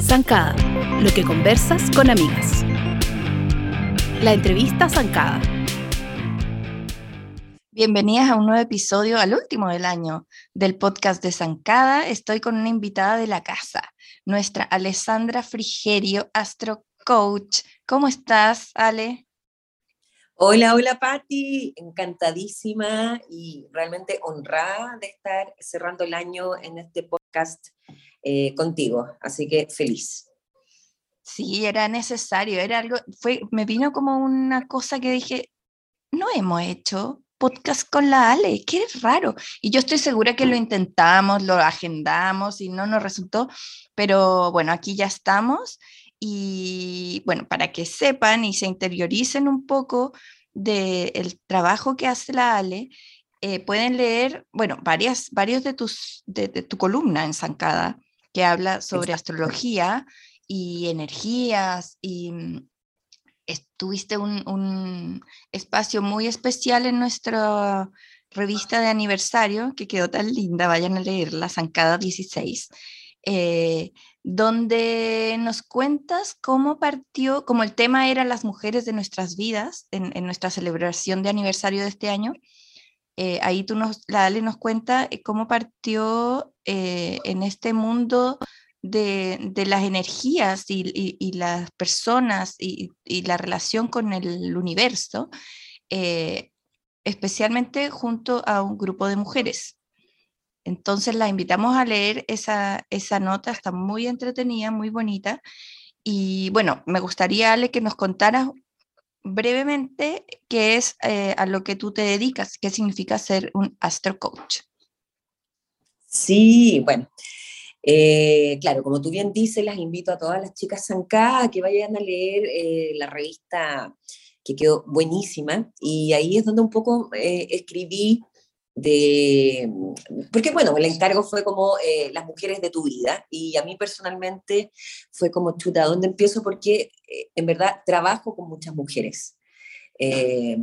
Zancada, lo que conversas con amigas. La entrevista Zancada. Bienvenidas a un nuevo episodio, al último del año, del podcast de Zancada. Estoy con una invitada de la casa, nuestra Alessandra Frigerio, Astro Coach. ¿Cómo estás, Ale? Hola, hola Patti, encantadísima y realmente honrada de estar cerrando el año en este podcast eh, contigo, así que feliz. Sí, era necesario, era algo, fue, me vino como una cosa que dije, no hemos hecho podcast con la Ale, qué raro. Y yo estoy segura que lo intentamos, lo agendamos y no nos resultó, pero bueno, aquí ya estamos y bueno, para que sepan y se interioricen un poco del trabajo que hace la Ale, eh, pueden leer, bueno, varias, varios de, tus, de, tu columna en Zancada, que habla sobre astrología y energías y mm, tuviste un, un, espacio muy especial en nuestra revista de aniversario que quedó tan linda, vayan a leerla, Zancada 16, eh, donde nos cuentas cómo partió, como el tema era las mujeres de nuestras vidas en, nuestra celebración de aniversario de este año. Eh, ahí tú nos, la Ale nos cuenta eh, cómo partió en este mundo de, de las energías y, las personas y, la relación con el universo, especialmente junto a un grupo de mujeres. Entonces la invitamos a leer esa, esa nota, está muy entretenida, muy bonita. Y bueno, me gustaría, que nos contaras brevemente qué es eh, a lo que tú te dedicas, qué significa ser un astro coach. Sí, bueno, eh, claro, como tú bien dices, las invito a todas las chicas a que vayan a leer eh, la revista que quedó buenísima y ahí es donde un poco escribí de, porque bueno, el encargo fue como eh, las mujeres de tu vida y a mí personalmente fue como chuta, ¿dónde empiezo? Porque eh, en verdad trabajo con muchas mujeres. Eh,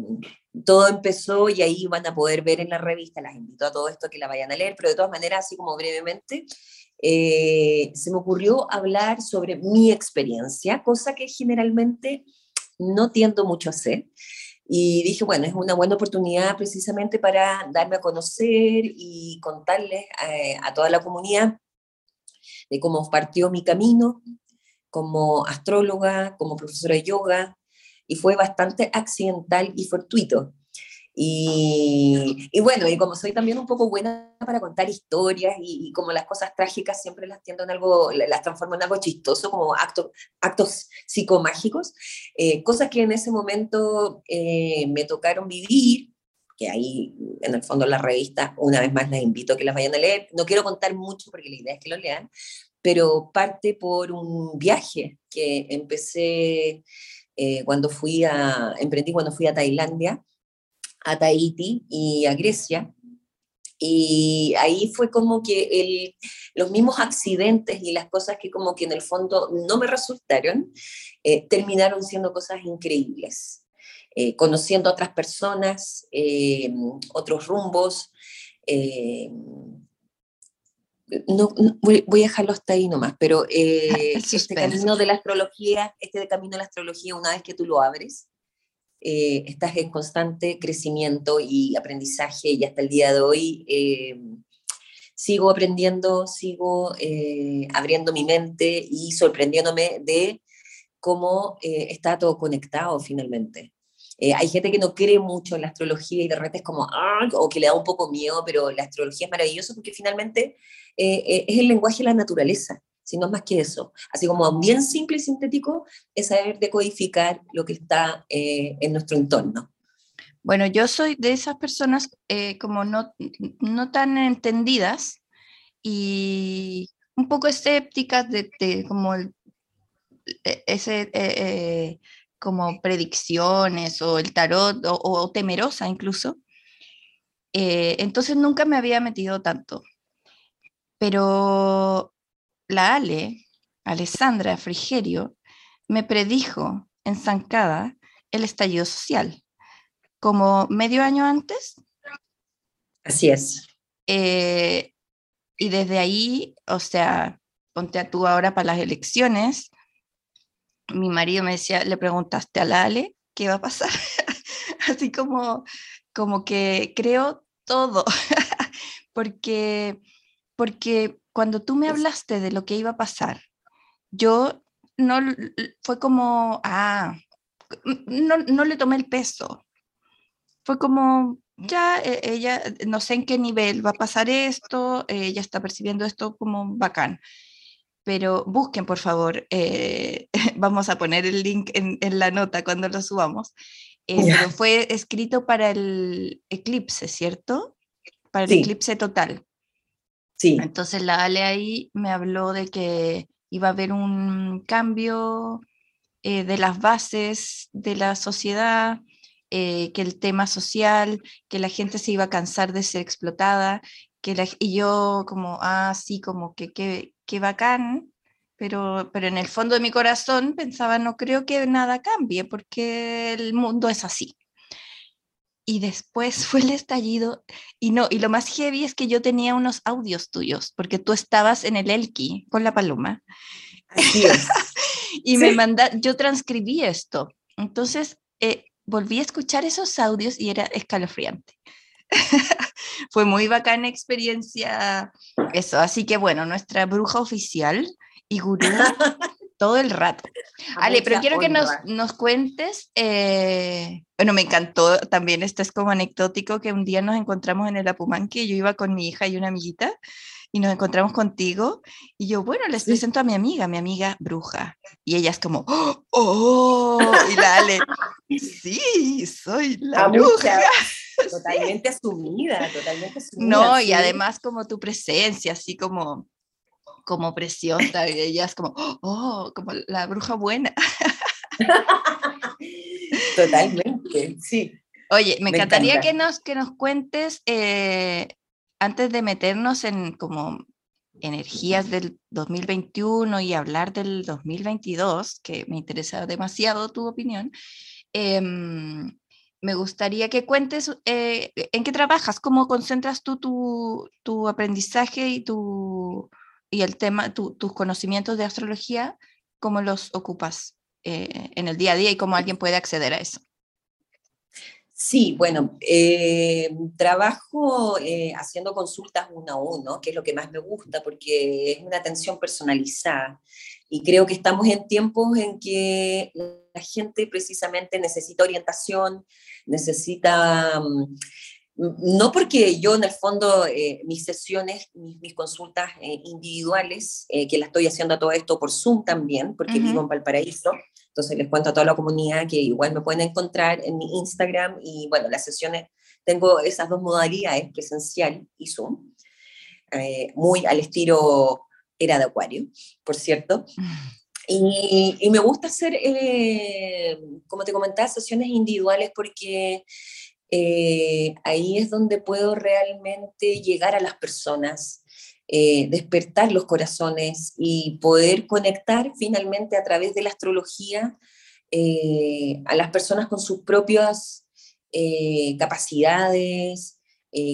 todo empezó y ahí van a poder ver en la revista, las invito a todo esto que la vayan a leer, pero de todas maneras, así como brevemente, se me ocurrió hablar sobre mi experiencia, cosa que generalmente no tiendo mucho a hacer. Y dije, bueno, es una buena oportunidad precisamente para darme a conocer y contarles eh, a toda la comunidad de cómo partió mi camino como astróloga, como profesora de yoga, y fue bastante accidental y fortuito. Y, bueno, y como soy también un poco buena para contar historias y, como las cosas trágicas siempre las tiendo en algo, las transformo en algo chistoso, como actos, actos psicomágicos, eh, cosas que en ese momento eh, me tocaron vivir, que ahí en el fondo la revista, una vez más las invito a que las vayan a leer. No quiero contar mucho porque la idea es que lo lean, pero parte por un viaje que empecé eh, cuando fui a, emprendí cuando fui a Tailandia a Tahiti y a Grecia. Y ahí fue como que el, los mismos accidentes y las cosas que como que en el fondo no me resultaron, eh, terminaron siendo cosas increíbles. Eh, conociendo a otras personas, eh, otros rumbos. no, voy, a dejarlo hasta ahí nomás, pero este camino de la astrología, este camino de la astrología, una vez que tú lo abres, eh, estás en constante crecimiento y aprendizaje y hasta el día de hoy eh, sigo aprendiendo, sigo eh, abriendo mi mente y sorprendiéndome de cómo está todo conectado finalmente. hay gente que no cree mucho en la astrología y de repente es como, ah", o que le da un poco miedo, pero la astrología es maravillosa porque finalmente es el lenguaje de la naturaleza sino más que eso. Así como bien simple y sintético es saber decodificar lo que está eh, en nuestro entorno. Bueno, yo soy de esas personas eh, como no, no tan entendidas y un poco escépticas de, como e, ese eh, como predicciones o el tarot o, o temerosa incluso. entonces nunca me había metido tanto. Pero la Ale, Alessandra Frigerio, me predijo en Zancada el estallido social, como medio año antes. Así es. Eh, y desde ahí, o sea, ponte a tú ahora para las elecciones, mi marido me decía, le preguntaste a la Ale qué va a pasar. Así como, como que creo todo, porque, porque cuando tú me hablaste de lo que iba a pasar, yo no, fue como, ah, no, no le tomé el peso. Fue como, ya e, ella, no sé en qué nivel va a pasar esto, ella está percibiendo esto como bacán. Pero busquen, por favor, eh, vamos a poner el link en, en, la nota cuando lo subamos. Eh, pero fue escrito para el eclipse, ¿cierto? Para el eclipse total. Entonces la Ale ahí me habló de que iba a haber un cambio eh, de las bases de la sociedad, eh, que el tema social, que la gente se iba a cansar de ser explotada, que y yo como, ah, sí, como que qué bacán, pero, pero en el fondo de mi corazón pensaba, no creo que nada cambie, porque el mundo es así. Y después fue el estallido, y no, y lo más heavy es que yo tenía unos audios tuyos, porque tú estabas en el Elki con la paloma. Así es. y me manda, yo transcribí esto. Entonces, eh, volví a escuchar esos audios y era escalofriante. Fue muy bacana experiencia eso. Así que bueno, nuestra bruja oficial y gurú todo el rato. Ale, pero quiero que nos, nos cuentes, eh, bueno, me encantó también, esto es como anecdótico, que un día nos encontramos en el Apumanque, yo iba con mi hija y una amiguita, y nos encontramos contigo y yo, bueno, les presento a mi amiga, mi amiga bruja. Y ella es como, oh, oh y la Ale, sí, soy la bruja. Totalmente asumida, totalmente asumida. No, y además como tu presencia, así como, como preciosa, y ella es como, oh, como la bruja buena. Totalmente, sí. Oye, me, encantaría que nos, que nos cuentes eh, antes de meternos en como energías del 2021 y hablar del 2022, que me interesa demasiado tu opinión, em, me gustaría que cuentes eh, en qué trabajas, cómo concentras tú tu, tu aprendizaje y, tu, y el tema, tus conocimientos de astrología, cómo los ocupas eh, en el día a día y cómo alguien puede acceder a eso. Sí, bueno, eh, trabajo eh, haciendo consultas uno a uno, que es lo que más me gusta porque es una atención personalizada. Y creo que estamos en tiempos en que la gente precisamente necesita orientación, necesita, mm, no porque yo en el fondo eh, mis sesiones, mis, consultas individuales, que las estoy haciendo a todo esto por Zoom también, porque vivo en Valparaíso, entonces les cuento a toda la comunidad que igual me pueden encontrar en mi Instagram y bueno, las sesiones, tengo esas dos modalidades, presencial y Zoom, eh, muy al estilo era de Acuario, por cierto. Y, y me gusta hacer, eh, como te comentaba, sesiones individuales porque eh, ahí es donde puedo realmente llegar a las personas eh, despertar los corazones y poder conectar finalmente a través de la astrología eh, a las personas con sus propias eh, capacidades,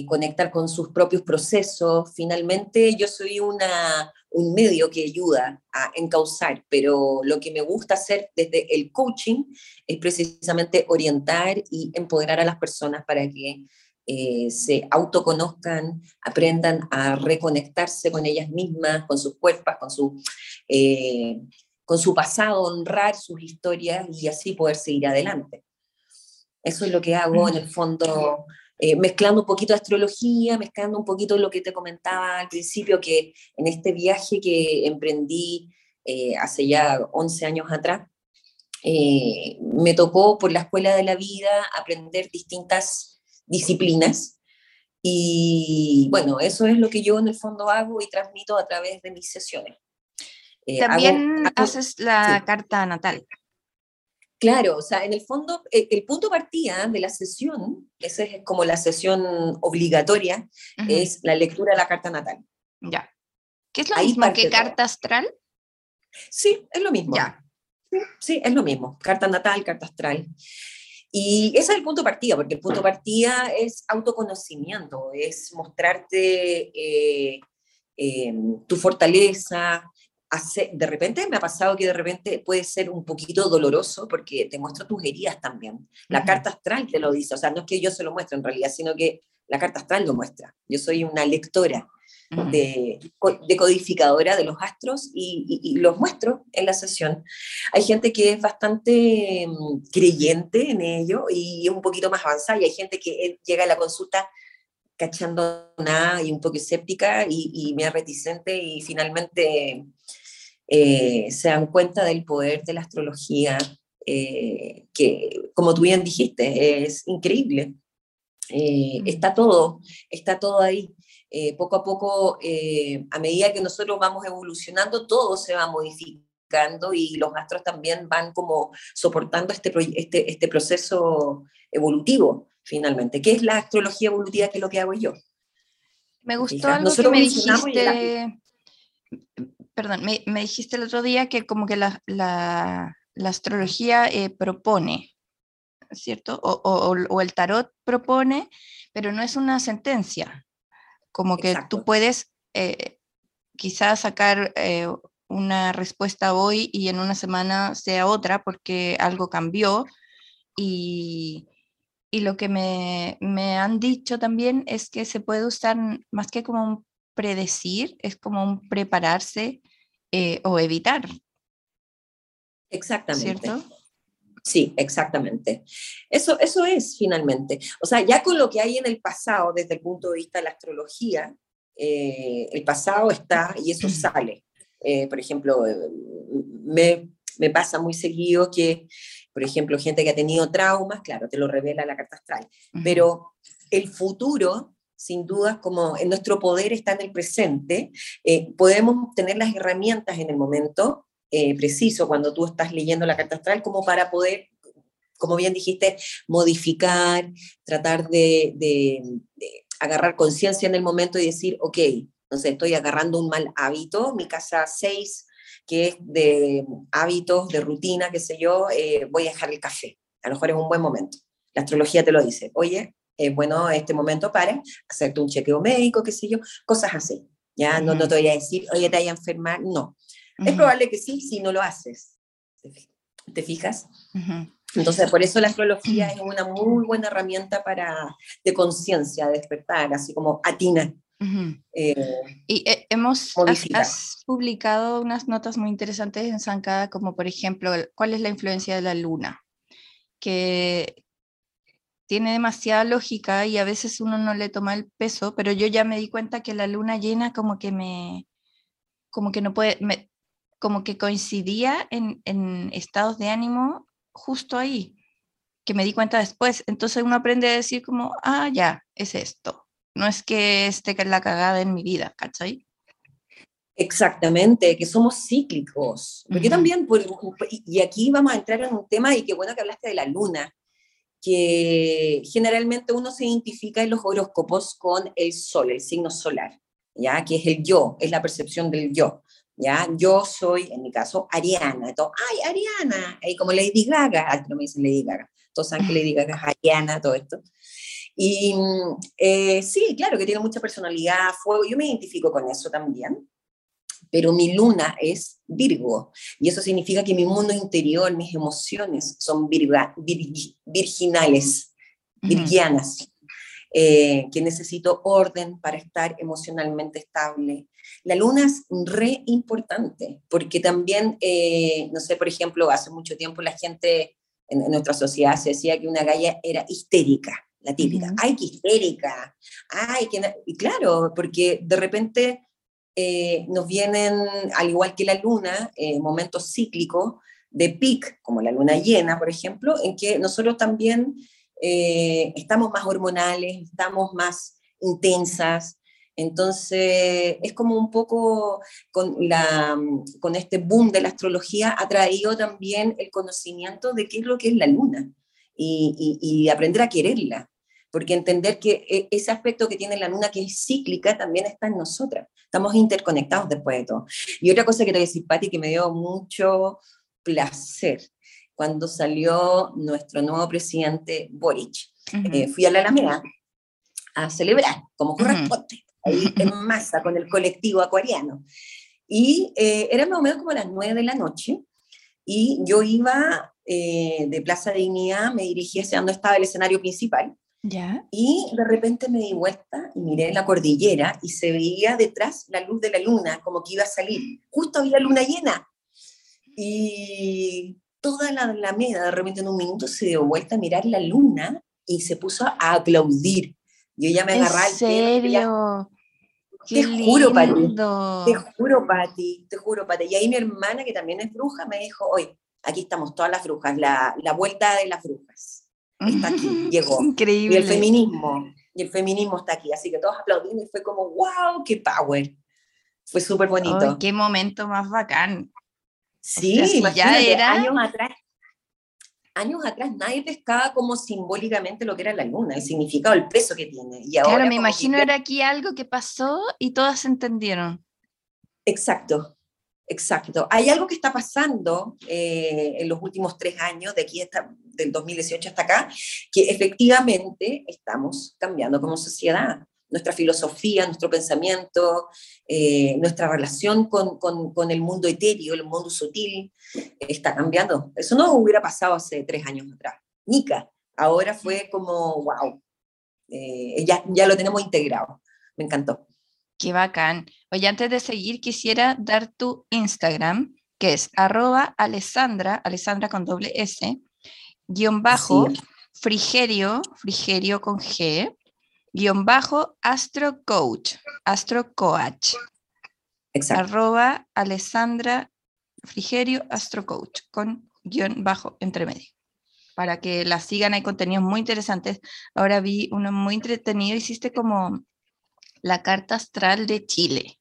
conectar con sus propios procesos. Finalmente yo soy una, un medio que ayuda a encauzar, pero lo que me gusta hacer desde el coaching es precisamente orientar y empoderar a las personas para que eh, se autoconozcan, aprendan a reconectarse con ellas mismas, con sus cuerpos, con su, eh, con su pasado, honrar sus historias y así poder seguir adelante. Eso es lo que hago en el fondo, eh, mezclando un poquito astrología, mezclando un poquito lo que te comentaba al principio, que en este viaje que emprendí hace ya 11 años atrás, me tocó por la escuela de la vida aprender distintas disciplinas. Y bueno, eso es lo que yo en el fondo hago y transmito a través de mis sesiones. Eh, También haces la carta natal. Claro, o sea, en el fondo, eh, el, punto partida de la sesión, esa es como la sesión obligatoria, es la lectura de la carta natal. Ya. ¿Qué es lo mismo que carta astral? Sí, es lo mismo. Ya. Sí, es lo mismo. Carta natal, carta astral. Y ese es el punto de partida, porque el punto de partida es autoconocimiento, es mostrarte eh, eh, tu fortaleza. de repente me ha pasado que de repente puede ser un poquito doloroso porque te muestro tus heridas también. La carta astral te lo dice, o sea, no es que yo se lo muestre en realidad, sino que la carta astral lo muestra. Yo soy una lectora de, codificadora de los astros y, los muestro en la sesión. Hay gente que es bastante mm, creyente en ello y un poquito más avanzada y hay gente que eh, llega a la consulta cachando nada y un poco escéptica y, y me reticente y finalmente eh, se dan cuenta del poder de la astrología eh, que, como tú bien dijiste, es increíble. Está todo, está todo ahí. Eh, poco a poco, eh, a medida que nosotros vamos evolucionando, todo se va modificando y los astros también van como soportando este, este, este proceso evolutivo, finalmente. ¿Qué es la astrología evolutiva? ¿Qué es lo que hago yo? Me gustó algo que me dijiste, perdón, me, me, dijiste el otro día que como que la, la, la astrología eh, propone, ¿cierto? O, o, o, el tarot propone, pero no es una sentencia. Como que tú puedes eh, quizás sacar eh, una respuesta hoy y en una semana sea otra porque algo cambió. Y, y lo que me, me, han dicho también es que se puede usar más que como un predecir, es como un prepararse eh, o evitar. Exactamente. ¿Cierto? Sí, exactamente. Eso, eso es finalmente. O sea, ya con lo que hay en el pasado, desde el punto de vista de la astrología, eh, el pasado está y eso sale. Eh, por ejemplo, eh, me, me, pasa muy seguido que, por ejemplo, gente que ha tenido traumas, claro, te lo revela la carta astral, pero el futuro sin duda, como en nuestro poder está en el presente, podemos tener las herramientas en el momento eh, preciso cuando tú estás leyendo la carta astral como para poder, como bien dijiste, modificar, tratar de, agarrar conciencia en el momento y decir, ok, no sé, estoy agarrando un mal hábito, mi casa 6, que es de hábitos, de rutina, qué sé yo, eh, voy a dejar el café. A lo mejor es un buen momento. La astrología te lo dice, oye, es bueno este momento para hacerte un chequeo médico, qué sé yo, cosas así. Ya no, no te voy a decir, oye, te vaya a enfermar, no. Es probable que sí, si no lo haces. ¿Te fijas? Entonces, por eso la astrología es una muy buena herramienta para, de conciencia, de despertar, así como atina. Eh, y eh, hemos has, publicado unas notas muy interesantes en Zancada, como por ejemplo, ¿cuál es la influencia de la luna? Que tiene demasiada lógica y a veces uno no le toma el peso, pero yo ya me di cuenta que la luna llena como que me, como que no puede, me, como que coincidía en, estados de ánimo justo ahí, que me di cuenta después. Entonces uno aprende a decir como, ah, ya, es esto. No es que esté la cagada en mi vida, ¿cachai? Exactamente, que somos cíclicos. Porque también, y aquí vamos a entrar en un tema, y qué bueno que hablaste de la luna, que generalmente uno se identifica en los horóscopos con el sol, el signo solar, ¿ya? Que es el yo, es la percepción del yo. ¿Ya? Yo soy, en mi caso, Ariana. Todo, ¡ay, Ariana! Y como Lady Gaga, no me dicen Lady Gaga. Todos saben que Lady Gaga es Ariana, todo esto. Y eh, sí, claro que tiene mucha personalidad, fuego. Yo me identifico con eso también. Pero mi luna es Virgo. Y eso significa que mi mundo interior, mis emociones son virga, virginales, virgianas. Eh, que necesito orden para estar emocionalmente estable. La luna es re importante, porque también, eh, no sé, por ejemplo, hace mucho tiempo la gente en, nuestra sociedad se decía que una galla era histérica, la típica, ay, qué histérica, ay, que... Y claro, porque de repente eh, nos vienen, al igual que la luna, momentos cíclicos de pic, como la luna llena, por ejemplo, en que nosotros también eh, estamos más hormonales, estamos más intensas. Entonces, es como un poco con, la, con este boom de la astrología ha traído también el conocimiento de qué es lo que es la luna y, aprender a quererla, porque entender que e, ese aspecto que tiene la luna, que es cíclica, también está en nosotras. Estamos interconectados después de todo. Y otra cosa que te voy a decir, Pati, que me dio mucho placer cuando salió nuestro nuevo presidente Boric. Eh, fui a la Alameda a celebrar, como corresponde, ahí en masa con el colectivo acuariano. Y eh, era más o menos como las nueve de la noche, y yo iba eh, de Plaza de Dignidad, me dirigí hacia donde estaba el escenario principal, ¿Ya? y de repente me di vuelta y miré la cordillera y se veía detrás la luz de la luna, como que iba a salir. Justo había luna llena. Y toda la alameda de repente en un minuto se dio vuelta a mirar la luna y se puso a aplaudir. Yo ya me agarraba ¿En serio? te juro, Pati. Te juro, Pati. Te juro, Pati. Y ahí mi hermana, que también es bruja, me dijo, oye, aquí estamos todas las brujas, la, la vuelta de las brujas. Está aquí, llegó. Increíble. Y el feminismo, y el feminismo está aquí. Así que todos aplaudimos y fue como, wow, qué power. Fue súper bonito. qué momento más bacán. Sí, ya era años atrás años atrás nadie pescaba como simbólicamente lo que era la luna, el significado, el peso que tiene. Y ahora claro, me imagino era aquí algo que pasó y todas entendieron. Exacto, exacto. Hay algo que está pasando eh, en los últimos tres años, de aquí hasta, del 2018 hasta acá, que efectivamente estamos cambiando como sociedad nuestra filosofía, nuestro pensamiento, eh, nuestra relación con, con, el mundo etéreo, el mundo sutil, está cambiando. Eso no hubiera pasado hace tres años atrás. Nica, ahora fue como, wow, eh, ya, ya lo tenemos integrado. Me encantó. Qué bacán. Oye, antes de seguir, quisiera dar tu Instagram, que es arroba alessandra, alessandra con doble S, guion bajo, frigerio, frigerio con G, guion bajo Astro Coach, Astro Coach. Exacto. Arroba Alessandra Frigerio Astro Coach, con guion bajo entre medio. Para que la sigan, hay contenidos muy interesantes. Ahora vi uno muy entretenido, hiciste como la carta astral de Chile.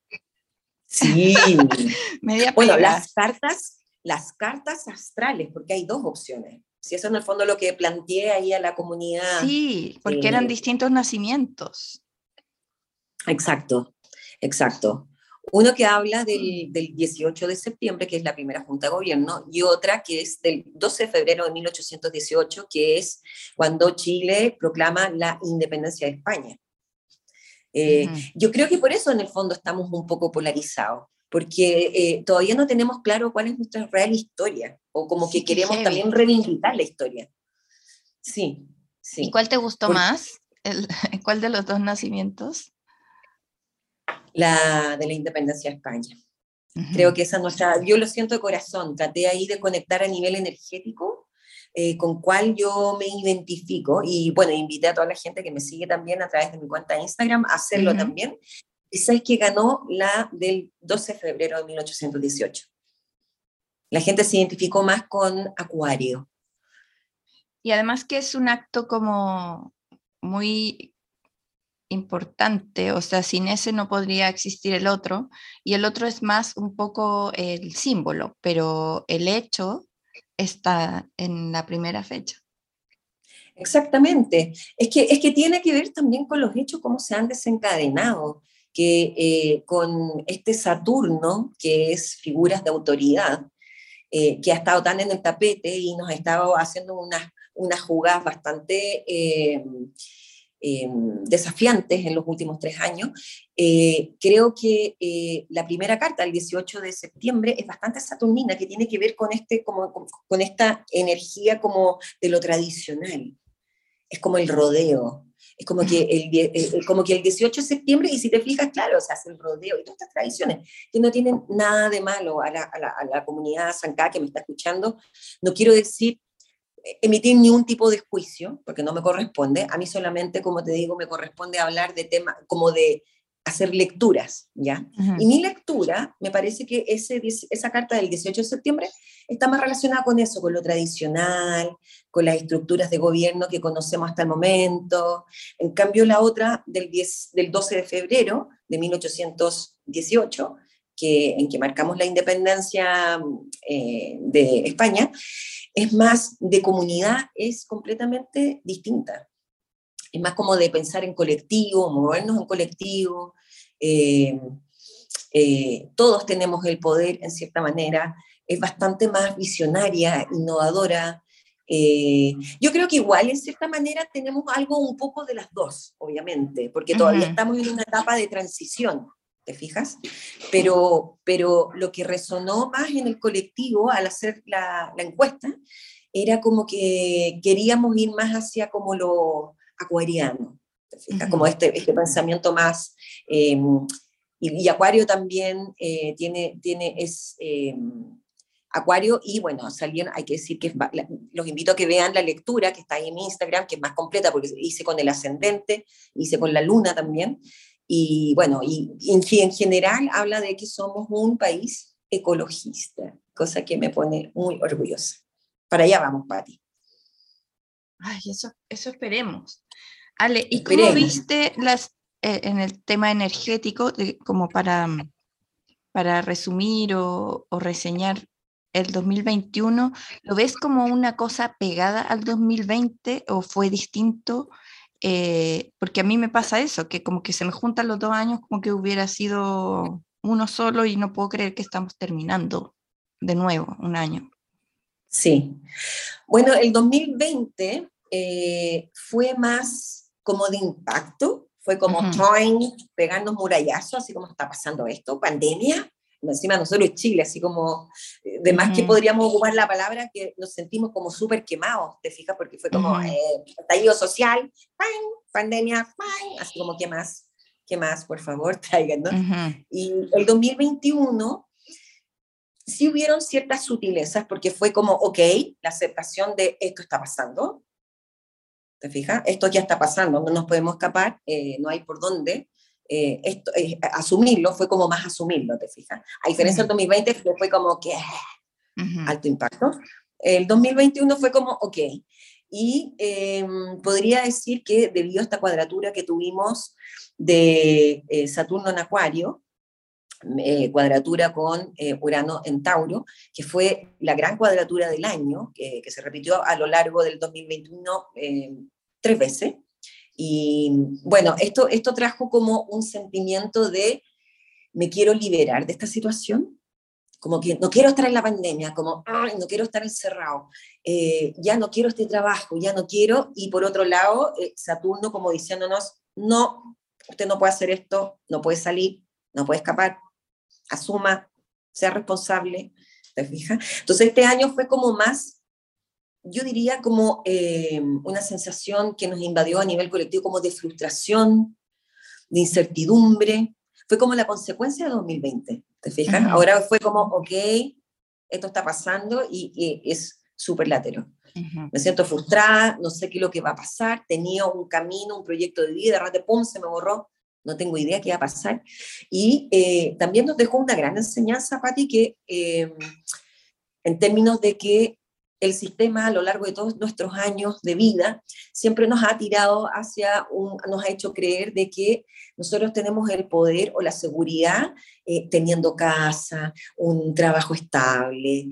Sí. bueno, las cartas, las cartas astrales, porque hay dos opciones. Si eso en el fondo lo que planteé ahí a la comunidad. Sí, porque eran eh, distintos nacimientos. Exacto, exacto. Uno que habla del, del, 18 de septiembre, que es la primera Junta de Gobierno, y otra que es del 12 de febrero de 1818, que es cuando Chile proclama la independencia de España. Eh, yo creo que por eso en el fondo estamos un poco polarizados, porque eh, todavía no tenemos claro cuál es nuestra real historia, o como que queremos también reivindicar la historia. Sí, sí. ¿Y cuál te gustó más? ¿Cuál de los dos nacimientos? La de la independencia de España. Creo que esa nuestra, yo lo siento de corazón, traté ahí de conectar a nivel energético eh, con cuál yo me identifico y bueno, invité a toda la gente que me sigue también a través de mi cuenta de Instagram a hacerlo también esa es que ganó la del 12 de febrero de 1818. La gente se identificó más con Acuario. Y además que es un acto como muy importante, o sea, sin ese no podría existir el otro, y el otro es más un poco el símbolo, pero el hecho está en la primera fecha. Exactamente. Es que, es que tiene que ver también con los hechos, cómo se han desencadenado que eh, con este Saturno, que es figuras de autoridad, eh, que ha estado tan en el tapete y nos ha estado haciendo unas, unas jugadas bastante eh, desafiantes en los últimos tres años, creo que la primera carta, el 18 de septiembre, es bastante saturnina, que tiene que ver con, este, como, con esta energía como de lo tradicional. Es como el rodeo, es como que el, eh, eh, como que el 18 de septiembre, y si te fijas, claro, se hace el rodeo y todas estas tradiciones que no tienen nada de malo a la, a la, a la comunidad Zancá que me está escuchando. No quiero decir eh, emitir ningún tipo de juicio, porque no me corresponde. A mí solamente, como te digo, me corresponde hablar de temas como de hacer lecturas, ¿ya? Y mi lectura, me parece que ese, esa carta del 18 de septiembre está más relacionada con eso, con lo tradicional, con las estructuras de gobierno que conocemos hasta el momento. En cambio, la otra del, 10, del 12 de febrero de 1818, que, en que marcamos la independencia eh, de España, es más de comunidad, es completamente distinta es más como de pensar en colectivo, movernos en colectivo. Eh, eh, todos tenemos el poder, en cierta manera. es bastante más visionaria, innovadora. Eh, yo creo que igual, en cierta manera, tenemos algo un poco de las dos, obviamente, porque todavía estamos en una etapa de transición, ¿te fijas? Pero, pero lo que resonó más en el colectivo al hacer la, la encuesta era como que queríamos ir más hacia como lo acuariano. Como este, este pensamiento más... Em, y, Acuario también eh, tiene, tiene, es... Em, Acuario, y bueno, salieron, hay que decir que los invito a que vean la lectura que está ahí en Instagram, que es más completa, porque hice con el ascendente, hice con la luna también, y bueno, y, en, en general habla de que somos un país ecologista, cosa que me pone muy orgullosa. Para allá vamos, Pati. Ay, eso, eso esperemos. Ale, ¿y cómo viste las, eh, en el tema energético, como para, para resumir o, reseñar el 2021, ¿lo ves como una cosa pegada al 2020 o fue distinto? Eh, porque a mí me pasa eso, que como que se me juntan los dos años como que hubiera sido uno solo y no puedo creer que estamos terminando de nuevo un año. Sí. Bueno, el 2020 eh, fue más como de impacto, fue como uh pegarnos murallazos, así como está pasando esto, pandemia, encima nosotros Chile, así como, eh, de más que podríamos ocupar la palabra, que nos sentimos como súper quemados, ¿te fijas? Porque fue como eh, estallido social, pandemia, así como, ¿qué más? ¿Qué más? Por favor, traigan, Y el 2021 sí hubieron ciertas sutilezas porque fue como, ok, la aceptación de esto está pasando. ¿Te fijas? Esto ya está pasando, no nos podemos escapar, eh, no hay por dónde. Eh, esto, eh, asumirlo fue como más asumirlo, ¿te fijas? A diferencia del 2020 fue como que alto impacto. El 2021 fue como, ok. Y em, podría decir que debido a esta cuadratura que tuvimos de Saturno en Acuario, eh, cuadratura con eh, Urano en Tauro, que fue la gran cuadratura del año, que, se repitió a lo largo del 2021 eh, tres veces. Y bueno, esto, esto trajo como un sentimiento de me quiero liberar de esta situación, como que no quiero estar en la pandemia, como Ay, no quiero estar encerrado, ya no quiero este trabajo, ya no quiero, y por otro lado, Saturno como diciéndonos, no, usted no puede hacer esto, no puede salir, no puede escapar, asuma, sea responsable, ¿te fijas? Entonces este año fue como más, yo diría como eh, una sensación que nos invadió a nivel colectivo como de frustración, de incertidumbre, fue como la consecuencia de 2020, ¿te fijas? Ahora fue como, ok, esto está pasando y, es súper latero. Me siento frustrada, no sé qué es lo que va a pasar, tenía un camino, un proyecto de vida, de repente, pum, se me borró no tengo idea qué va a pasar. Y eh, también nos dejó una gran enseñanza, Patti, que eh, en términos de que el sistema a lo largo de todos nuestros años de vida siempre nos ha tirado hacia un, nos ha hecho creer de que nosotros tenemos el poder o la seguridad eh, teniendo casa, un trabajo estable,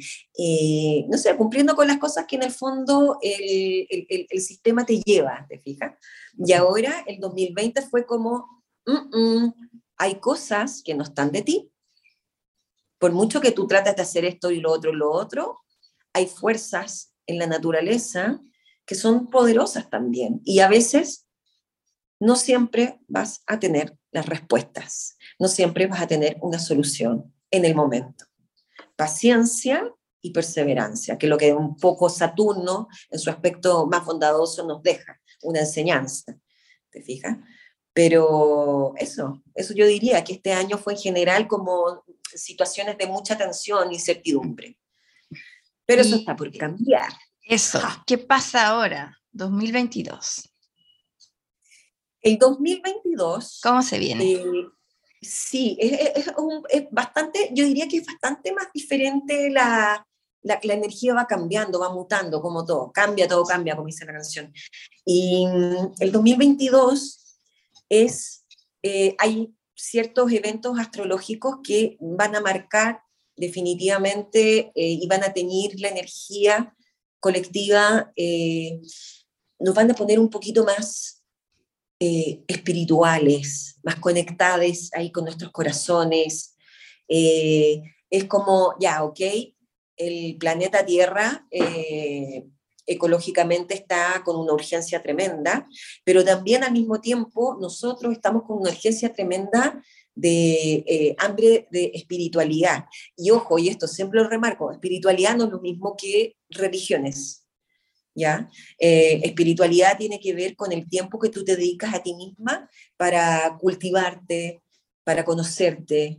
no sé, cumpliendo con las cosas que en el fondo el, el, el sistema te lleva, ¿te fijas? Y ahora el 2020 fue como, hay cosas que no están de ti. Por mucho que tú trates de hacer esto y lo otro y lo otro, hay fuerzas en la naturaleza que son poderosas también. Y a veces no siempre vas a tener las respuestas, no siempre vas a tener una solución en el momento. Paciencia y perseverancia, que es lo que un poco Saturno en su aspecto más bondadoso nos deja, una enseñanza. ¿Te fijas? Pero eso, eso yo diría que este año fue en general como situaciones de mucha tensión y incertidumbre. Pero eso está por cambiar. Eso, ¿qué pasa ahora? 2022. El 2022. ¿Cómo se viene? Eh, sí, es, bastante, yo diría que es bastante más diferente la, la, la, energía va cambiando, va mutando, como todo, cambia, todo cambia, como dice la canción. Y mm, el 2022 es, eh, hay ciertos eventos astrológicos que van a marcar definitivamente eh, y van a tener la energía colectiva, eh, nos van a poner un poquito más espirituales, más conectadas ahí con nuestros corazones. es como, ya, ok, el planeta Tierra ecológicamente está con una urgencia tremenda, pero también al mismo tiempo nosotros estamos con una urgencia tremenda de eh, hambre de espiritualidad. Y ojo, y esto siempre lo remarco, espiritualidad no es lo mismo que religiones. ¿Ya? Eh, espiritualidad tiene que ver con el tiempo que tú te dedicas a ti misma para cultivarte, para conocerte,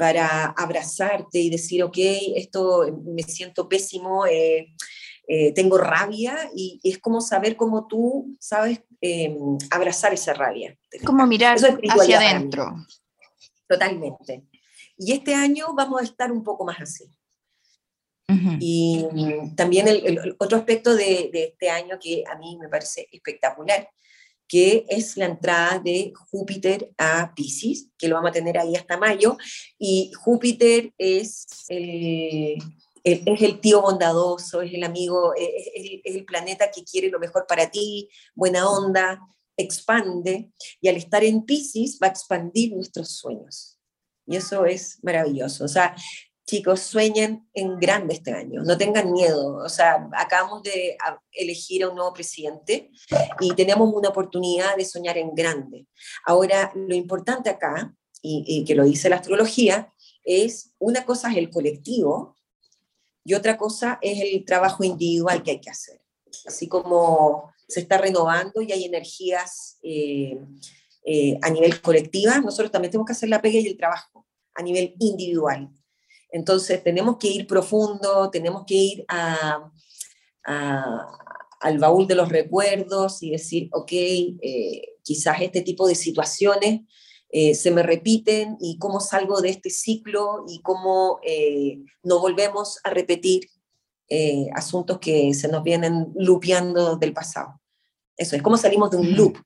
para abrazarte y decir, ok, esto me siento pésimo, eh, tengo rabia, y, es como saber cómo tú sabes abrazar esa rabia. Como mirar hacia adentro. Totalmente. Y este año vamos a estar un poco más así. Y también el, otro aspecto de, este año que a mí me parece espectacular, que es la entrada de Júpiter a Pisces, que lo vamos a tener ahí hasta mayo. Y Júpiter es el, es el tío bondadoso, es el amigo, es, es, el planeta que quiere lo mejor para ti, buena onda, expande y al estar en Pisces va a expandir nuestros sueños. Y eso es maravilloso. O sea, chicos, sueñen en grande este año, no tengan miedo. O sea, acabamos de elegir a un nuevo presidente y tenemos una oportunidad de soñar en grande. Ahora, lo importante acá, y, y que lo dice la astrología, es una cosa es el colectivo y otra cosa es el trabajo individual que hay que hacer. Así como se está renovando y hay energías eh, eh, a nivel colectiva, nosotros también tenemos que hacer la pega y el trabajo a nivel individual. Entonces tenemos que ir profundo, tenemos que ir al baúl de los recuerdos y decir, ok, eh, quizás este tipo de situaciones se me repiten y cómo salgo de este ciclo y cómo no volvemos a repetir asuntos que se nos vienen lupeando del pasado. Eso es como salimos de un loop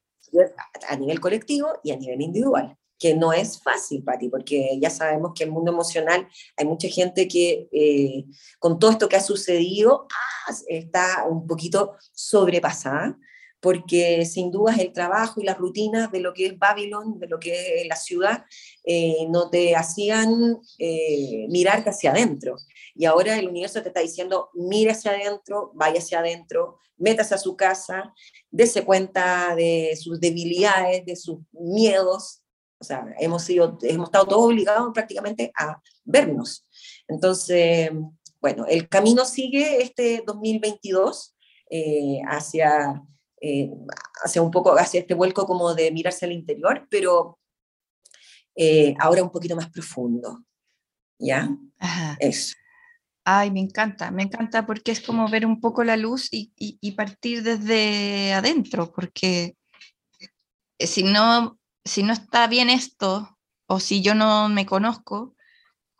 a nivel colectivo y a nivel individual, que no es fácil, Pati, porque ya sabemos que el mundo emocional hay mucha gente que eh, con todo esto que ha sucedido ah, está un poquito sobrepasada, porque sin duda el trabajo y la rutina de lo que es Babylon, de lo que es la ciudad, eh, no te hacían eh, mirarte hacia adentro. Y ahora el universo te está diciendo, mira hacia adentro, vaya hacia adentro, métase a su casa, dése cuenta de sus debilidades, de sus miedos. O sea, hemos, sido, hemos estado todos obligados prácticamente a vernos. Entonces, bueno, el camino sigue este 2022 eh, hacia, eh, hacia un poco, hacia este vuelco como de mirarse al interior, pero eh, ahora un poquito más profundo. ¿Ya? Eso. Ay, me encanta, me encanta porque es como ver un poco la luz y, partir desde adentro, porque eh, si no, si no está bien esto o si yo no me conozco,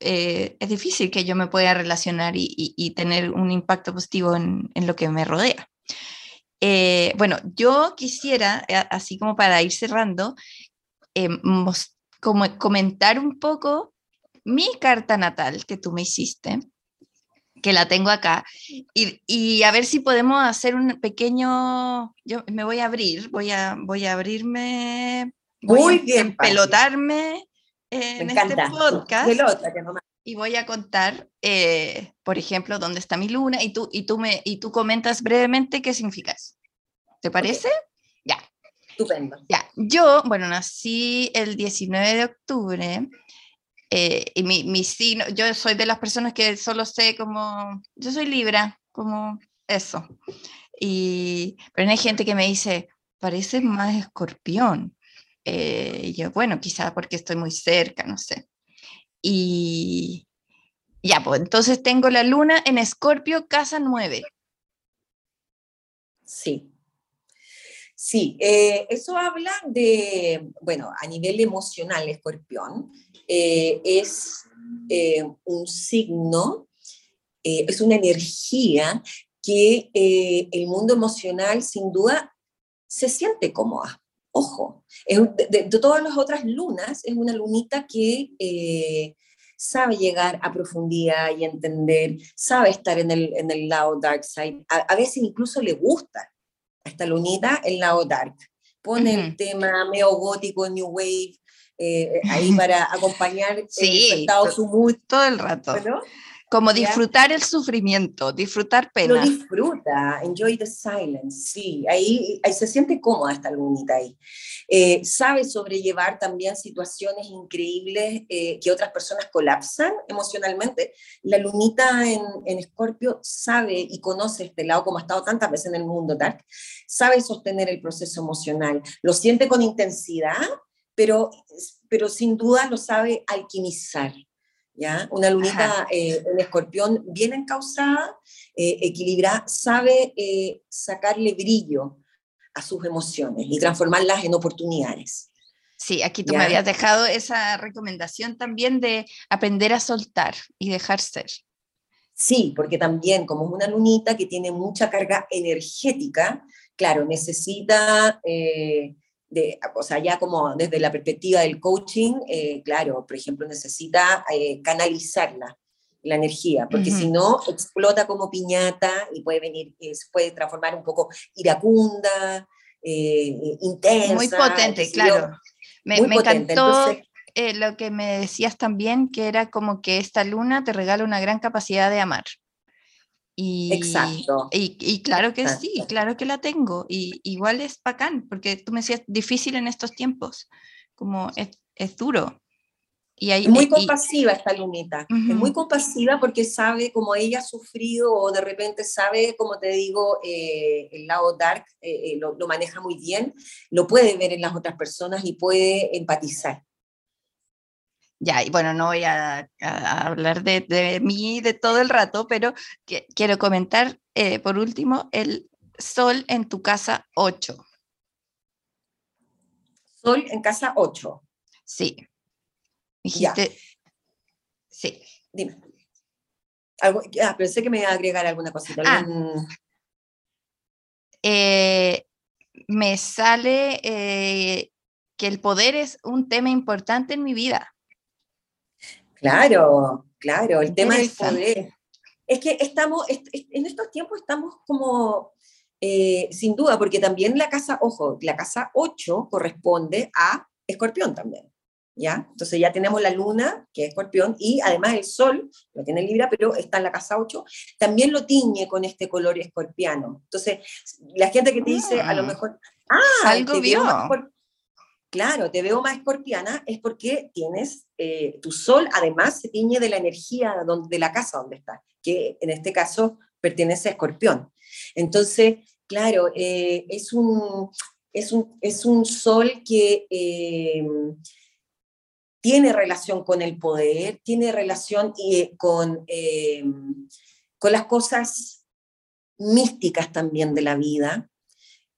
eh, es difícil que yo me pueda relacionar y, tener un impacto positivo en, lo que me rodea. Eh, bueno, yo quisiera, así como para ir cerrando, como comentar un poco mi carta natal que tú me hiciste que la tengo acá, y, a ver si podemos hacer un pequeño, yo me voy a abrir, voy a, voy a abrirme, voy Muy bien, pelotarme en este podcast. Y voy a contar, eh, por ejemplo, dónde está mi luna y tú, y tú, me, y tú comentas brevemente qué significa eso. ¿Te parece? Ya. Estupendo. Ya. Yo, bueno, nací el 19 de octubre eh, y mi, mi signo, yo soy de las personas que solo sé como, yo soy Libra, como eso. Y, pero hay gente que me dice, parece más escorpión. Eh, y yo, bueno, quizás porque estoy muy cerca, no sé. Y ya, pues entonces tengo la luna en Escorpio, casa 9. Sí. Sí, eh, eso habla de, bueno, a nivel emocional, escorpión, eh, es eh, un signo, es una energía que el mundo emocional sin duda se siente cómoda. Ojo, de, todas las otras lunas, es una lunita que sabe llegar a profundidad y entender, sabe estar en el, en el lado dark side. A, veces incluso le gusta a esta lunita el lado dark. Pone el tema neogótico, new wave, eh, ahí para acompañar sí, su mood. Todo el rato. Como disfrutar el sufrimiento, disfrutar pena. Lo disfruta, enjoy the silence, sí, ahí, ahí se siente cómoda esta lunita ahí. Eh, sabe sobrellevar también situaciones increíbles eh, que otras personas colapsan emocionalmente. La lunita en, en Escorpio sabe y conoce este lado, como ha estado tantas veces en el mundo Dark, sabe sostener el proceso emocional, lo siente con intensidad, pero, pero sin duda lo sabe alquimizar. ¿Ya? Una lunita eh, en escorpión bien encausada, eh, equilibrada, sabe eh, sacarle brillo a sus emociones y transformarlas en oportunidades. Sí, aquí tú me habías dejado esa recomendación también de aprender a soltar y dejar ser. Sí, porque también como es una lunita que tiene mucha carga energética, claro, necesita o sea, ya como desde la perspectiva del coaching, eh, claro, por ejemplo, necesita eh, canalizarla, la energía, porque si no, explota como piñata y puede venir, eh, se puede transformar un poco iracunda, intensa. Muy potente, claro. Me, encantó lo que me decías también, que era como que esta luna te regala una gran capacidad de amar. Y, Exacto. Y, claro que sí, claro que la tengo. Y igual es bacán, porque tú me decías, difícil en estos tiempos, como es, es duro. Y hay, muy compasiva esta lunita, es muy compasiva porque sabe como ella ha sufrido o de repente sabe, como te digo, eh, el lado dark eh, eh, lo, lo, maneja muy bien, lo puede ver en las otras personas y puede empatizar. Ya, y bueno, no voy a, hablar de, de, mí de todo el rato, pero quiero comentar eh, por último el sol en tu casa 8. Sol en casa 8. Sí. Dijiste. Sí. Dime. Algo, ah, pensé que me iba a agregar alguna cosita. Ah. Eh, me sale eh, que el poder es un tema importante en mi vida. Claro, claro, el tema del poder. Es que estamos, en estos tiempos estamos como, eh, sin duda, porque también la casa, ojo, la casa 8 corresponde a escorpión también. ¿Ya? Entonces ya tenemos la luna, que es escorpión, y además el sol, lo tiene Libra, pero está en la casa 8, también lo tiñe con este color escorpiano. Entonces, la gente que te dice, a lo mm. mejor, ah, algo vio. Claro, te veo más escorpiana, es porque tienes eh, tu sol, además se tiñe de la energía de la casa donde está, que en este caso pertenece a escorpión. Entonces, claro, eh, es, un, es, un, es, un, sol que eh, tiene relación con el poder, tiene relación con, con las cosas místicas también de la vida,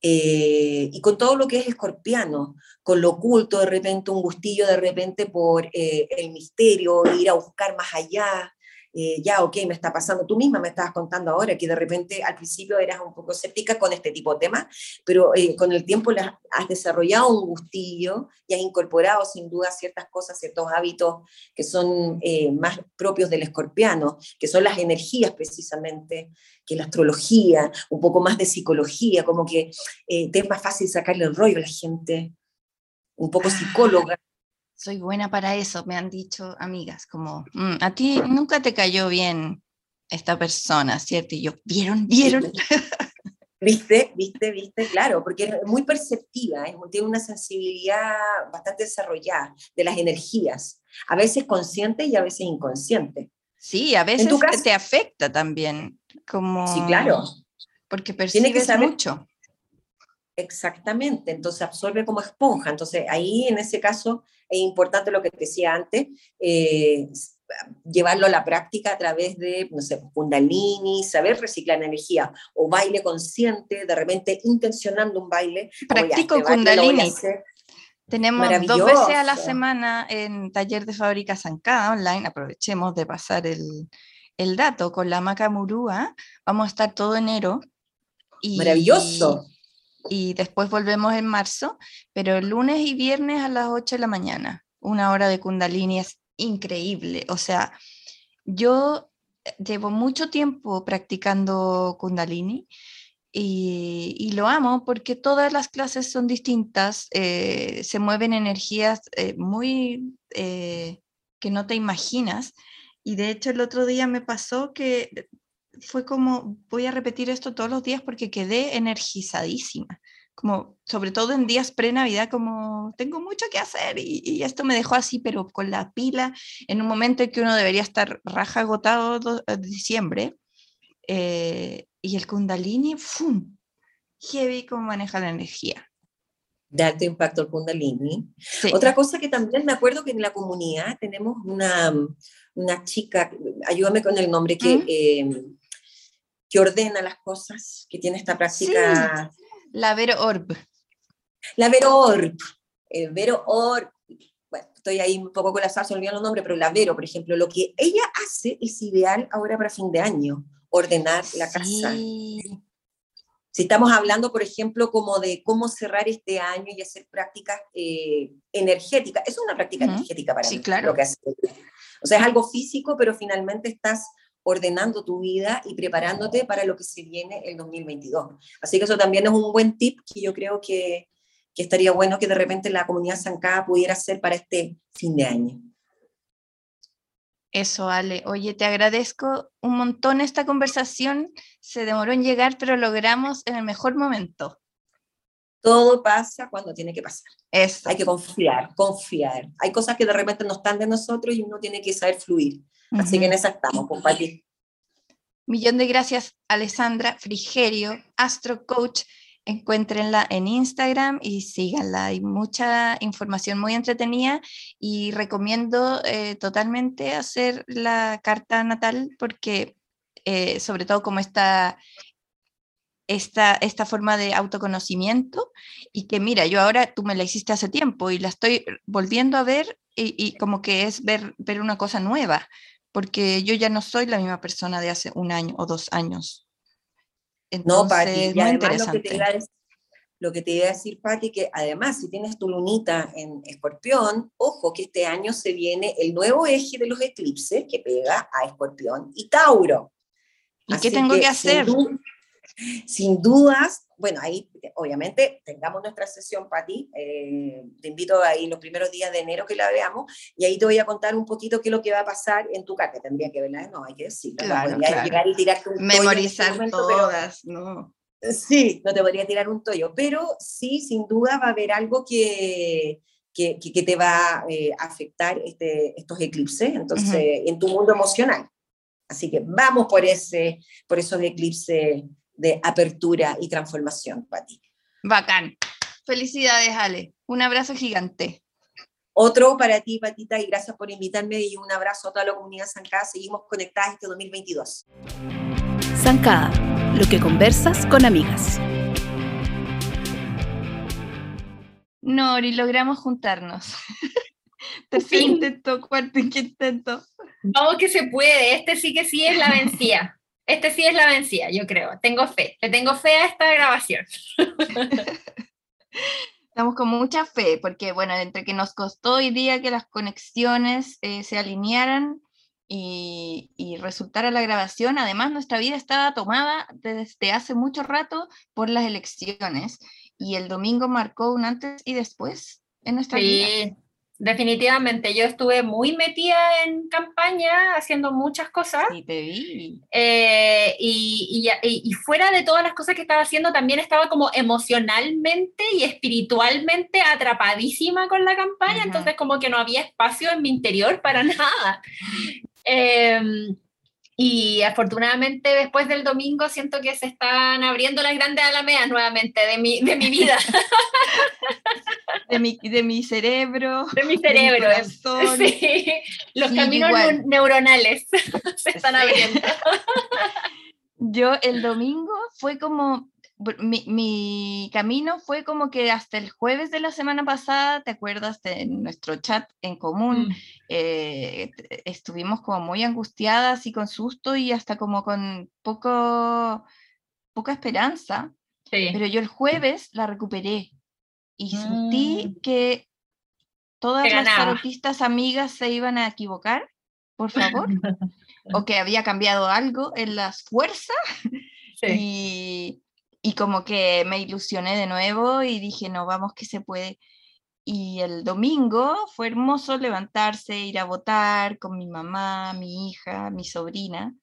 eh, y con todo lo que es escorpiano, con lo oculto, de repente un gustillo de repente por eh, el misterio, ir a buscar más allá, eh, ya, ok, me está pasando, tú misma me estabas contando ahora que de repente al principio eras un poco escéptica con este tipo de temas, pero con el tiempo has desarrollado un gustillo y has incorporado sin duda ciertas cosas, ciertos hábitos que son más propios del escorpiano, que son las energías precisamente que la astrología, un poco más de psicología, como que eh, te es más fácil sacarle el rollo a la gente, un poco psicóloga. Soy buena para eso, me han dicho amigas, como, mm, a ti nunca te cayó bien esta persona, ¿cierto? Y yo, ¿vieron? ¿Vieron? ¿Viste? ¿Viste? ¿Viste? Claro, porque es muy perceptiva, tiene una sensibilidad bastante desarrollada de las energías, a veces consciente y a veces inconsciente. Sí, a veces te afecta también. Como... Sí, claro. Porque percibes que saber... mucho. Exactamente, entonces absorbe como esponja. Entonces ahí en ese caso es importante lo que te decía antes, eh, llevarlo a la práctica a través de, no sé, kundalini, saber reciclar energía o baile consciente, de repente intencionando un baile. Practico este kundalini. Tenemos dos veces a la semana en taller de fábrica Zancada online, aprovechemos de pasar el, el dato con la maca murúa, vamos a estar todo enero. Y, Maravilloso. Y, después volvemos en marzo, pero lunes y viernes a las 8 de la mañana. Una hora de kundalini es increíble. O sea, yo llevo mucho tiempo practicando kundalini y, lo amo porque todas las clases son distintas, eh, se mueven energías eh, muy eh, que no te imaginas Y de hecho el otro día me pasó que fue como, voy a repetir esto todos los días porque quedé energizadísima como sobre todo en días pre-Navidad, como tengo mucho que hacer y, esto me dejó así, pero con la pila, en un momento en que uno debería estar raja agotado eh, diciembre, eh, y el Kundalini, ¡fum! Heavy como maneja la energía. De alto impacto el Kundalini. Otra cosa que también me acuerdo que en la comunidad tenemos una, una chica, ayúdame con el nombre, que, em, que ordena las cosas, que tiene esta práctica. La Vero Orb. La Vero Orb. El Vero Orb. Bueno, estoy ahí un poco con la salsa, olvidando los nombres, pero la Vero, por ejemplo, lo que ella hace es ideal ahora para fin de año, ordenar la casa. Si estamos hablando, por ejemplo, como de cómo cerrar este año y hacer prácticas eh, energéticas, es una práctica energética para sí, mí, claro. lo que hace. O sea, es algo físico, pero finalmente estás ordenando tu vida y preparándote para lo que se viene el 2022. Así que eso también es un buen tip que yo creo que, que estaría bueno que de repente la comunidad Zancada pudiera hacer para este fin de año. Eso, Ale. Oye, te agradezco un montón esta conversación. Se demoró en llegar, pero logramos en el mejor momento. Todo pasa cuando tiene que pasar. Eso. Hay que confiar, confiar. Hay cosas que de repente no están de nosotros y uno tiene que saber fluir. Así que en esa estamos, compartir. Millón de gracias, Alessandra Frigerio, Astro Coach. Encuéntrenla en Instagram y síganla. Hay mucha información muy entretenida y recomiendo eh, totalmente hacer la carta natal porque, eh, sobre todo como esta, esta, esta forma de autoconocimiento y que mira, yo ahora tú me la hiciste hace tiempo y la estoy volviendo a ver y, y como que es ver, ver una cosa nueva porque yo ya no soy la misma persona de hace un año o dos años. no, Pati, muy interesante. Lo que, te iba a decir, Pati, que además si tienes tu lunita en escorpión, ojo que este año se viene el nuevo eje de los eclipses que pega a escorpión y Tauro. ¿Y qué tengo que, hacer? sin dudas, bueno, ahí obviamente tengamos nuestra sesión, Pati. Eh, te invito ahí los primeros días de enero que la veamos y ahí te voy a contar un poquito qué es lo que va a pasar en tu carta. Tendría que verla, no, hay que decirlo. Claro, Llegar y tirarte un Memorizar todas, no. Sí, no te podría tirar un toyo, pero sí, sin duda va a haber algo que, que, que te va eh, a afectar este, estos eclipses, entonces, en tu mundo emocional. Así que vamos por, ese, por esos eclipses de apertura y transformación, Pati. Bacán. Felicidades, Ale. Un abrazo gigante. Otro para ti, Patita, y gracias por invitarme y un abrazo a toda la comunidad Zancada. Seguimos conectadas este 2022. Zancada, lo que conversas con amigas. Nori, logramos juntarnos. Tercer intento, cuarto intento. Vamos que se puede, este sí que sí es la vencida. Este sí es la vencida, yo creo. Tengo fe. Le tengo fe a esta grabación. Estamos con mucha fe, porque bueno, entre que nos costó hoy día que las conexiones eh, se alinearan y, y, resultara la grabación, además nuestra vida estaba tomada desde hace mucho rato por las elecciones y el domingo marcó un antes y después en nuestra vida. Definitivamente, yo estuve muy metida en campaña, haciendo muchas cosas. Sí, te vi. Eh, y, y, fuera de todas las cosas que estaba haciendo, también estaba como emocionalmente y espiritualmente atrapadísima con la campaña, entonces como que no había espacio en mi interior para nada. Eh, y afortunadamente después del domingo siento que se están abriendo las grandes alamedas nuevamente de mi, de mi vida. de, mi, de mi cerebro. De mi cerebro. sí, los caminos neuronales se están abriendo. Yo el domingo fue como, mi, camino fue como que hasta el jueves de la semana pasada, ¿te acuerdas de nuestro chat en común? Mm. Eh, estuvimos como muy angustiadas y con susto y hasta como con poco, poca esperanza. Pero yo el jueves la recuperé y sentí mm. que todas las tarotistas amigas se iban a equivocar, por favor, o que había cambiado algo en las fuerzas. Y, y como que me ilusioné de nuevo y dije, no, vamos que se puede. y el domingo fue hermoso levantarse, ir a votar con mi mamá, mi hija, mi sobrina.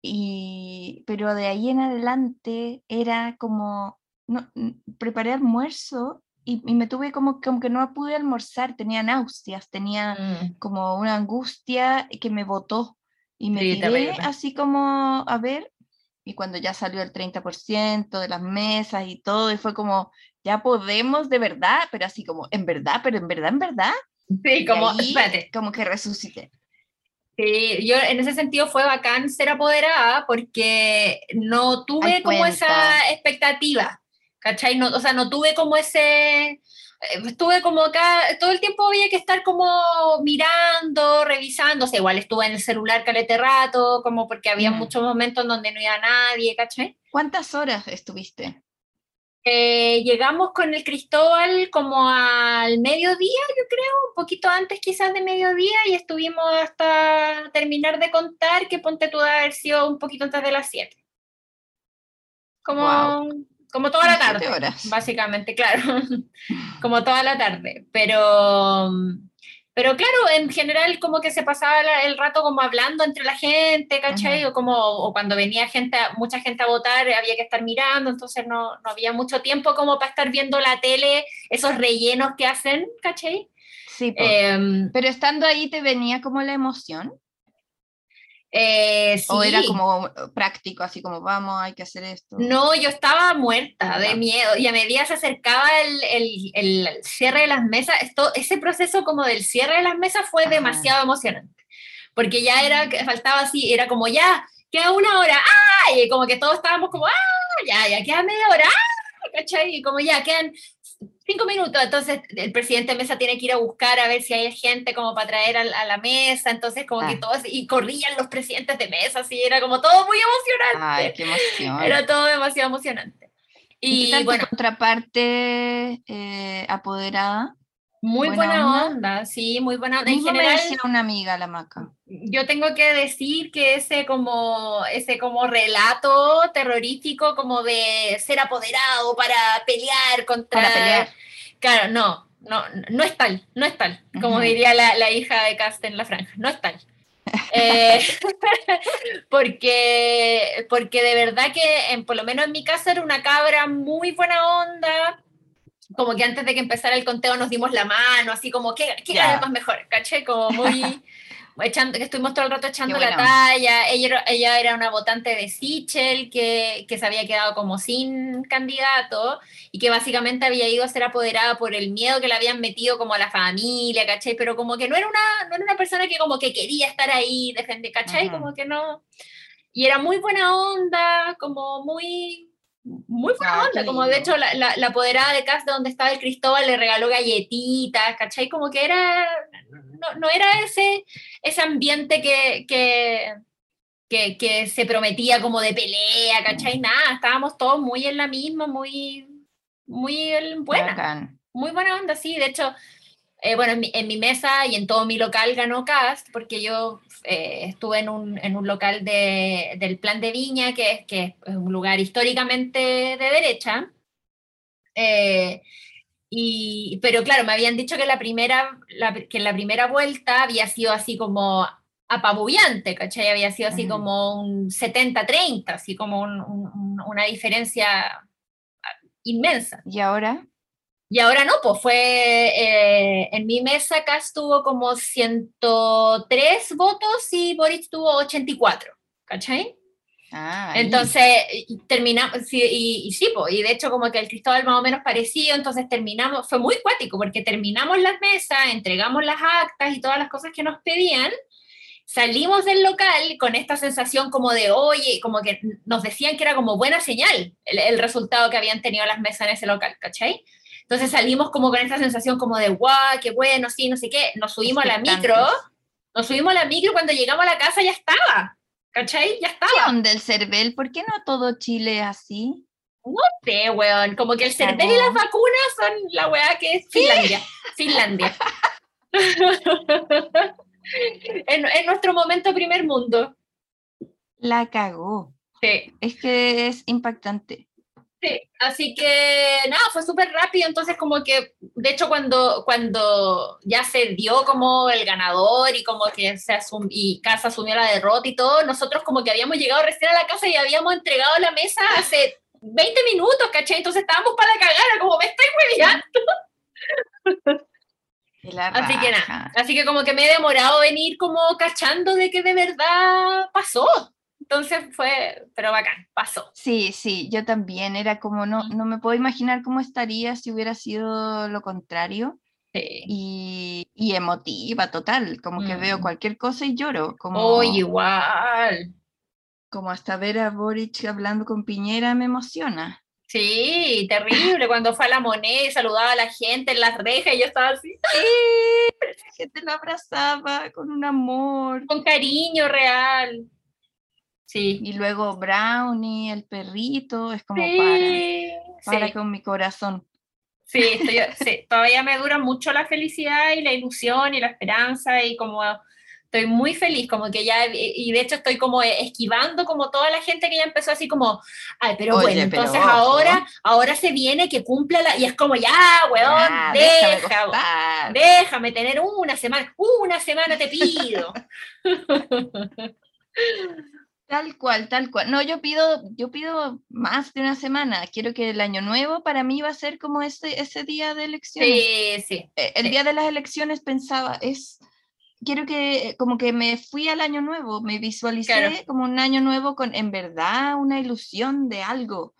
Y, pero de ahí en adelante era como, no, preparé almuerzo y, me tuve como, como que no pude almorzar, tenía náuseas, tenía mm. como una angustia que me botó. Y me tiré así como, a ver, y cuando ya salió el 30% de las mesas y todo, y fue como, ya podemos de verdad, pero así como, en verdad, pero en verdad, en verdad. Sí, como, espérate. Como que resucité. Sí, yo en ese sentido fue bacán ser apoderada porque no tuve como esa expectativa, ¿cachai? No, o sea, no tuve como ese, estuve como acá, todo el tiempo había que estar como mirando, revisando, o sea, igual estuve en el celular calete rato, como porque había mm. muchos momentos donde no iba nadie, ¿cachai? ¿Cuántas horas estuviste? Eh, llegamos con el Cristóbal como al mediodía, yo creo, un poquito antes quizás de mediodía, y estuvimos hasta terminar de contar que ponte tú de haber sido un poquito antes de las 7. Como como toda la tarde, básicamente, claro, como toda la tarde, pero, pero claro, en general como que se pasaba el rato como hablando entre la gente, ¿cachai? O como o cuando venía gente, mucha gente a votar, había que estar mirando, entonces no, no había mucho tiempo como para estar viendo la tele, esos rellenos que hacen, ¿cachai? Sí, em, pero estando ahí te venía como la emoción. Eh, ¿O era como práctico, así como vamos, hay que hacer esto? No, yo estaba muerta de miedo y a medida se acercaba el, el, el cierre de las mesas, esto, ese proceso como del cierre de las mesas fue demasiado emocionante, porque ya era, faltaba así, era como ya, queda una hora, ¡ay! Y como que todos estábamos como, ¡ah! Ya, ya queda media hora, ¡ah! ¿cachai? Y como ya quedan cinco minutos, entonces el presidente de mesa tiene que ir a buscar a ver si hay gente como para traer a, la mesa, entonces como que ah. todos, y corrían los presidentes de mesa, así era como todo muy emocionante. Ay, qué emoción. Era todo demasiado emocionante. Y, ¿Y bueno, contraparte eh, apoderada. Muy buena, onda? sí, muy buena onda. En general, una amiga la maca. Yo tengo que decir que ese como, ese como relato terrorífico como de ser apoderado para pelear contra... Para pelear. Claro, no, no, no es tal, no es tal, como diría la, la, hija de Cast en la franja, no es tal. Eh, porque, porque de verdad que en, por lo menos en mi casa era una cabra muy buena onda, como que antes de que empezara el conteo nos dimos la mano, así como, ¿qué, qué yeah. más mejor? ¿Caché? Como muy... echando, que estuvimos todo el rato echando la talla. Ella era, ella era una votante de Sichel que, que, se había quedado como sin candidato y que básicamente había ido a ser apoderada por el miedo que le habían metido como a la familia, ¿cachai? Pero como que no era una, no era una persona que como que quería estar ahí, defender, ¿cachai? Como que no. Y era muy buena onda, como muy muy buena ah, onda, como de hecho la, la, la, apoderada de casa donde estaba el Cristóbal le regaló galletitas, ¿cachai? Como que era, no, no era ese, ese ambiente que, que, que, que, se prometía como de pelea, ¿cachai? Nada, estábamos todos muy en la misma, muy, muy buena, muy buena onda, sí, de hecho eh, bueno, en mi, mesa y en todo mi local ganó Cast, porque yo eh, estuve en un, en un local de, del Plan de Viña, que es, que es un lugar históricamente de derecha. Eh, y, pero claro, me habían dicho que la primera, la, que la primera vuelta había sido así como apabullante, ¿cachai? Había sido así como un 70-30, así como una diferencia inmensa. ¿Y ahora? Y ahora no, pues fue eh, en mi mesa acá estuvo como 103 votos y Boris tuvo 84, ¿cachai? Ah, entonces terminamos, y, y, sí, pues, y de hecho como que el Cristóbal más o menos parecido, entonces terminamos, fue muy cuático porque terminamos las mesas, entregamos las actas y todas las cosas que nos pedían, salimos del local con esta sensación como de, oye, como que nos decían que era como buena señal el, el resultado que habían tenido las mesas en ese local, ¿cachai? Entonces salimos como con esa sensación como de, guau, qué bueno, sí, no sé qué. Nos subimos a la micro, nos subimos a la micro y cuando llegamos a la casa ya estaba. ¿Cachai? Ya estaba. ¿Qué onda el CERVEL? ¿Por qué no todo Chile es así? No sé, weón. Como que el CERVEL y las vacunas son la weá que es Finlandia. Finlandia. en, en nuestro momento primer mundo. La cagó. Sí. Es que es impactante. Sí, así que nada, fue súper rápido, entonces como que, de hecho cuando, cuando ya se dio como el ganador y como que se asum y Casa asumió la derrota y todo, nosotros como que habíamos llegado recién a la casa y habíamos entregado la mesa hace 20 minutos, ¿cachai? Entonces estábamos para la cagada, como me estoy hueviando. Así que nada, así que como que me he demorado venir como cachando de que de verdad pasó. Entonces fue, pero bacán, pasó. Sí, sí, yo también era como, no, no me puedo imaginar cómo estaría si hubiera sido lo contrario. Y, y, emotiva, total, como que veo mm. cualquier cosa y lloro. Como, oh, igual. Como hasta ver a Boric hablando con Piñera me emociona. Sí, terrible, cuando fue a la moneda y saludaba a la gente en las rejas y yo estaba así. Sí, la gente lo abrazaba con un amor. Con cariño real. Sí. Y luego Brownie, el perrito, es como para, para con mi corazón. Sí, sí, todavía me dura mucho la felicidad y la ilusión y la esperanza y como estoy muy feliz, como que ya, y de hecho estoy como esquivando como toda la gente que ya empezó así como, ay, pero bueno, entonces ahora, ahora se viene que cumpla la, y es como, ya, weón, déjame, déjame tener una semana, una semana te pido. Tal cual, tal cual. No, yo pido, yo pido más de una semana. Quiero que el año nuevo para mí va a ser como ese, ese día de elecciones. Sí, sí. Eh, el día de las elecciones pensaba, es, quiero que, como que me fui al año nuevo, me visualicé como un año nuevo con, en verdad, una ilusión de algo.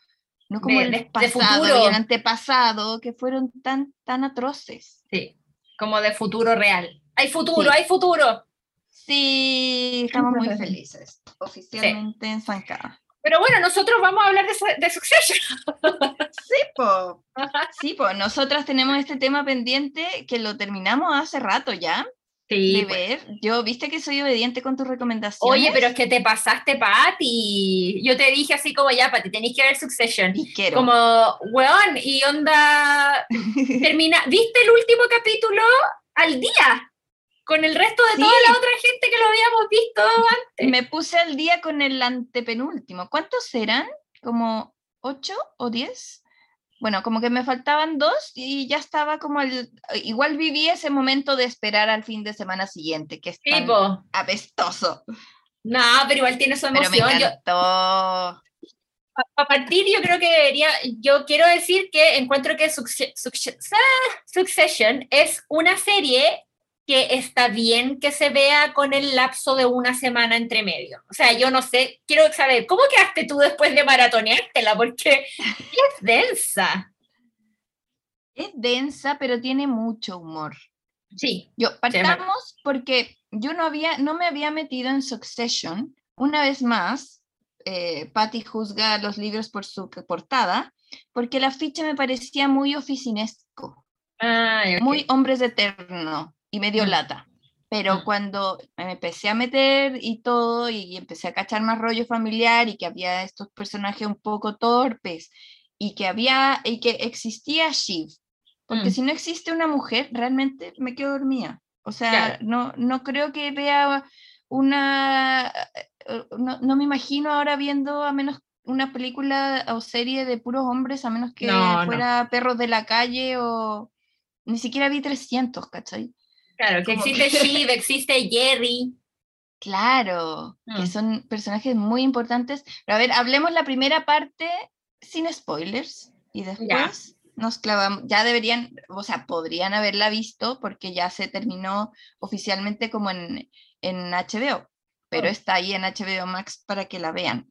No como el pasado y el antepasado, que fueron tan, tan atroces. Sí, como de futuro real. Hay futuro, hay futuro. Sí, estamos muy felices, oficialmente en Zancada. Pero bueno, nosotros vamos a hablar de, de Succession. Sí, po. Sí, po. Nosotras tenemos este tema pendiente que lo terminamos hace rato ya. Sí. De pues. ver. Yo, viste que soy obediente con tus recomendaciones. Oye, pero es que te pasaste, Pati. Yo te dije así como ya, Pati, tenéis que ver Succession. Y quiero. Como, weón, y onda. termina. ¿Viste el último capítulo al día? Con el resto de toda la otra gente que lo habíamos visto antes. Me puse al día con el antepenúltimo. ¿Cuántos eran? ¿Como ocho o diez? Bueno, como que me faltaban dos y ya estaba como el... Igual viví ese momento de esperar al fin de semana siguiente, que es tan apestoso. No, pero igual tiene su emoción. Pero me encantó. a partir yo creo que debería, yo quiero decir que encuentro que Succession es una serie que está bien que se vea con el lapso de una semana entre medio. O sea, yo no sé, quiero saber, ¿cómo quedaste tú después de maratoneártela? Porque es densa. Es densa, pero tiene mucho humor. Sí. Yo partamos porque yo no había, no me había metido en Succession. Una vez más, eh, Patty juzga los libros por su portada, porque la ficha me parecía muy oficinesco. Muy hombres eterno y me dio mm. lata. Pero mm. cuando me empecé a meter y todo, y empecé a cachar más rollo familiar y que había estos personajes un poco torpes, y que había, y que existía Shiv, porque mm. si no existe una mujer, realmente me quedo dormida. O sea, no, no creo que vea una, eh, no, no, me imagino ahora viendo a menos una película o serie de puros hombres, a menos que fuera Perros de la Calle o ni siquiera vi 300, ¿cachai? Claro, que existe Shiv, existe Jerry. Claro, que mm. son personajes muy importantes. Pero a ver, hablemos la primera parte sin spoilers y después nos clavamos. Ya deberían, o sea, podrían haberla visto porque ya se terminó oficialmente como en, en HBO, pero oh. está ahí en HBO Max para que la vean.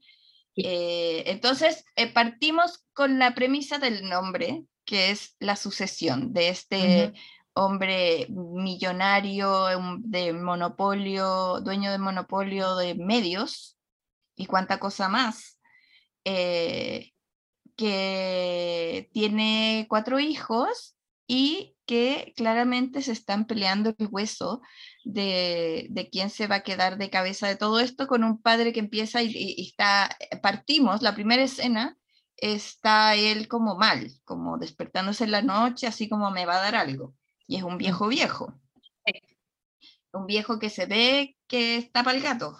Eh, entonces, eh, partimos con la premisa del nombre, que es la sucesión de este hombre millonario de monopolio, dueño de monopolio de medios y cuánta cosa más, eh, que tiene cuatro hijos y que claramente se están peleando el hueso de, de, quién se va a quedar de cabeza de todo esto con un padre que empieza y, y está, partimos, la primera escena está él como mal, como despertándose en la noche, así como me va a dar algo y es un viejo viejo. Un viejo que se ve que está para el gato.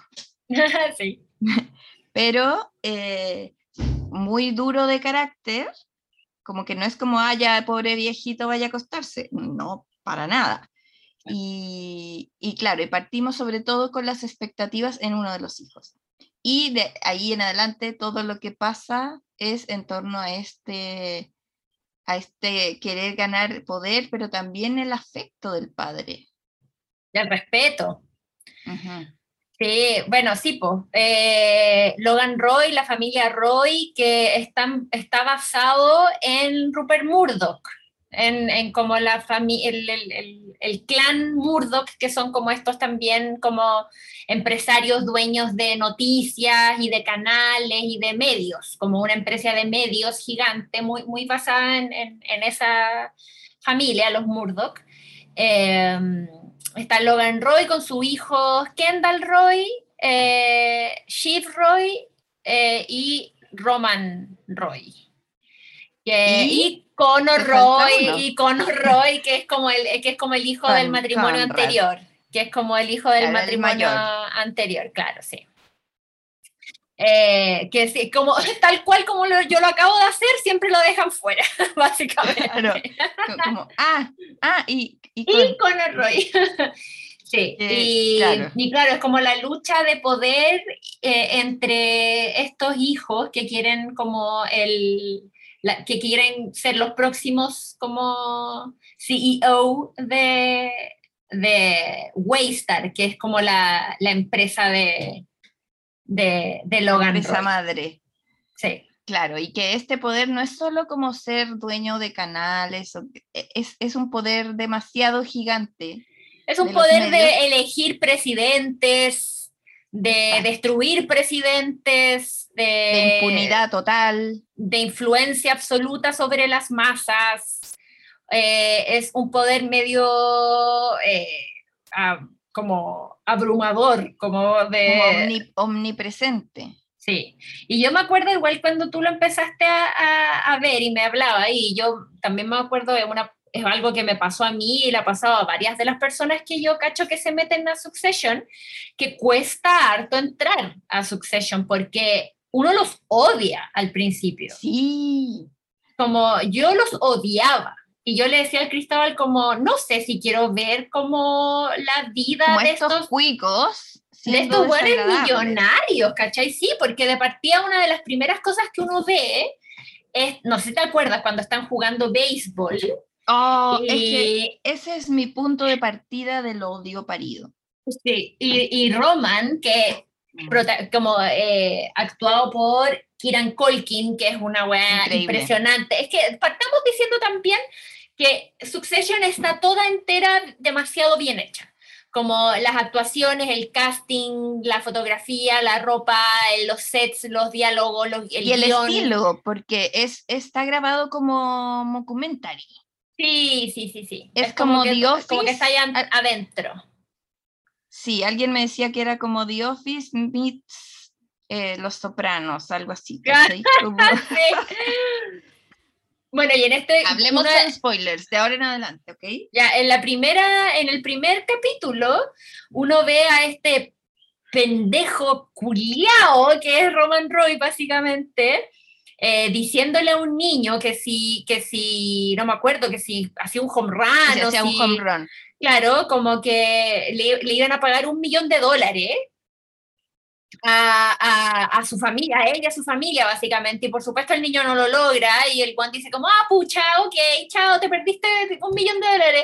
sí. Pero eh, muy duro de carácter, como que no es como, ah, ya, pobre viejito, vaya a acostarse. No, para nada. Y, y claro, y partimos sobre todo con las expectativas en uno de los hijos. Y de ahí en adelante todo lo que pasa es en torno a este, a este querer ganar poder, pero también el afecto del padre. El respeto. Sí, bueno, sí, pues. Logan Roy, la familia Roy, que están, está basado en Rupert Murdoch, en, como la familia, el, el, clan Murdoch, que son como estos también como empresarios dueños de noticias y de canales y de medios, como una empresa de medios gigante, muy, muy basada en, en, esa familia, los Murdoch. Eh, está Logan Roy con su hijo Kendall Roy, eh, Shiv Roy eh, y Roman Roy. Que, ¿Y? y Conor Roy, y Conor Roy, que es como el, que es como el hijo del matrimonio anterior, que es como el hijo del claro, matrimonio anterior, claro, sí. Eh, que sí, como, tal cual como lo, yo lo acabo de hacer, siempre lo dejan fuera, básicamente. Claro, como, ah, ah, y, y, con... y Conor Roy. Sí, eh, y, claro. y, claro. es como la lucha de poder eh, entre estos hijos que quieren como el, la, que quieren ser los próximos como CEO de, de Waystar, que es como la, la empresa de, de, de Logan. Esa madre. Sí. Claro, y que este poder no es solo como ser dueño de canales, e, es, es un poder demasiado gigante. Es un poder de elegir presidentes, de destruir presidentes, de, de, impunidad total, de influencia absoluta sobre las masas. Eh, es un poder medio eh, como abrumador, como de... Como omnipresente. Sí, y yo me acuerdo igual cuando tú lo empezaste a, a, a ver y me hablaba, y yo también me acuerdo de una, es algo que me pasó a mí y le ha pasado a varias de las personas que yo cacho que se meten a Succession, que cuesta harto entrar a Succession porque uno los odia al principio. Sí. Como yo los odiaba. Y yo le decía al Cristóbal como, no sé si quiero ver como la vida como de estos, estos cuicos. de estos buenos millonarios, ¿cachai? Sí, porque de partida una de las primeras cosas que uno ve es, no sé si te acuerdas, cuando están jugando béisbol. Oh, y, es que ese es mi punto de partida del odio parido. Sí, y, y Roman, que como eh, actuado por Kiran Colkin, que es una weá impresionante. Es que partamos diciendo también que Succession está toda entera demasiado bien hecha. Como las actuaciones, el casting, la fotografía, la ropa, los sets, los diálogos, los, el y el guion. estilo, porque es, está grabado como documentary. Sí, sí, sí, sí. Es, es como, como, que, Office, como que está allá adentro. Sí, alguien me decía que era como The Office meets eh, Los Sopranos, algo así. Como... Bueno, y en este... Hablemos una... spoilers, de ahora en adelante, ¿ok? Ya, en la primera, en el primer capítulo, uno ve a este pendejo culiao, que es Roman Roy, básicamente, eh, diciéndole a un niño que si, que si, no me acuerdo, que si hacía un home run. Si o hacía si, un home run. Claro, como que le, le, iban a pagar un millón de dólares a, a, a, su familia, a ella, a su familia, básicamente. Y por supuesto el niño no lo logra y el Juan dice como, ah, pucha, ok, chao, te perdiste un millón de dólares.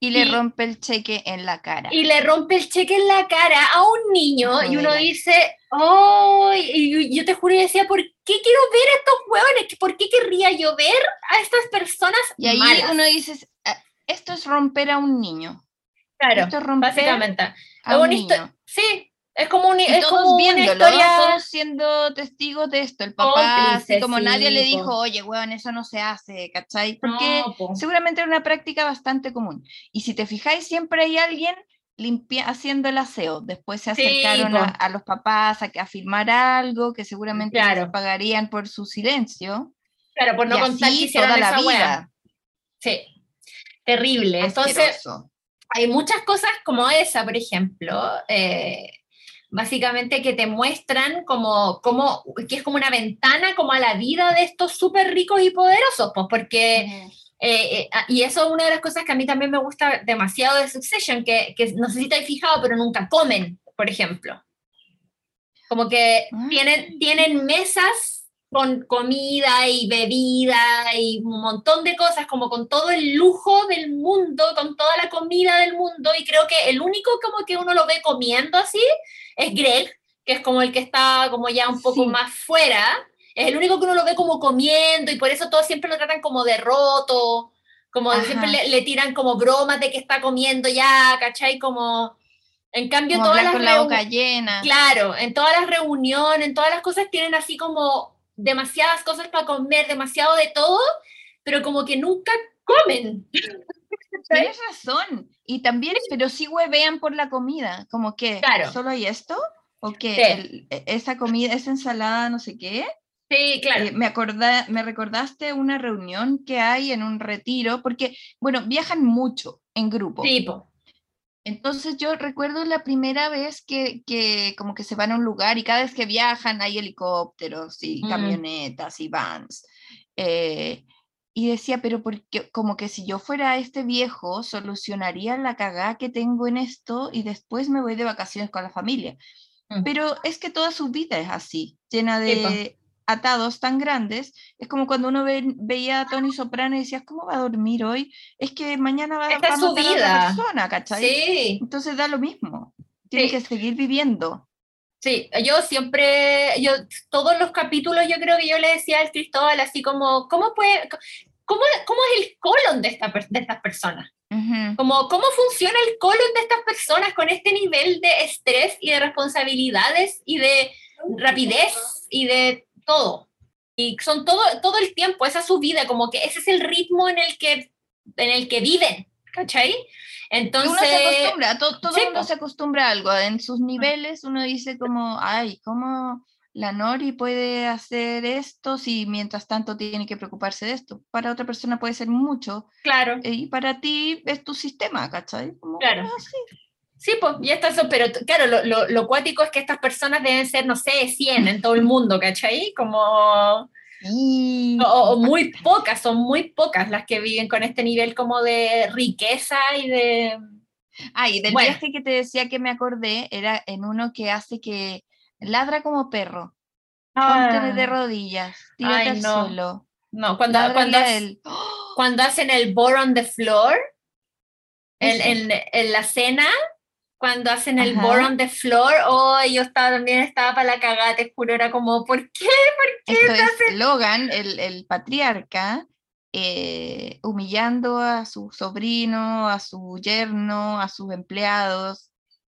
Y le y, rompe el cheque en la cara. Y le rompe el cheque en la cara a un niño Joder. y uno dice, oh, y yo te juro y decía, ¿por qué quiero ver a estos huevones? ¿Por qué querría yo ver a estas personas Y ahí malas? uno dice, esto es romper a un niño. Claro, esto es romper básicamente. a un niño. Sí, es como, un, es todos como viéndolo, una historia... todos siendo testigos de esto. El papá, así como sí, nadie le dijo, oye, weón, eso no se hace, ¿cachai? Porque no, seguramente era una práctica bastante común. Y si te fijáis, siempre hay alguien limpia, haciendo el aseo. Después se acercaron sí, a, a, los papás a, a, firmar algo que seguramente claro. les pagarían por su silencio. Claro, por no y contar así que hicieron toda la esa vida. Sí, terrible. Entonces, hay muchas cosas como esa, por ejemplo. Eh, básicamente que te muestran como, como, que es como una ventana como a la vida de estos súper ricos y poderosos, pues porque... Eh, eh, ah, y eso es una de las cosas que a mí también me gusta demasiado de Succession, que, que no sé si te has fijado, pero nunca comen, por ejemplo. Como que Ah. tienen, tienen mesas con comida y bebida y un montón de cosas, como con todo el lujo del mundo, con toda la comida del mundo, y creo que el único como que uno lo ve comiendo así es Greg, que es como el que está como ya un poco Sí. más fuera, es el único que uno lo ve como comiendo, y por eso todos siempre lo tratan como de roto, como Ajá. siempre le, le tiran como bromas de que está comiendo ya, ¿cachai? Como... En cambio, Como todas las con la boca llena. Claro, en todas las reuniones, en todas las cosas tienen así como demasiadas cosas para comer, demasiado de todo, pero como que nunca comen. Tienes razón. Y también, pero sí huevean por la comida. Como que, Claro. ¿solo hay esto? ¿O que Sí. el- e- esa comida, esa ensalada, no sé qué? Sí, claro. Eh, me, acorda- me recordaste una reunión que hay en un retiro, porque, bueno, viajan mucho en grupo. Sí, po. Entonces yo recuerdo la primera vez que, que como que se van a un lugar y cada vez que viajan hay helicópteros y Mm. camionetas y vans. eh, y decía, pero porque como que si yo fuera este viejo, solucionaría la cagada que tengo en esto y después me voy de vacaciones con la familia. Mm. Pero es que toda su vida es así, llena de atados tan grandes. Es como cuando uno ve- veía a Tony Soprano y decías, ¿cómo va a dormir hoy? Es que mañana va, va a su matar a otra vida. persona, ¿cachai? Sí, Entonces da lo mismo. Tiene Sí. que seguir viviendo. sí. Yo siempre, yo, todos los capítulos yo creo que yo le decía al Cristóbal así como, ¿cómo puede, cómo, cómo es el colon de, esta, de estas personas? Ujú. Como, ¿Cómo funciona el colon de estas personas con este nivel de estrés y de responsabilidades y de rapidez y de todo? Y son todo, todo el tiempo, esa es su vida, como que ese es el ritmo en el que, en el que viven, ¿cachai? Entonces, uno se acostumbra, to- todo sí, po. se acostumbra a algo. En sus niveles uno dice como, ay, ¿cómo la Nori puede hacer esto si mientras tanto tiene que preocuparse de esto? Para otra persona puede ser mucho claro, eh, y para ti es tu sistema, ¿cachai? Como, Claro. ah, sí. pues, y estas son, pero claro, lo, lo, lo cuático es que estas personas deben ser, no sé, 100 en todo el mundo, ¿cachai? Como... Sí. O, o muy pocas, son muy pocas las que viven con este nivel como de riqueza y de... Ah, y del Bueno. viaje que te decía que me acordé, era en uno que hace que ladra como perro. Ponte de rodillas, tírate Ay, al no. suelo. No, cuando, cuando, él. ¡Oh! cuando hacen el bore on the floor, en, en, en la cena, cuando hacen el Ajá. bore on the floor, oh, yo estaba, también estaba para la cagada, te juro, era como, ¿por qué? Esto es Logan, el, el patriarca, eh, humillando a su sobrino, a su yerno, a sus empleados.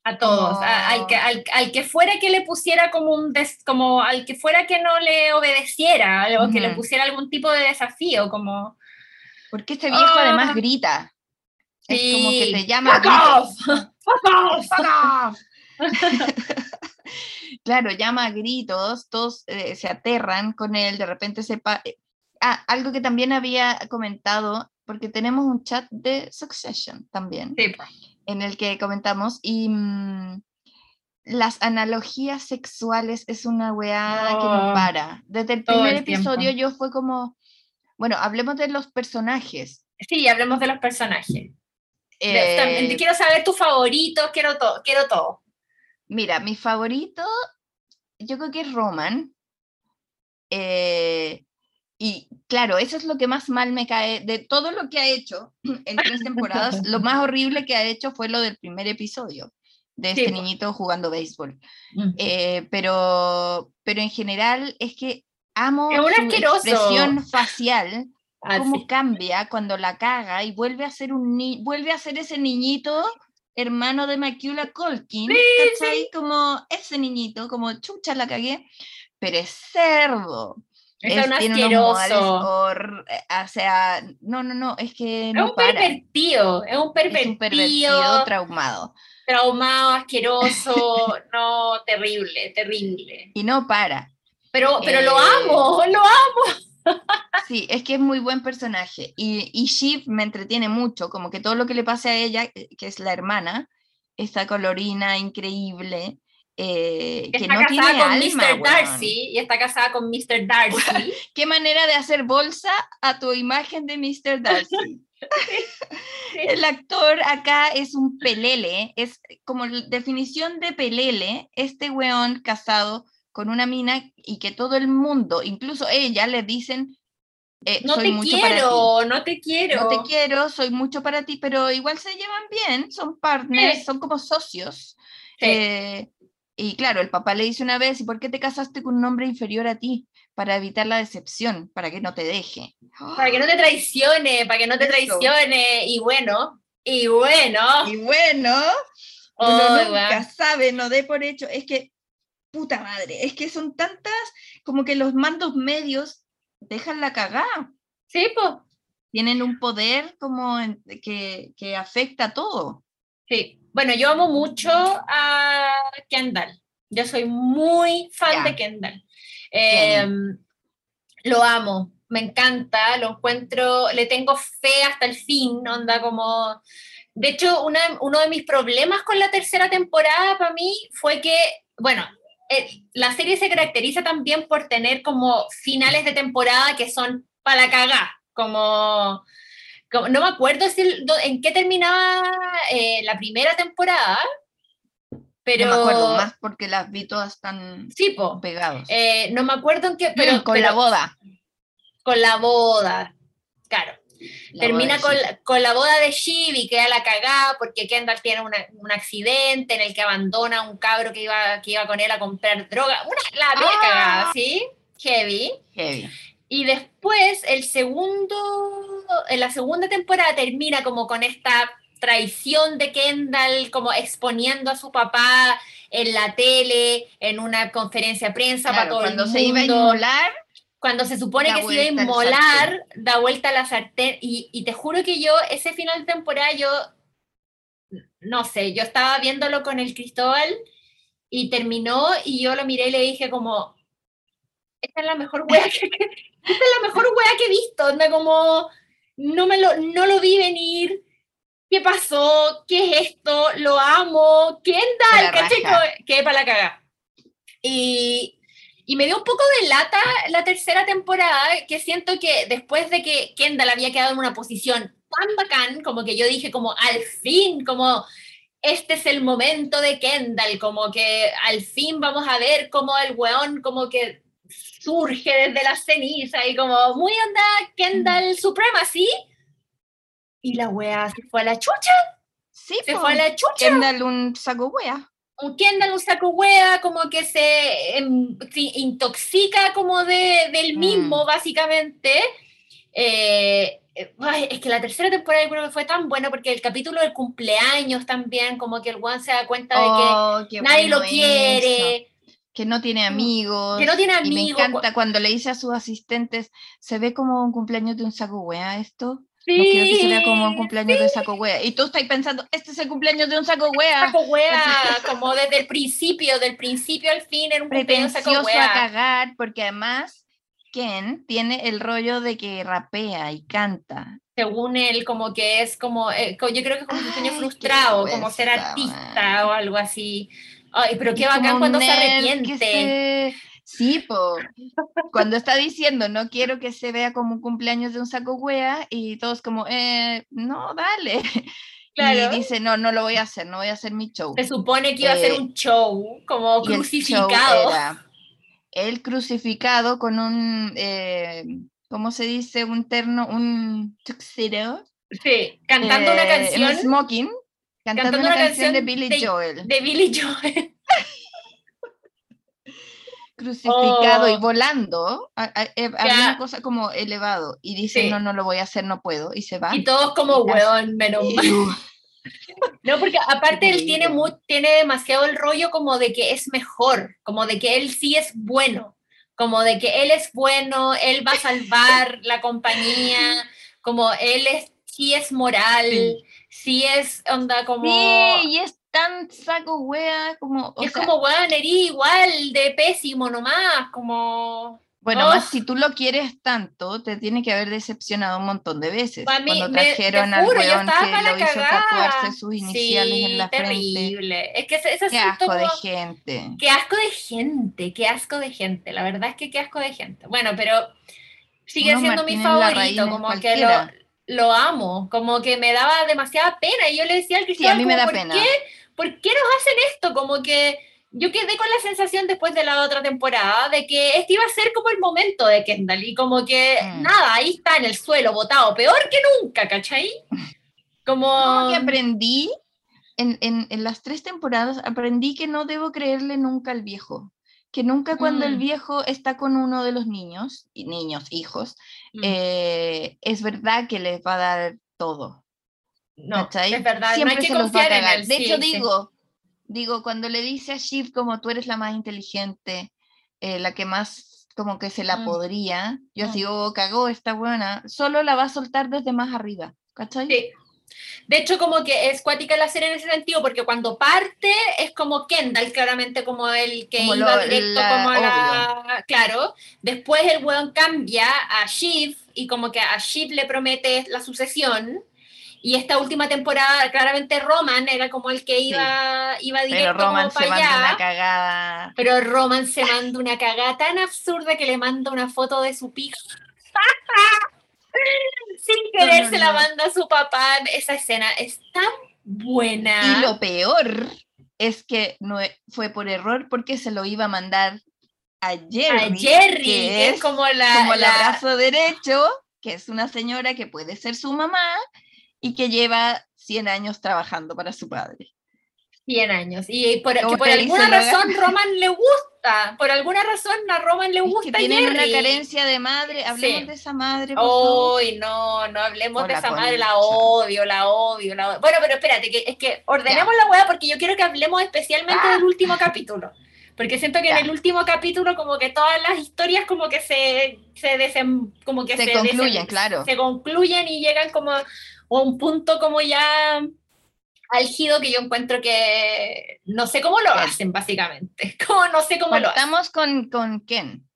A todos, a- al, que, al, al que fuera que le pusiera como un, des- como al que fuera que no le obedeciera, o que le pusiera algún tipo de desafío, como... Porque este viejo Ah. además grita. Es como que Sí. te llama. Fuck off, fuck off. Claro, llama a gritos, todos eh, se aterran con él, de repente se... pa- eh, Ah, algo que también había comentado, porque tenemos un chat de Succession también, Sí, en el que comentamos, y mm, las analogías sexuales es una weá que no Oh, para. Desde el primer el tiempo. episodio yo fue como, bueno, hablemos de los personajes. Sí, hablemos de los personajes. De- también Eh, quiero saber tus favoritos, quiero todo, quiero todo. Mira, mi favorito, yo creo que es Roman. Eh, y claro, eso es lo que más mal me cae de todo lo que ha hecho en tres temporadas. lo más horrible que ha hecho fue lo del primer episodio, de Sí, este niñito jugando béisbol. Mm. Eh, pero, pero en general es que amo Es su expresión facial, cómo sí. cambia cuando la caga y vuelve a ser un ni- vuelve a ser ese niñito hermano de Macula Colkin, ¿cachai? Como ese niñito, como chucha la cagué, pero es cerdo. Es, es- un asqueroso. eh, o sea, no, no, no, es que Es no un para. pervertido, es un Es pervertido, un pervertido traumado. traumado, asqueroso, no, terrible, terrible. Y no para. Pero, pero lo Eh, amo, lo amo. Sí, es que es muy buen personaje. Y, y Shiv me entretiene mucho, como que todo lo que le pase a ella, eh, que es la hermana, esta colorina increíble, eh, que Está no tiene casada con alma, Mr. weón. Darcy y está casada con Mr. Darcy. Qué manera de hacer bolsa a tu imagen de Mr. Darcy. El actor acá es un pelele, es como definición de pelele, este weón casado con una mina y que todo el mundo, incluso ella, le dicen, eh, No soy te mucho para ti. quiero, no te quiero. No te quiero, soy mucho para ti, pero igual se llevan bien, son partners, Sí. son como socios. Sí. Eh, y claro, el papá le dice una vez, ¿y por qué te casaste con un hombre inferior a ti? Para evitar la decepción, para que no te deje. Para que no te traicione, para que no te traicione. Y bueno, y bueno. Y bueno, uno Oh, nunca weón. sabe, no dé por hecho. Es que, puta madre, es que son tantas, como que los mandos medios dejan la cagada. Sí, pues. Tienen un poder como en- que, que afecta a todo. Sí. Bueno, yo amo mucho a Kendall. Yo soy muy fan de Kendall. Eh, lo amo, me encanta, lo encuentro, le tengo fe hasta el fin, onda como... De hecho, una- uno de mis problemas con la tercera temporada para mí fue que, bueno, eh, la serie se caracteriza también por tener como finales de temporada que son para la cagá, como, como- no me acuerdo si el- en qué terminaba eh, la primera temporada, pero... no me acuerdo más porque las vi todas tan Sí, po. pegados. Eh, no me acuerdo en qué, pero Mm, con la pero boda. con la boda, claro. La Termina con con la boda de Shiv queda la cagada porque Kendall tiene una- un accidente en el que abandona a un cabro que iba, que iba con él a comprar droga. Una, la Ah. cagada, ¿sí? Heavy. Heavy. Y después, el segundo, en la segunda temporada termina como con esta traición de Kendall, como exponiendo a su papá en la tele, en una conferencia de prensa para todo cuando el se iba a mundo inmolar, cuando se supone Da que se iba a inmolar, da vuelta a la sartén. Y, y te juro que yo, ese final de temporada, yo, no sé, yo estaba viéndolo con el Cristóbal y terminó y yo lo miré y le dije como, esta es la mejor wea que, esta es la mejor wea que he visto. Onda como, no, me lo, no lo vi venir. ¿Qué pasó? ¿Qué es esto? Lo amo. ¿Quién da? la ¿Caché? Que para la caga. Y, y me dio un poco de lata la tercera temporada, que siento que después de que Kendall había quedado en una posición tan bacán, como que yo dije como al fin, como este es el momento de Kendall, como que al fin vamos a ver cómo el weón como que surge desde la ceniza y como muy onda Kendall Supremacy. Y la wea se fue a la chucha, sí, se po. fue a la chucha Kendall un saco wea. Kendall un saco hueá, como que se em, sí, intoxica como de, del Mm. mismo, básicamente. Eh, eh, ay, es que la tercera temporada yo creo que fue tan buena porque el capítulo del cumpleaños también, como que el one se da cuenta de Oh, que qué nadie lo quiere, eso. Que no tiene amigos. que no tiene Y me amigos. encanta cuando le dice a sus asistentes, ¿se ve como un cumpleaños de un saco wea esto? Sí, No quiero que se vea como un cumpleaños de saco wea. Y tú estás pensando, este es el cumpleaños de un saco wea. saco hueá, como desde el principio, del principio al fin era un cumpleaños saco pretencioso a cagar, porque además Ken tiene el rollo de que rapea y canta. según él, como que es como, eh, yo creo que es como un sueño frustrado, como ser artista man. o algo así. Ay, pero qué bacán cuando se arrepiente. Sí, po. Cuando está diciendo, no quiero que se vea como un cumpleaños de un saco wea, y todos como, eh, no, dale. Claro. Y dice, no, no lo voy a hacer, no voy a hacer mi show. Se supone que iba a ser Eh, un show, como Y el show crucificado. crucificado con un, eh, ¿cómo se dice? Un terno, un tuxedo. Sí, cantando una eh, canción Un smoking. Cantando, una, canción, de Billy de- Joel. de Billy Joel. Crucificado y Oh. volando. eh, Había una cosa como elevado. Y dice, Sí. no, no lo voy a hacer, no puedo. Y se va. Y todos como, Ya. weón, menos mal. No, porque aparte él tiene, Increíble. mu- tiene demasiado el rollo como de que es mejor, como de que él sí es bueno, como de que él es bueno, él va a salvar la compañía, como él es, sí es moral, Sí. sí, es onda como... Sí, y es tan saco wea como. o es sea, como, weón, herí igual de pésimo nomás, como... Bueno, Oh. más si tú lo quieres tanto, te tiene que haber decepcionado un montón de veces. Mí, Cuando me- trajeron al juro, yo weón que lo hizo cagada. tatuarse sus iniciales Sí, en la frente. terrible. Es que ese, ese Qué asunto asco de gente. Qué asco de gente, qué asco de gente. La verdad es que qué asco de gente. Bueno, pero sigue siendo mi favorito, como que lo, amo, como que me daba demasiada pena. Y yo le decía al Sí, Cristóbal, a mí me como, da ¿por pena. qué? ¿Por qué nos hacen esto? Como que yo quedé con la sensación después de la otra temporada de que este iba a ser como el momento de Kendall y como que Mm. nada, ahí está en el suelo, botado, peor que nunca, ¿cachai? Como... Como que aprendí, en, en, en las tres temporadas, aprendí que no debo creerle nunca al viejo. Que nunca cuando el Mm. viejo está con uno de los niños, y niños, hijos, Mm. eh, es verdad que les va a dar todo. No, ¿cachai? es verdad, Siempre no hay que se los va a confiar en él. De sí, hecho, sí. digo, digo, cuando le dice a Shiv como tú eres la más inteligente, eh, la que más como que se la Mm. podría, yo Mm. así, oh, cagó, está buena, solo la va a soltar desde más arriba, ¿cachai? Sí. De hecho, como que es cuática la serie en ese sentido, porque cuando parte es como Kendall, claramente como el que Como iba lo- directo la- como a la... Claro. Después el weón cambia a Shiv y como que a Shiv le promete la sucesión. Y esta última temporada, claramente Roman era como el que iba, iba directo Pero Roman como se para manda allá. una cagada. Pero Roman se manda una cagada tan absurda que le manda una foto de su pija. Sin querer no, se la manda a su papá. Esa escena es tan buena. Y lo peor es que no e- fue por error porque se lo iba a mandar a Jerry, a Jerry, que que es como la, como el abrazo derecho, que es una señora que puede ser su mamá y que lleva 100 años trabajando para su padre. 100 años. Y por, ¿Cómo que por te alguna razón Roman le gusta. Por alguna razón a Roman le Es gusta que tienen una carencia de madre. Hablemos Sí. de esa madre. Uy, no, no hablemos de esa madre, la odio, la odio, la odio. Bueno, pero espérate, que, es que ordenemos la weá porque yo quiero que hablemos especialmente Ah. del último capítulo. Porque siento que Ya. en el último capítulo como que todas las historias como que se, se desem- como que Se se, concluyen, claro. Se concluyen y llegan como a un punto como ya álgido que yo encuentro que no sé cómo lo hacen básicamente. Como no sé cómo lo hacen. Partamos con, con Ken.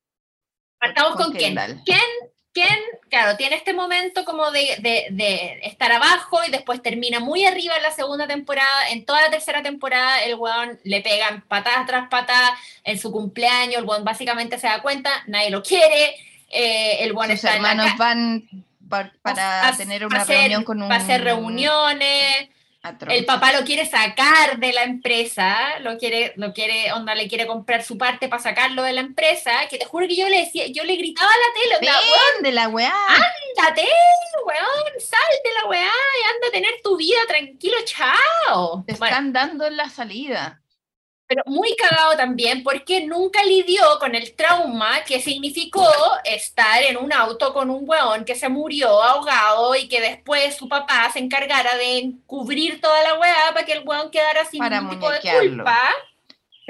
Partamos con. Kendall. Ken. Ken, claro, tiene este momento como de, de- de estar abajo y después termina muy arriba en la segunda temporada. En toda la tercera temporada, el weón le pegan patadas tras patadas. En su cumpleaños, el weón básicamente se da cuenta, nadie lo quiere. eh, el weón Sus está en la hermanos van par- para a- tener una hacer- reunión con un... para hacer reuniones. atroz. El papá lo quiere sacar de la empresa, lo quiere, lo quiere, onda, le quiere comprar su parte para sacarlo de la empresa, que te juro que yo le decía, yo le gritaba a la tele, onda, Ven de la weá. ándate, weón, sal de la weá y anda a tener tu vida tranquilo, chao. Te Bueno, están dando en la salida. Pero muy cagado también porque nunca lidió con el trauma que significó estar en un auto con un weón que se murió ahogado y que después su papá se encargara de cubrir toda la weá para que el weón quedara sin Para ningún tipo de culpa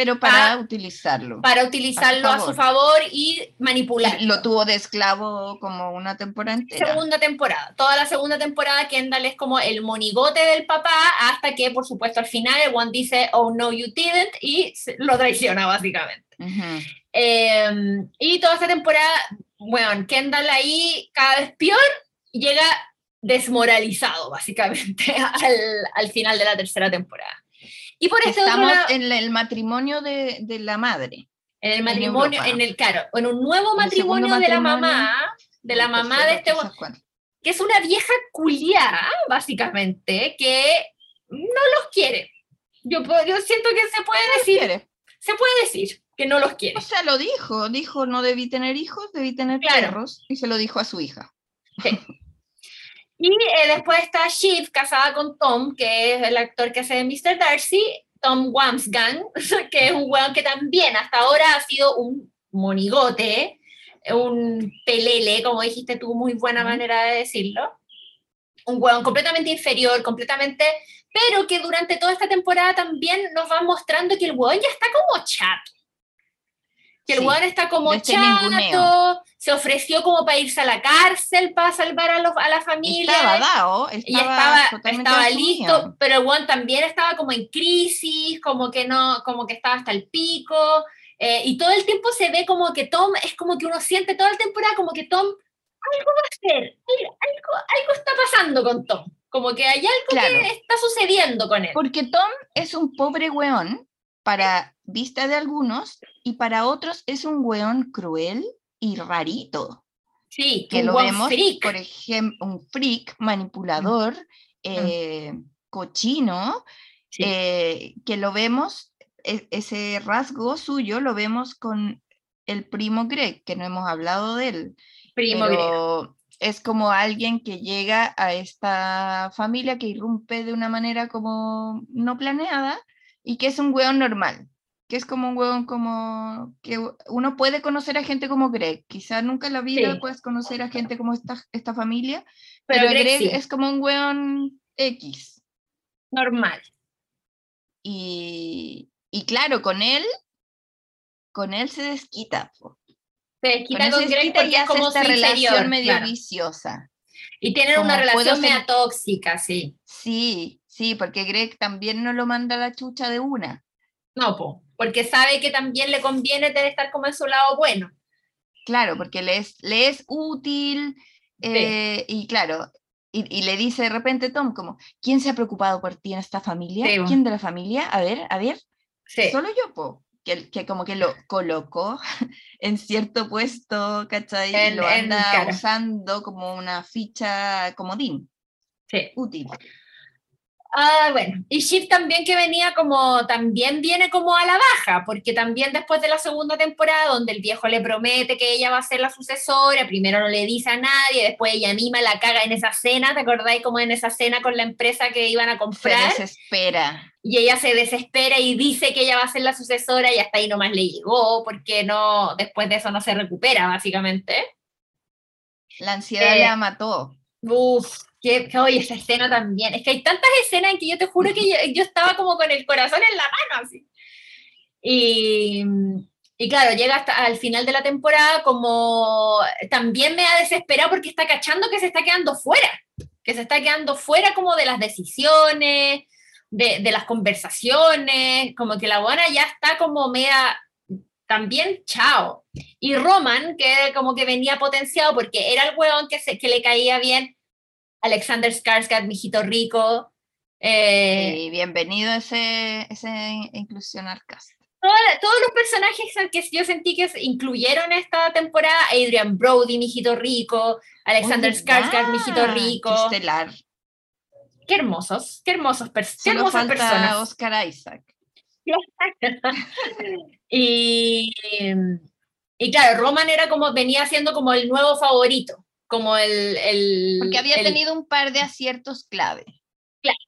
Pero para Ah, utilizarlo. para utilizarlo a su favor. favor y manipular. Lo tuvo de esclavo como una temporada entera. segunda temporada. Toda la segunda temporada Kendall es como el monigote del papá hasta que, por supuesto, al final el one dice, oh no, you didn't, y lo traiciona básicamente. Ujú. Eh, y toda esta temporada, bueno, Kendall ahí cada vez peor llega desmoralizado básicamente al, al final de la tercera temporada. Y por este otro Estamos lado, en el matrimonio de, de la madre. en el en matrimonio, Europa. en el, claro, en un nuevo En segundo matrimonio de la matrimonio, mamá, de la mamá tercero, de este que es una vieja culiada, básicamente, que no los quiere. Yo, yo siento que se puede decir, ¿Quiere? se puede decir que no los quiere. O sea, lo dijo. Dijo, no debí tener hijos, debí tener Claro. perros. Y se lo dijo a su hija. Y eh, después está Shiv, casada con Tom, que es el actor que hace de Mr. Darcy, Tom Wamsgang, que es un weón que también hasta ahora ha sido un monigote, un pelele, como dijiste tú, muy buena manera de decirlo. Un weón completamente inferior, completamente, pero que durante toda esta temporada también nos va mostrando que el weón ya está como chato. Que el Sí, weón está como chato, ninguneo. Se ofreció como para irse a la cárcel para salvar a, los, a la familia. Estaba dado. y Estaba, estaba, totalmente estaba asumido. listo, pero el one también estaba como en crisis, como que no, como que estaba hasta el pico. Eh, y todo el tiempo se ve como que Tom, es como que uno siente toda la temporada como que Tom algo va a hacer, algo, algo está pasando con Tom. Como que hay algo que está sucediendo con él. Porque Tom es un pobre weón para vista de algunos y para otros es un weón cruel y rarito. Sí, que lo vemos, por ejemplo, un freak, manipulador, mm. eh, cochino, eh, que lo vemos, e, ese rasgo suyo lo vemos con el primo Greg, que no hemos hablado de él. Primo Greg es como alguien que llega a esta familia que irrumpe de una manera como no planeada y que es un hueón normal, que es como un hueón como que uno puede conocer a gente como Greg, quizás nunca en la vida puedes conocer a gente como esta, esta familia, pero, Greg, es como un hueón X. Normal. Y, y claro, con él, con él se desquita. Se quita con, Greg porque es como esta relación medio viciosa. Y tienen una relación medio tóxica, sí. Sí, sí, porque Greg también no lo manda a la chucha de una. No, po, porque sabe que también le conviene tener estar como en su lado bueno. Claro, porque le es, le es útil eh, y claro, y, le dice de repente Tom como, ¿quién se ha preocupado por ti en esta familia? ¿Quién de la familia? A ver, a ver. Solo yo, po que, como que lo colocó en cierto puesto, ¿cachai? y lo anda usando como una ficha comodín. Sí. Útil. Ah, bueno, y Shiv también que venía como, también viene como a la baja, porque también después de la segunda temporada, donde el viejo le promete que ella va a ser la sucesora, primero no le dice a nadie, después ella anima la caga en esa cena, ¿te acordáis como en esa cena con la empresa que iban a comprar? Se desespera. Y ella se desespera y dice que ella va a ser la sucesora y hasta ahí nomás le llegó, porque no, después de eso no se recupera, básicamente. La ansiedad la mató. Uf, que, oye, esa escena también. Es que hay tantas escenas en que yo te juro que yo, estaba como con el corazón en la mano, así. Y, y, claro, llega hasta al final de la temporada como también me ha desesperado porque está cachando que se está quedando fuera, que se está quedando fuera como de las decisiones, de, de las conversaciones, como que la buena ya está como media también chao. Y Roman, que como que venía potenciado porque era el hueón que, se, que le caía bien Alexander Skarsgård, mijito rico. Eh, bienvenido a ese, ese Inclusión Cast. todos los personajes que yo sentí que incluyeron esta temporada, Adrian Brody, mijito rico, Alexander Skarsgård, mijito rico. Estelar. Qué hermosos, qué hermosos, qué hermosas personas. Oscar Isaac. y, y claro, Roman era como, venía siendo como el nuevo favorito como el... Porque había tenido un par de aciertos clave. Claro.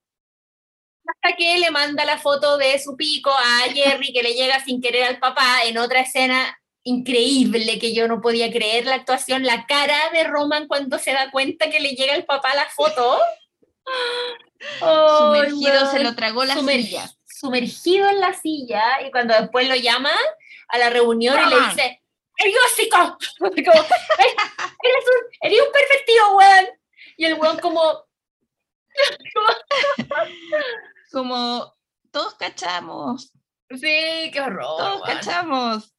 Hasta que le manda la foto de su pico a Jerry, que le llega sin querer al papá, en otra escena increíble que yo no podía creer la actuación, la cara de Roman cuando se da cuenta que le llega el papá la foto. Sumergido, se lo tragó la silla. Sumergido en la silla y cuando después lo llama a la reunión y le dice, ¡Eriósico! como, eres, un, eres un perfectivo, weón. Y el weón como... como, todos cachamos. Sí, qué horror. Todos cachamos.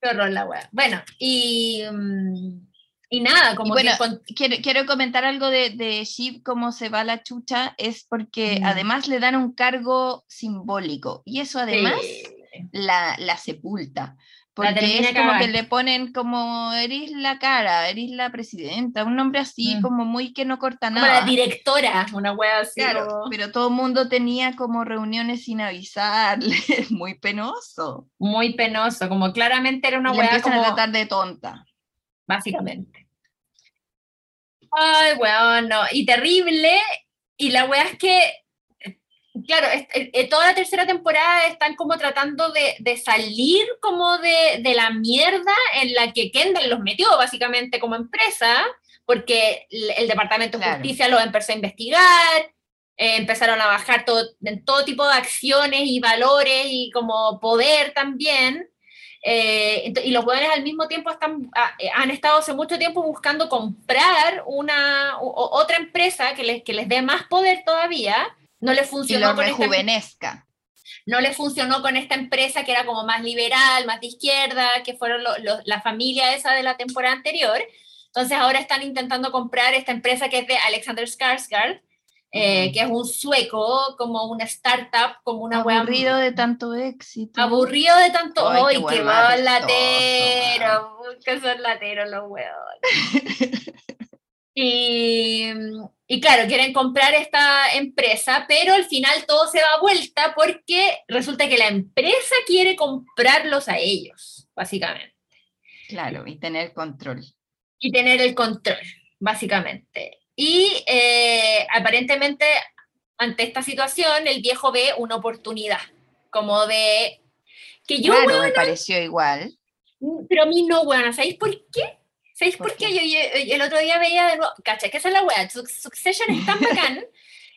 Qué horror la weón. Bueno, y... Mm, y nada, como bueno, quiero, quiero, comentar algo de, de Shiv, cómo se va la chucha, es porque mm. además le dan un cargo simbólico y eso además la, la sepulta. Porque es como que le ponen como, eres la cara, eres la presidenta, un nombre así mm. como muy que no corta nada. Como la directora, una wea así. Claro, pero todo el mundo tenía como reuniones sin avisarle, muy penoso. Muy penoso, como claramente era una wea como... a tratar de tonta. Básicamente. Ay, weón, no. Y terrible, y la wea es que claro, toda la tercera temporada están como tratando de, salir como de, la mierda en la que Kendall los metió básicamente como empresa, porque el, Departamento de Justicia los empezó a investigar, eh, empezaron a bajar todo, en todo tipo de acciones y valores y como poder también. Eh, y los jóvenes al mismo tiempo están, ah, eh, han estado hace mucho tiempo buscando comprar una, otra empresa que les, que les dé más poder todavía no le funcionó. Y lo rejuvenezca. no le funcionó con esta empresa que era como más liberal, más de izquierda, que fueron la familia esa de la temporada anterior. Entonces ahora están intentando comprar esta empresa que es de Alexander Skarsgård, eh, que es un sueco, como una startup, como una Aburrido de tanto éxito. Aburrido de tanto. ¡Ay, qué, qué latero! Que son lateros los huevos. y, y claro, quieren comprar esta empresa, pero al final todo se da vuelta porque resulta que la empresa quiere comprarlos a ellos, básicamente. Claro, y tener control. Y tener el control, básicamente. Y eh, aparentemente, ante esta situación, el viejo ve una oportunidad, como de... Que yo, claro, me pareció igual. Pero a mí no, bueno, ¿sabéis por qué? ¿Sabéis por, qué? Yo, el otro día veía de nuevo, cacha, que esa es la wea, Succession es tan bacán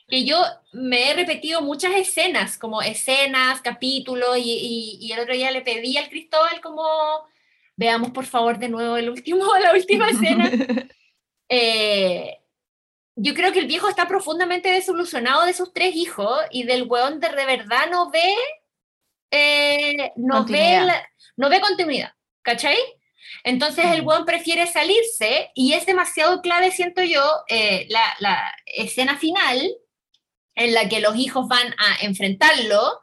que yo me he repetido muchas escenas, como escenas, capítulos, y, y, el otro día le pedí al Cristóbal como, veamos por favor de nuevo el último, la última escena. eh, yo creo que el viejo está profundamente desilusionado de sus tres hijos y del weón de, de verdad no ve, eh, no, ve no ve continuidad, ¿cachai? Entonces el weón prefiere salirse y es demasiado clave, siento yo, eh, la, la, escena final en la que los hijos van a enfrentarlo,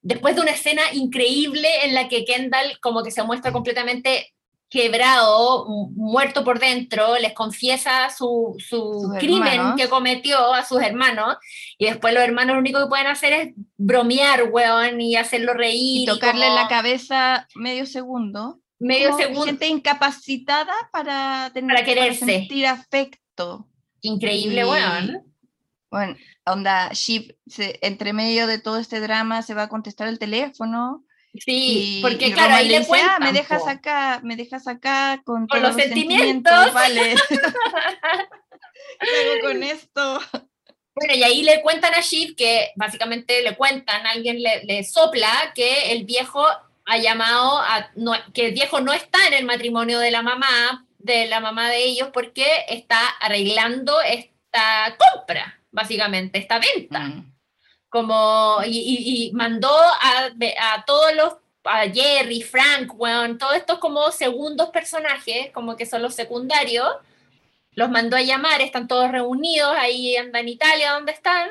después de una escena increíble en la que Kendall como que se muestra completamente quebrado, muerto por dentro, les confiesa su, su crimen que cometió a sus hermanos, y después los hermanos lo único que pueden hacer es bromear, weón, y hacerlo reír. Y tocarle la cabeza medio segundo. Medio segundo. Gente incapacitada para, tener, para quererse. sentir afecto. Increíble, weón. Bueno, onda, Shiv, entre medio de todo este drama, se va a contestar el teléfono Sí, porque claro, ahí le, dice, ah, me dejas acá, me dejas acá con, con los, sentimientos. Vale. ¿Qué hago con esto? Bueno, y ahí le cuentan a Shiv que básicamente le cuentan, alguien le, le sopla que el viejo ha llamado a, no, que el viejo no está en el matrimonio de la mamá, de la mamá de ellos, porque está arreglando esta compra, básicamente, esta venta. Mm como, y, mandó a, a, todos los, a Jerry, Frank, bueno, todos estos como segundos personajes, como que son los secundarios, los mandó a llamar, están todos reunidos, ahí andan en Italia, donde están,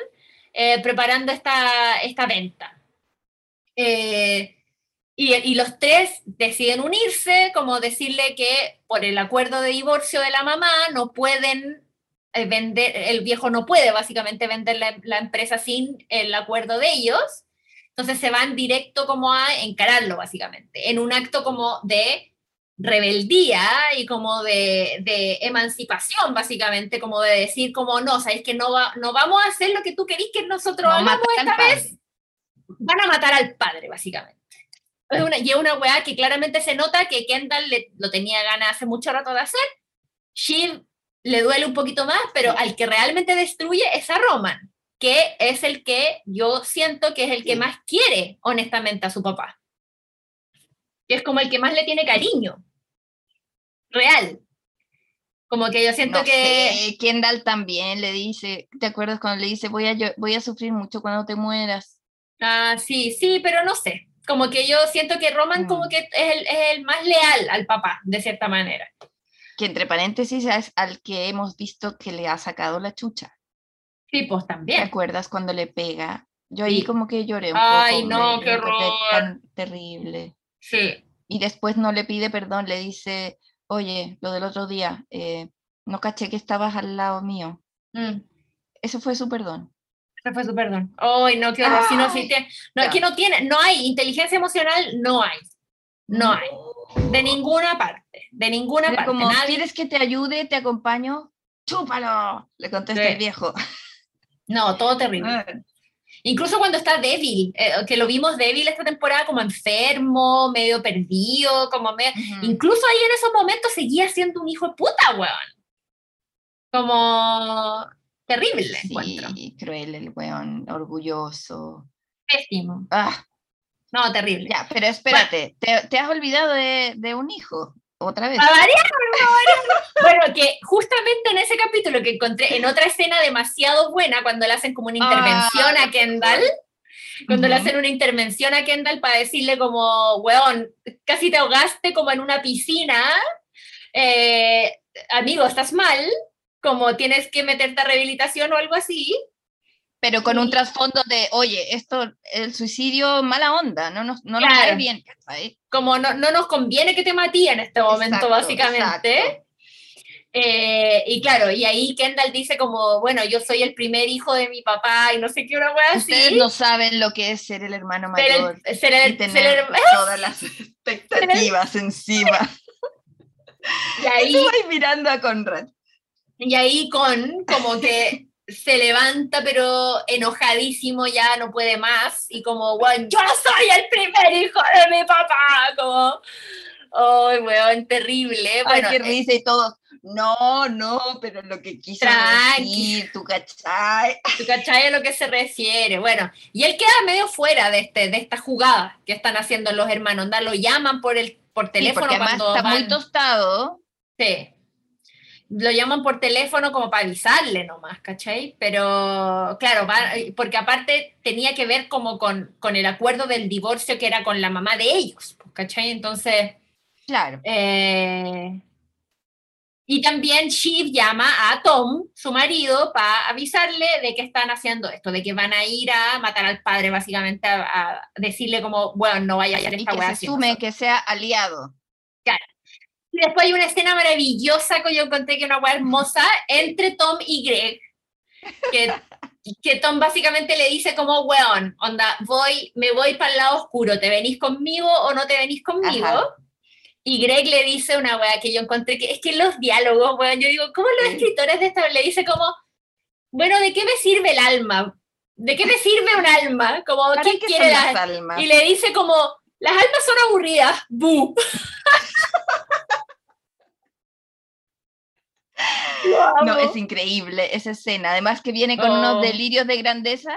eh, preparando esta, esta venta. Eh, y, y, los tres deciden unirse, como decirle que por el acuerdo de divorcio de la mamá no pueden eh, vender, el viejo no puede básicamente vender la, empresa sin el acuerdo de ellos, entonces se van directo como a encararlo básicamente, en un acto como de rebeldía y como de, de emancipación básicamente, como de decir como no, sabéis que no, va, no vamos a hacer lo que tú querís que nosotros hagamos esta vez, van a matar al padre básicamente. Es una, y es una weá que claramente se nota que Kendall lo tenía ganas hace mucho rato de hacer. Shiv le duele un poquito más, pero al que realmente destruye es a Roman, que es el que yo siento que es el que más quiere, honestamente, a su papá. Que es como el que más le tiene cariño. Real. Como que yo siento que... Kendall también le dice, ¿te acuerdas cuando le dice, voy a, voy a sufrir mucho cuando te mueras? Ah, sí, sí, pero no sé. Como que yo siento que Roman como mm. que es el, es el más leal al papá, de cierta manera que entre paréntesis es al que hemos visto que le ha sacado la chucha. Sí, pues también. ¿Te acuerdas cuando le pega? Yo ahí como que lloré un Ay, no, qué horror. Tan terrible. Sí. Y después no le pide perdón, le dice, oye, lo del otro día, eh, no caché que estabas al lado mío. Mm. Eso fue su perdón. Su perdón. Ay, no, qué horror. Si no, si no, que no tiene, no hay inteligencia emocional, no hay. No hay. De ninguna parte, de ninguna parte. Como, ¿quieres que te ayude, te acompaño? ¡Chúpalo! Le contesta el viejo. No, todo terrible. Ah. Incluso cuando está débil, eh, que lo vimos débil esta temporada, como enfermo, medio perdido, como incluso ahí en esos momentos seguía siendo un hijo de puta, weón. Como terrible, sí, cruel el weón, orgulloso. Pésimo. Ah, no, terrible. Ya, pero espérate, te, has olvidado de, un hijo, otra vez. bueno, que justamente en ese capítulo que encontré, en otra escena demasiado buena, cuando le hacen como una intervención a Kendall, cuando le hacen una intervención a Kendall para decirle como, weón, casi te ahogaste como en una piscina, eh, amigo, estás mal, como tienes que meterte a rehabilitación o algo así. Pero con un trasfondo de, oye, esto, el suicidio, mala onda, no nos, no nos Claro. cae bien, ¿cachai? Como no, no nos conviene que te matí en este momento, Exacto, básicamente. exacto. Eh, y claro, y ahí Kendall dice como, bueno, yo soy el primer hijo de mi papá y no sé qué, una wea así. Ustedes no saben lo que es ser el hermano ser el- mayor ser el- y tener ser el- todas las expectativas encima. y ahí Estoy mirando a Conrad. Y ahí con como que se levanta pero enojadísimo, ya no puede más y como, bueno, yo soy el primer hijo de mi papá, como, ay, weón, terrible. Bueno, Ay, qué eh, risa y todos. No, no, pero lo que quiso Tranqui. decir, tu cachai. ¿tú cachai a lo que se refiere? Bueno, y él queda medio fuera de, este, de esta jugada que están haciendo los hermanos, ¿no? lo llaman por, el, por Sí, teléfono porque además cuando está muy tostado. Sí. Lo llaman por teléfono como para avisarle nomás, ¿cachai? Pero claro, va- porque aparte tenía que ver como con, con el acuerdo del divorcio que era con la mamá de ellos, pues, ¿cachai? Entonces, Claro. eh, y también Shiv llama a Tom, su marido, para avisarle de que están haciendo esto, de que van a ir a matar al padre, básicamente, a, a decirle como, bueno, no vaya a hacer Y esta que se así, sume nosotros". que sea aliado. Y después hay una escena maravillosa que yo encontré que una weá hermosa entre Tom y Greg. Que, que Tom básicamente le dice como, weón, onda, voy, me voy para el lado oscuro, ¿te venís conmigo o no te venís conmigo? Ajá. Y Greg le dice una weá que yo encontré que es que los diálogos, weón, yo digo, ¿cómo los escritores de esta le dice como, bueno, ¿de qué me sirve el alma? ¿De qué me sirve un alma? Como, ¿Para ¿quién quiere las almas? y le dice como, las almas son aburridas, bu. Lo No, es increíble esa escena. Además que viene con Oh. unos delirios de grandeza.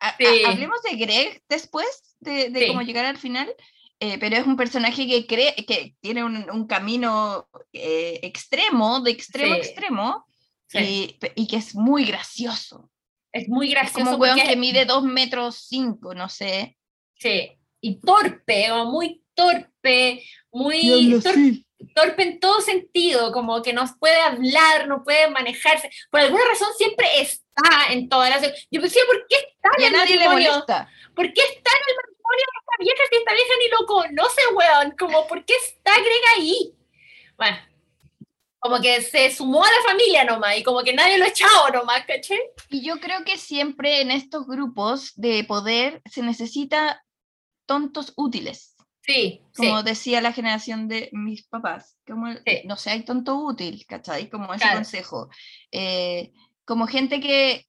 A- a- Sí. hablemos de Greg después, de, de Sí. cómo llegar al final. eh, pero es un personaje que cree que tiene un, un camino eh, extremo, de extremo a Sí. extremo, Sí, y, que es muy gracioso. es muy Es gracioso. como un weón porque- que mide dos metros cinco, no sé. Sí, y torpe, como muy torpe, muy torpe en todo sentido, como que no puede hablar, no puede manejarse. Por alguna razón siempre está en todas las... Yo pensé, ¿por qué está en el matrimonio? ¿Por qué está en el matrimonio de esta vieja si esta vieja ni lo conoce, weón? Como, ¿por qué está Greg ahí? Bueno, como que se sumó a la familia nomás y como que nadie lo ha echado nomás, ¿caché? Y yo creo que siempre en estos grupos de poder se necesita tontos útiles. Sí, como sí, decía la generación de mis papás, como Sí. no hay tonto útil, ¿cachai? Como ese Claro. consejo. Eh, como gente que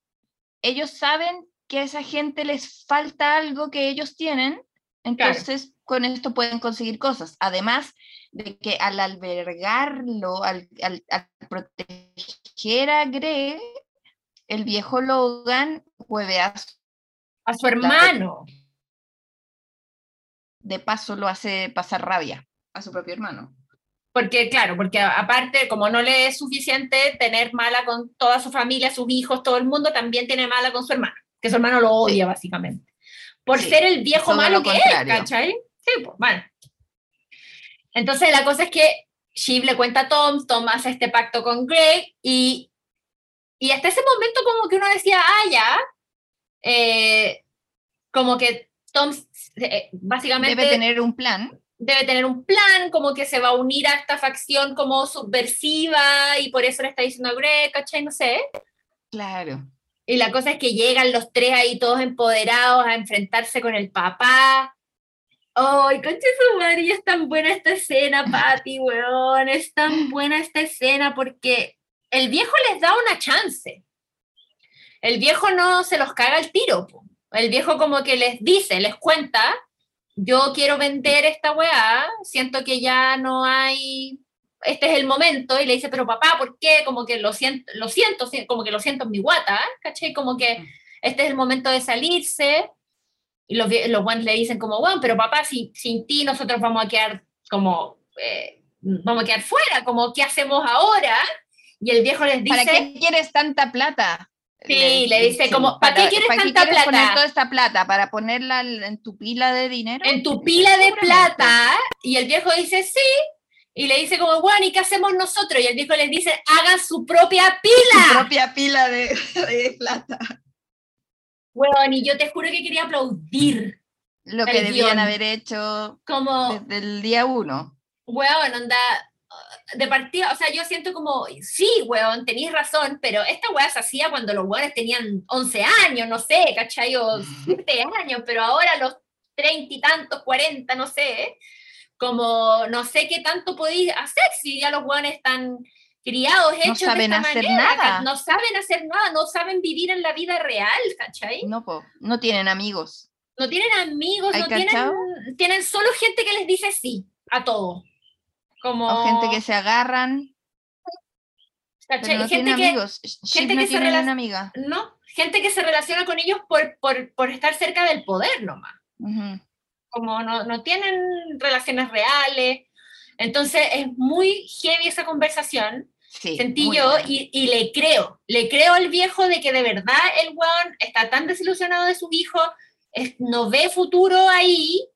ellos saben que a esa gente les falta algo que ellos tienen, entonces con esto pueden conseguir cosas. Además de que al albergarlo, al, al- al proteger a Greg, el viejo Logan huevea a su hermano. De paso lo hace pasar rabia a su propio hermano. Porque, claro, porque aparte, como no le es suficiente tener mala con toda su familia, sus hijos, todo el mundo, también tiene mala con su hermano, que su hermano lo odia, básicamente. Por Sí, ser el viejo todo malo lo que es. ¿cachai? Sí, pues, bueno. Entonces, la cosa es que Shiv le cuenta a Tom, Tom hace este pacto con Greg, y, y hasta ese momento como que uno decía, ah, ya, eh, como que Tom eh, básicamente Debe tener un plan. debe tener un plan, como que se va a unir a esta facción como subversiva y por eso le está diciendo a Greg, ¿cachai? No sé. Claro. Y la cosa es que llegan los tres ahí todos empoderados a enfrentarse con el papá. ¡Ay, conche su madre! y es tan buena esta escena, Patty, weón. Es tan buena esta escena porque el viejo les da una chance. El viejo no se los caga el tiro. po. El viejo como que les dice, les cuenta, yo quiero vender esta weá, siento que ya no hay, este es el momento, y le dice, pero papá, ¿por qué? Como que lo siento, lo siento, si- como que lo siento en mi guata, ¿cachai? Como que este es el momento de salirse, y los, los guantes le dicen como, bueno, pero papá, si, sin ti nosotros vamos a quedar como, eh, vamos a quedar fuera, como, ¿qué hacemos ahora? Y el viejo les dice, ¿Para qué quieres tanta plata? Sí, le dice como, ¿para qué quieres ¿para qué tanta poner plata? toda esta plata? ¿Para ponerla en tu pila de dinero? En tu pila de plata. Y el viejo dice, sí. Y le dice como, bueno, ¿y qué hacemos nosotros? Y el viejo les dice, hagan su propia pila. propia pila de, de plata. Bueno, y yo te juro que quería aplaudir. Lo que debían guion. haber hecho Como, desde el día uno. weón, onda, de partida, o sea, yo siento como, sí, weón, tenéis razón, pero esta weá se hacía cuando los weones tenían 11 años, no sé, ¿cachai? O 7 años, pero ahora los 30 y tantos, 40, no sé, como no sé qué tanto podéis hacer si ya los weones están criados, hechos saben de esta hacer manera, nada. no saben hacer nada, no saben vivir en la vida real, ¿cachai? No, po, no tienen amigos. No tienen amigos, ¿Hay no tienen, tienen solo gente que les dice sí a todo. Como O gente que se agarran, pero no gente que, amigos. Gente no que se tiene rela- una amiga. no, gente que se relaciona con ellos por, por, por estar cerca del poder nomás. Ujú. Como no, no tienen relaciones reales. Entonces es muy heavy esa conversación, Sí, sentí yo, y, y le creo, le creo al viejo de que de verdad el weón está tan desilusionado de su hijo, es- no ve futuro ahí,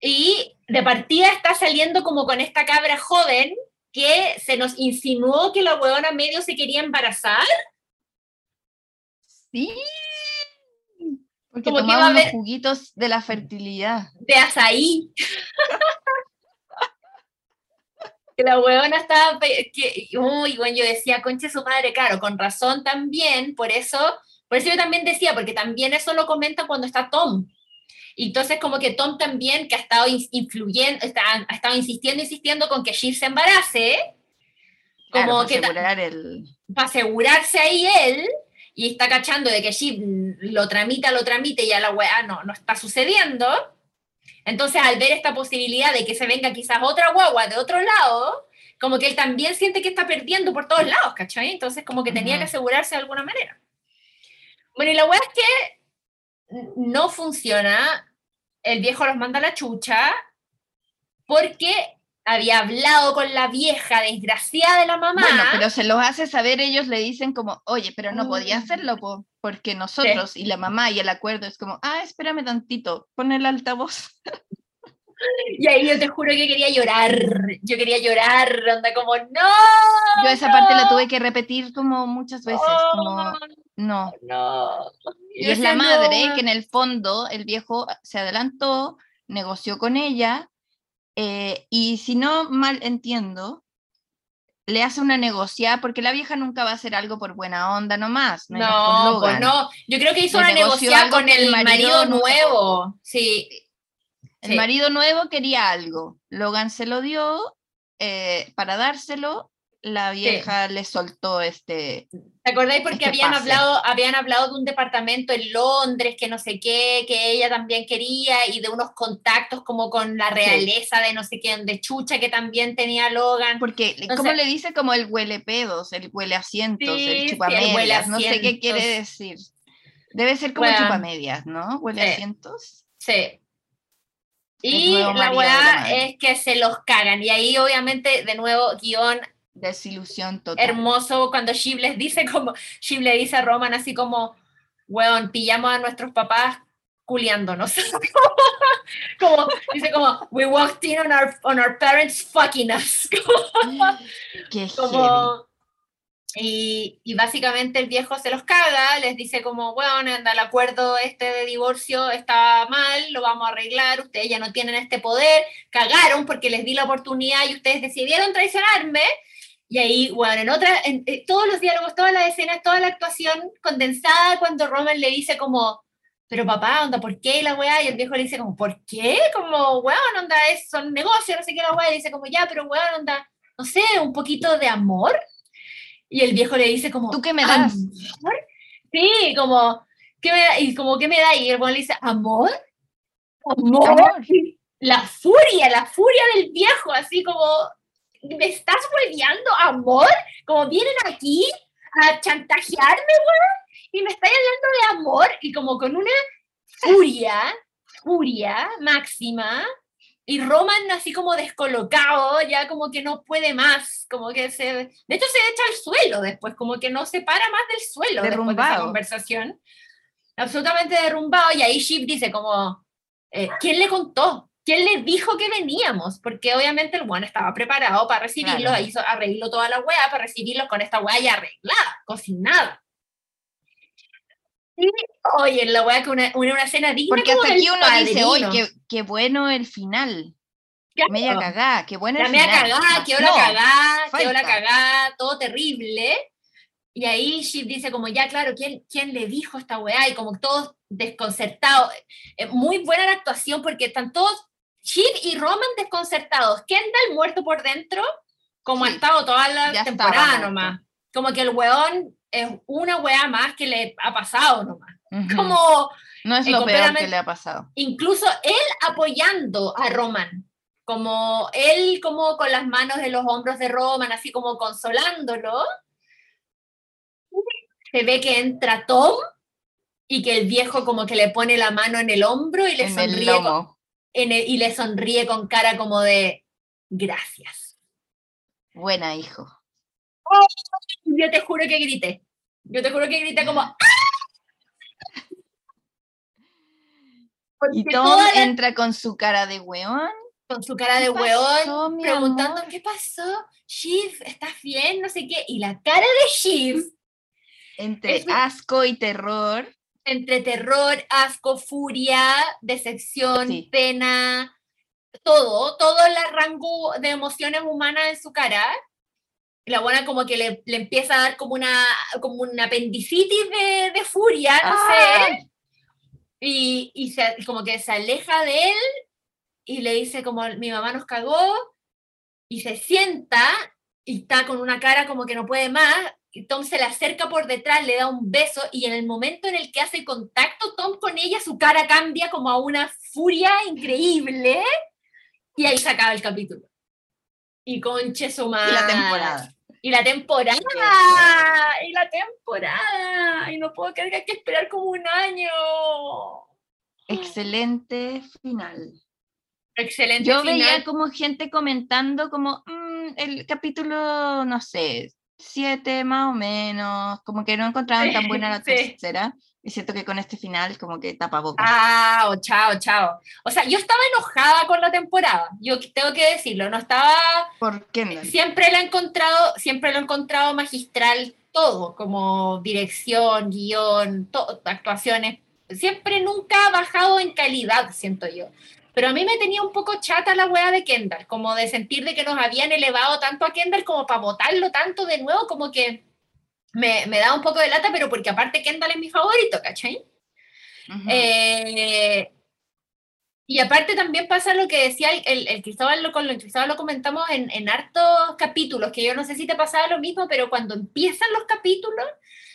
y de partida está saliendo como con esta cabra joven que se nos insinuó que la weona medio se quería embarazar. Sí. Porque Como que tomaba iba a unos haber- juguitos de la fertilidad. de azaí. que la huevona estaba, que, uy, bueno, yo decía, conche su madre, claro, con razón también, por eso, por eso yo también decía, porque también eso lo comenta cuando está Tom. Y entonces como que Tom también, que ha estado in- influyendo, está, ha estado insistiendo, insistiendo con que Shiv se embarace, Claro, como para que asegurar el... para asegurarse ahí él, y está cachando de que Shiv lo tramita, lo tramite, y ya la weá no, no está sucediendo. Entonces, al ver esta posibilidad de que se venga quizás otra guagua de otro lado, como que él también siente que está perdiendo por todos lados, ¿cachai? Entonces, como que tenía que asegurarse de alguna manera. Bueno, y la weá es que no funciona, el viejo los manda a la chucha, porque había hablado con la vieja desgraciada de la mamá. Bueno, pero se los hace saber, ellos le dicen como, oye, pero no podía hacerlo po, porque nosotros y la mamá y el acuerdo es como, ah, espérame tantito, pon el altavoz. Y ahí yo te juro que quería llorar. Yo quería llorar, onda como, no. Yo esa parte la tuve que repetir como muchas veces, como, Oh, no. no. Y Yo es la madre no. que en el fondo el viejo se adelantó, negoció con ella, eh, y si no mal entiendo, le hace una negociada, porque la vieja nunca va a hacer algo por buena onda nomás. con No, pues no. Yo creo que hizo Le una negociada con el marido marido no- nuevo. Sí. El Sí. marido nuevo quería algo, Logan se lo dio eh, para dárselo, la vieja le soltó este... ¿Te acordáis? Porque Este habían pase. hablado, habían hablado de un departamento en Londres que no sé qué, que ella también quería, y de unos contactos como con la realeza de no sé quién, de Chucha que también tenía Logan. Porque, Entonces- ¿cómo le dice? Como el huele pedos, el huele asientos, Sí, sí, el chupamedias, no sé qué quiere decir. Debe ser como Bueno. chupamedias, ¿no? Huele Sí. asientos. Sí. Y la weá es que se los cagan. Y ahí, obviamente, de nuevo, guion Desilusión total. hermoso cuando Shiv les dice como, Shiv le dice a Roman así como, weón, pillamos a nuestros papás culiándonos. como, dice como, we walked in on our, on our parents fucking us. Qué como, y, y básicamente el viejo se los caga, les dice como, bueno, anda, el acuerdo este de divorcio está mal, lo vamos a arreglar, ustedes ya no tienen este poder, cagaron porque les di la oportunidad y ustedes decidieron traicionarme. Y ahí, bueno, en otra, en, eh, todos los diálogos, todas las escenas, toda la actuación condensada cuando Roman le dice como, pero papá, onda, ¿por qué? La weá, y el viejo le dice como, ¿por qué? Como, weón, onda, es, son negocios, no sé qué la weá, y dice como, ya, pero weón, onda, no sé, un poquito de amor. Y el viejo le dice como, ¿Tú qué me das? ¿Amor? Sí, como, ¿qué me da? Y como, ¿qué me da? Y el weón le dice, ¿amor? ¿Amor? Amor. La furia, la furia del viejo, así como, ¿me estás hueveando, amor? Como vienen aquí a chantajearme, weón, y me estáis hablando de amor, y como con una furia, furia máxima, y Roman así como descolocado, ya como que no puede más, como que se, de hecho se echa al suelo después, como que no se para más del suelo después de esa conversación, absolutamente derrumbado, y ahí Shiv dice como, eh, ¿quién le contó? ¿Quién le dijo que veníamos? Porque obviamente el one estaba preparado para recibirlo, hizo, arregló toda la weá para recibirlo con esta weá ya arreglada, cocinada. Oye, la weá que una, una, escena digna Porque hasta aquí uno dice, oye, qué, qué, bueno el final. Me Media cagada, qué bueno el la final. Media cagada, qué hora cagada, qué hora cagada, todo terrible. Y ahí Shiv dice como, ya claro, ¿quién, quién le dijo esta weá? Y como todos desconcertados. Eh, muy buena la actuación porque están todos Shiv y Roman desconcertados. Kendall muerto por dentro, como ha estado toda la temporada nomás. Como que el weón es una weá más que le ha pasado nomás. Como. No es lo peor que le ha pasado. Incluso él apoyando a Roman. Como él, como con las manos en los hombros de Roman, así como consolándolo. Se ve que entra Tom y que el viejo como que le pone la mano en el hombro y le sonríe y le sonríe con cara como de gracias. Buena, hijo. Yo te juro que grité. Yo te juro que grité como ¡Ah! y Tom entra con su cara de weón. Con su cara de weón, preguntando, ¿qué pasó? Shiv, ¿estás bien? No sé qué. Y la cara de Shiv. Entre asco y terror entre terror, asco, furia, decepción, pena, todo, todo el rango de emociones humanas en su cara. La buena como que le, empieza a dar como una, como una apendicitis de, de furia, no ah. sé. Y, y se, como que se aleja de él y le dice como mi mamá nos cagó y se sienta y está con una cara como que no puede más Tom se le acerca por detrás, le da un beso y en el momento en el que hace contacto Tom con ella, su cara cambia como a una furia increíble y ahí se acaba el capítulo. Y conche su madre. Y la temporada. Y la temporada. Y la temporada. Y no puedo creer que hay que esperar como un año. Excelente final. Excelente Yo veía como gente comentando como mm, el capítulo, no sé, siete más o menos, como que no encontraban tan buena la tercera. Y siento que con este final como que tapa boca. Ah, chao, chao. O sea, yo estaba enojada con la temporada, yo tengo que decirlo, no estaba... ¿Por qué no? Siempre la he encontrado, siempre lo he encontrado magistral todo, como dirección, guion, actuaciones. Siempre nunca ha bajado en calidad, siento yo. Pero a mí me tenía un poco chata la wea de Kendall, como de sentir de que nos habían elevado tanto a Kendall como para votarlo tanto de nuevo, como que me, me da un poco de lata, pero porque aparte Kendall es mi favorito, ¿cachai? Eh, y aparte también pasa lo que decía el, el, Cristóbal, lo, con lo Cristóbal lo comentamos en, en hartos capítulos, que yo no sé si te pasaba lo mismo, pero cuando empiezan los capítulos,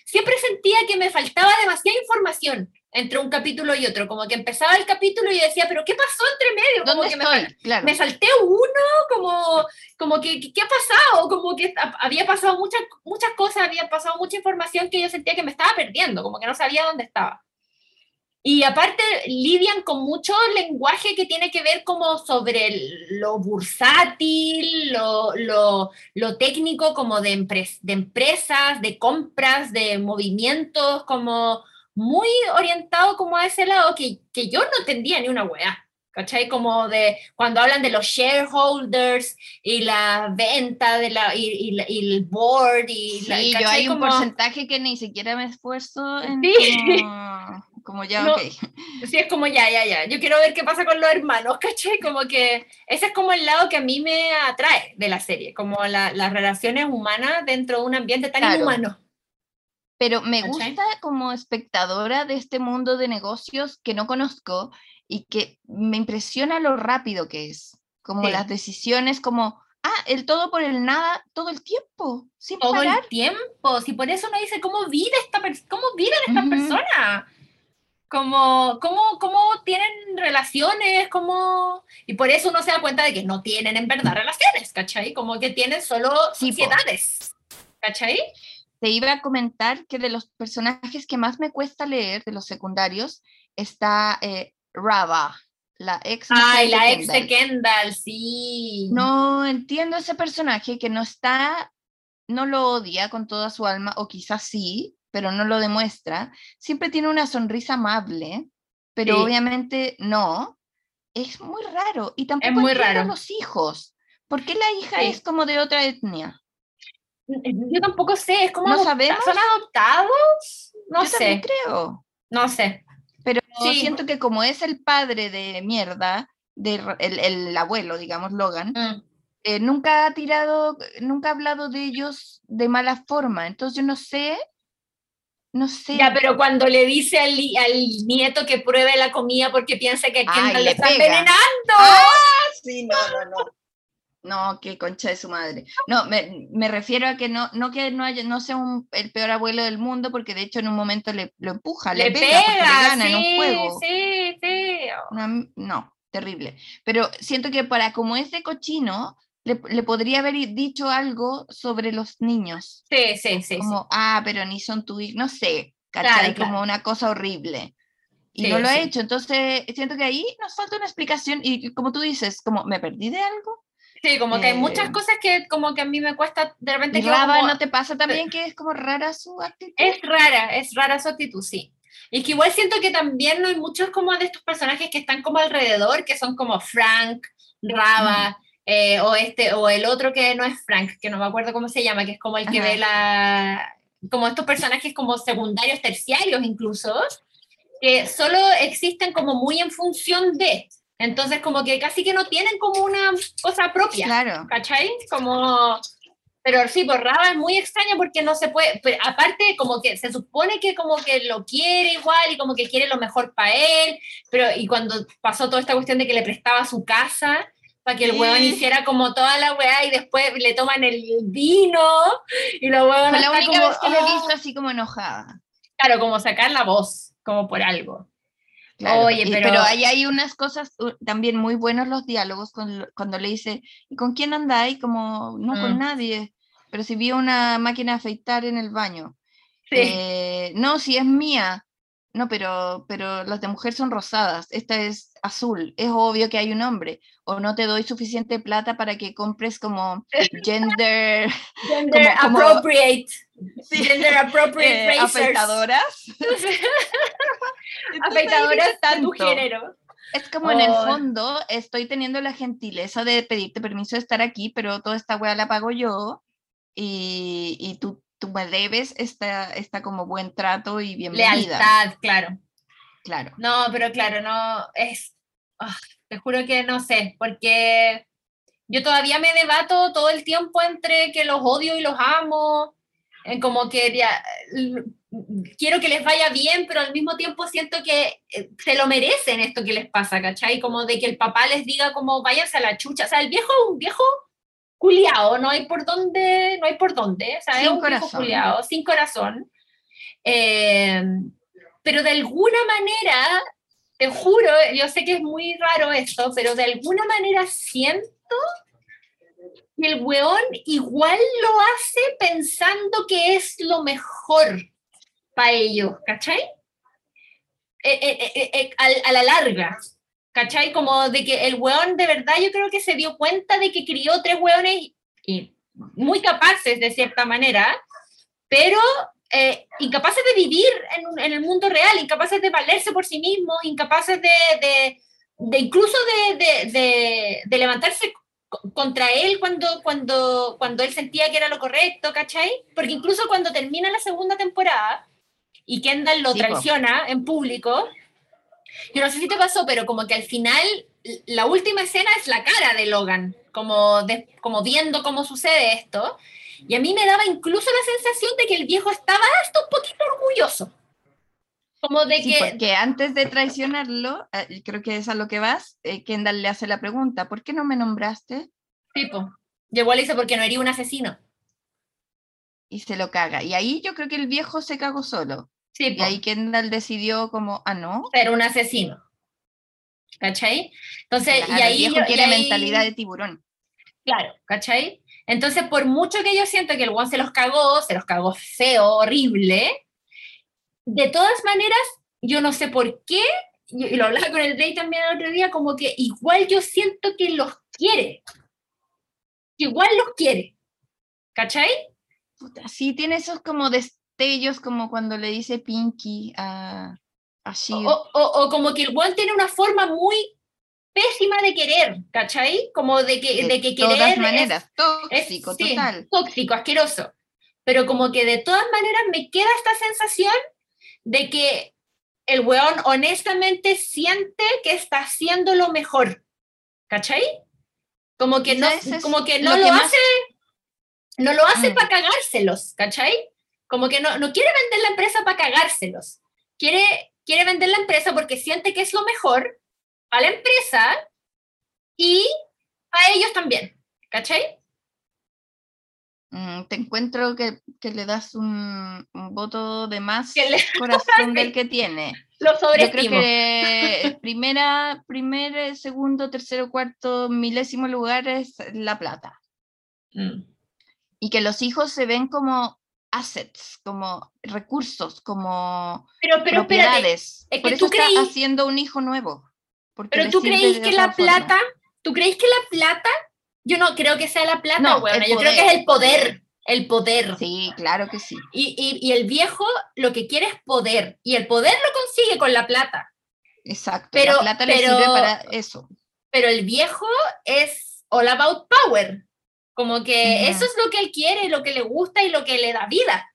siempre sentía que me faltaba demasiada información entre un capítulo y otro, como que empezaba el capítulo y decía, pero ¿qué pasó entre medio? Como que me, me, salté uno, como, como que, ¿qué ha pasado? Como que había pasado muchas, muchas cosas, había pasado mucha información que yo sentía que me estaba perdiendo, como que no sabía dónde estaba. Y aparte lidian con mucho lenguaje que tiene que ver como sobre lo bursátil, lo, lo, lo técnico como de, de empresas, de compras, de movimientos, como muy orientado como a ese lado que, que yo no entendía ni una weá. ¿Cachai? Como de cuando hablan de los shareholders y la venta de la, y, y, el board y sí, yo hay un porcentaje que ni siquiera me esfuerzo en como, ya, ok. Sí, es como ya, ya, ya. Yo quiero ver qué pasa con los hermanos, ¿cachai? Como que ese es como el lado que a mí me atrae de la serie, como la, las relaciones humanas dentro de un ambiente tan inhumano. Pero me gusta como espectadora de este mundo de negocios que no conozco y que me impresiona lo rápido que es, como las decisiones, como, ah, el todo por el nada, todo el tiempo, sin todo el tiempo, si por eso uno dice, ¿cómo vive esta cómo viven estas personas? Como, ¿cómo, ¿Cómo tienen relaciones? ¿Cómo... Y por eso uno se da cuenta de que no tienen en verdad relaciones, ¿cachai? Como que tienen solo sociedades, ¿cachai? Te iba a comentar que de los personajes que más me cuesta leer, de los secundarios, está eh, Rava, La ex. Ay, la ex Kendall. de Kendall, sí. No entiendo ese personaje que no está, no lo odia con toda su alma, o quizás sí, pero no lo demuestra. Siempre tiene una sonrisa amable, pero Sí. obviamente no. Es muy raro. Y tampoco muy entiendo raro. los hijos. ¿Por qué la hija Sí. es como de otra etnia? Yo tampoco sé, es como ¿No sabemos? ¿Son adoptados? No Yo sé, creo. no sé. Pero Sí. siento que como es el padre de mierda, de, el, el abuelo, digamos, Logan, Mm. eh, nunca ha tirado, nunca ha hablado de ellos de mala forma. Entonces yo no sé, no sé. Ya, pero cuando le dice al, al nieto que pruebe la comida porque piensa que a Ay, Kendall le le está envenenando. ¡Ah! Sí, no, no, no. No, qué concha de su madre. No, me, me refiero a que no, no que no haya, no sea un- el peor abuelo del mundo, porque de hecho en un momento le, lo empuja, le, le pega, le gana sí, en un juego. sí, sí. Una- no, terrible. Pero siento que para como ese cochino, le, le podría haber dicho algo sobre los niños. Sí, sí, sí, sí. Como, ah, pero ni son tu no sé, ¿cachai? claro. Como una cosa horrible. Y Sí, no lo ha sí. hecho, entonces siento que ahí nos falta una explicación y como tú dices, como, ¿me perdí de algo? Sí, como que hay muchas Eh, cosas que como que a mí me cuesta de repente ¿Y quedo Raba como- no te pasa también que es como rara su actitud? Es rara, es rara su actitud, sí. Y que igual siento que también no hay muchos como de estos personajes que están como alrededor, que son como Frank, Raba, eh, o este, o el otro que no es Frank, que no me acuerdo cómo se llama, que es como el que Ajá. ve la, como estos personajes como secundarios, terciarios incluso, que solo existen como muy en función de. Entonces como que casi que no tienen como una cosa propia. Claro. ¿cachai? Como, pero sí, por Raba es muy extraño porque no se puede, pero aparte como que se supone que como que lo quiere igual y como que quiere lo mejor para él, pero y cuando pasó toda esta cuestión de que le prestaba su casa para que el huevón hiciera como toda la weá y después le toman el vino y los huevón la única como, vez que le he "Ah". visto así como enojada. claro, como sacar la voz, como por algo. Claro, Oye, pero- ahí hay unas cosas uh, también muy buenos los diálogos con cuando le dice, ¿y con quién andáis? Como, no con Mm. nadie, pero si vi una máquina afeitar en el baño. Sí. Eh, no, si es mía. No, pero, pero las de mujer son rosadas, esta es azul, es obvio que hay un hombre, o no te doy suficiente plata para que compres como gender, Gender como- appropriate. Sí. Gender appropriate eh, afeitadoras. Afeitadoras a tu género. Es como en el Oh. fondo estoy teniendo la gentileza de pedirte permiso de estar aquí, pero toda esta weá la pago yo y, y tú, tú me debes esta, esta como buen trato y bienvenida. Lealtad, claro. Claro. No, pero claro, no es. ah, te juro que no sé, porque yo todavía me debato todo el tiempo entre que los odio y los amo, en como que ya, quiero que les vaya bien, pero al mismo tiempo siento que eh, se lo merecen esto que les pasa, ¿cachai? Como de que el papá les diga como váyanse a la chucha, o sea, el viejo un viejo no hay por dónde, no hay por dónde, o sea, es Sin un corazón. culiao, sin corazón. Eh, pero de alguna manera, te juro, yo sé que es muy raro esto, pero de alguna manera siento que el weón igual lo hace pensando que es lo mejor para ellos, ¿cachai? Eh, eh, a, la larga, ¿cachai? Como de que el weón de verdad yo creo que se dio cuenta de que crió tres weones y muy capaces de cierta manera, pero eh, incapaces de vivir en, el mundo real, incapaces de valerse por sí mismos, incapaces de, de, de incluso de, levantarse co- contra él cuando, cuando, cuando él sentía que era lo correcto, ¿cachai? Porque incluso cuando termina la segunda temporada y Kendall lo Sí, po. traiciona en público, yo no sé si te pasó, pero como que al final la última escena es la cara de Logan, como, de- como viendo cómo sucede esto. Y a mí me daba incluso la sensación de que el viejo estaba hasta un poquito orgulloso. Como de Sí, que... porque antes de traicionarlo, eh, creo que es a lo que vas, eh, Kendall le hace la pregunta, ¿por qué no me nombraste? Tipo, llegó le dice porque no hería un asesino. Y se lo caga. Y ahí yo creo que el viejo se cagó solo. Sí, Y ahí Kendall decidió como, ah, no. ser un asesino. ¿Cachai? Entonces, Claro, y ahí... el viejo y ahí- mentalidad de tiburón. Claro, ¿cachai? Entonces, por mucho que yo siento que el one se los cagó, se los cagó feo, horrible, de todas maneras, yo no sé por qué y, lo hablaba con el Rey también el otro día, como que igual yo siento que los quiere. Igual los quiere. ¿Cachai? Puta, sí, tiene esos como destellos, como cuando le dice Pinky a, a O, Shield. o- o como que el weón tiene una forma muy pésima de querer, ¿cachai? Como de que, de, que querer todas es- maneras, es, tóxico, sí, total. tóxico, asqueroso. Pero como que de todas maneras me queda esta sensación de que el weón honestamente siente que está haciendo lo mejor, ¿cachai? Como que no, es como que no lo lo, que más- hace, no lo hace Mm. para cagárselos, ¿cachai? Como que no, no quiere vender la empresa para cagárselos. Quiere, quiere vender la empresa porque siente que es lo mejor a la empresa y a ellos también, ¿cachai? Mm, te encuentro que, que le das un, un voto de más le- corazón del que tiene. Lo Yo creo sobreestimo. que primera, primer, eh, segundo, tercero, cuarto, milésimo lugar es la plata. Mm. Y que los hijos se ven como assets, como recursos, como Pero, pero espérate, propiedades. es Por que eso tú está creí- haciendo un hijo nuevo. pero le tú de que la forma. plata, tú creéis que la plata, yo no creo que sea la plata, No, el yo creo que es el poder, el poder. Sí, claro que sí. Y, y, y el viejo lo que quiere es poder, y el poder lo consigue con la plata, Exacto. Pero- la plata le pero- sirve para eso. pero el viejo es all about power, como que eso es lo que él quiere, lo que le gusta y lo que le da vida.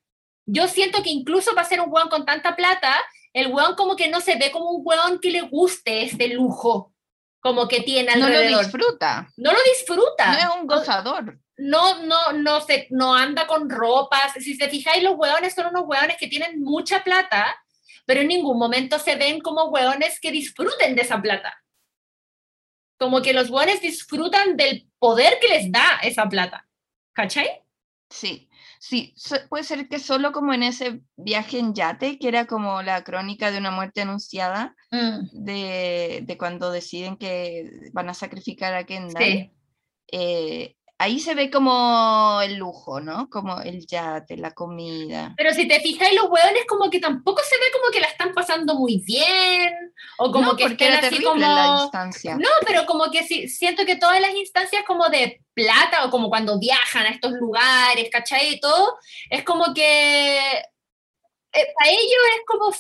Yo siento que incluso para ser un weón con tanta plata, el weón como que no se ve como un weón que le guste este lujo, como que tiene No lo alrededor. disfruta. no lo disfruta. No es un gozador. no, no, no, se, no anda con ropas. Si te fijáis, los hueones son unos hueones que tienen mucha plata, pero en ningún momento se ven como hueones que disfruten de esa plata. Como que los hueones disfrutan del poder que les da esa plata. ¿Cachai? Sí, sí, so- puede ser que solo como en ese viaje en yate, que era como la crónica de una muerte anunciada, de, de cuando deciden que van a sacrificar a Kendall, Sí. eh, ahí se ve como el lujo, ¿no? Como el yate, la comida. Pero si te fijáis, los hueones como que tampoco se ve como que la están pasando muy bien, o como No, que estén era así terrible la como... distancia. No, pero como que sí, siento que todas las instancias como de plata o como cuando viajan a estos lugares, ¿cachai? Y todo, es como que eh, para ellos es como,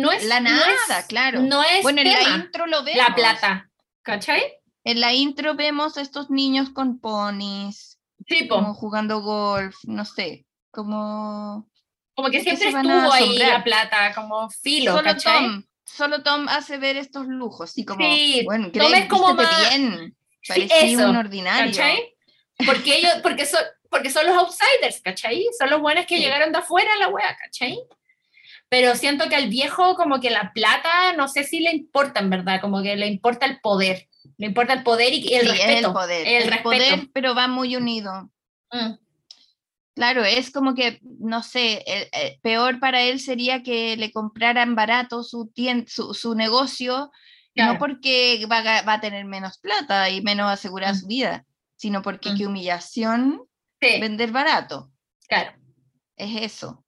no es La no nada, es- claro. No es Bueno, en la tema, intro lo vemos. la plata, ¿cachai? En la intro vemos a estos niños con ponis, Sí, po. como jugando golf, no sé, como... como que ¿por qué siempre se van a estuvo ahí la plata, como filo, solo ¿cachai? Tom, solo Tom hace ver estos lujos, y como, Sí, bueno, Tom es como más- bien, Sí, parecía eso, un ordinario. ¿cachai? Porque ellos, porque son, porque son los outsiders, ¿cachai? Son los buenos que Sí. llegaron de afuera a la wea, ¿cachai? Pero siento que al viejo como que la plata, no sé si le importa en verdad, como que le importa el poder, le importa el poder y el Sí, respeto. es el poder, el el, respeto. poder, pero va muy unido. Mm, Claro, es como que, no sé, el- el peor para él sería que le compraran barato su, su, su negocio, Claro. no porque va a, va a tener menos plata y menos asegurada Mm. su vida, sino porque Mm. qué humillación sí, vender barato. claro. Es eso.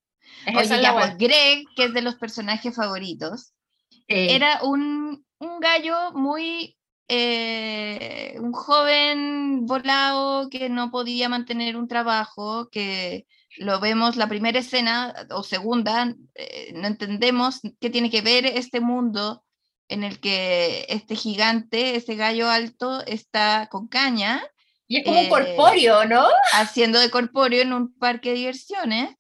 Es Oye, ya, pues Greg, que es de los personajes favoritos, Sí. era un, un gallo muy, eh, un joven volado que no podía mantener un trabajo, que lo vemos la primera escena o segunda, eh, no entendemos qué tiene que ver este mundo en el que este gigante, este gallo alto está con caña, y es como un eh, corpóreo, ¿no? haciendo de corpóreo en un parque de diversiones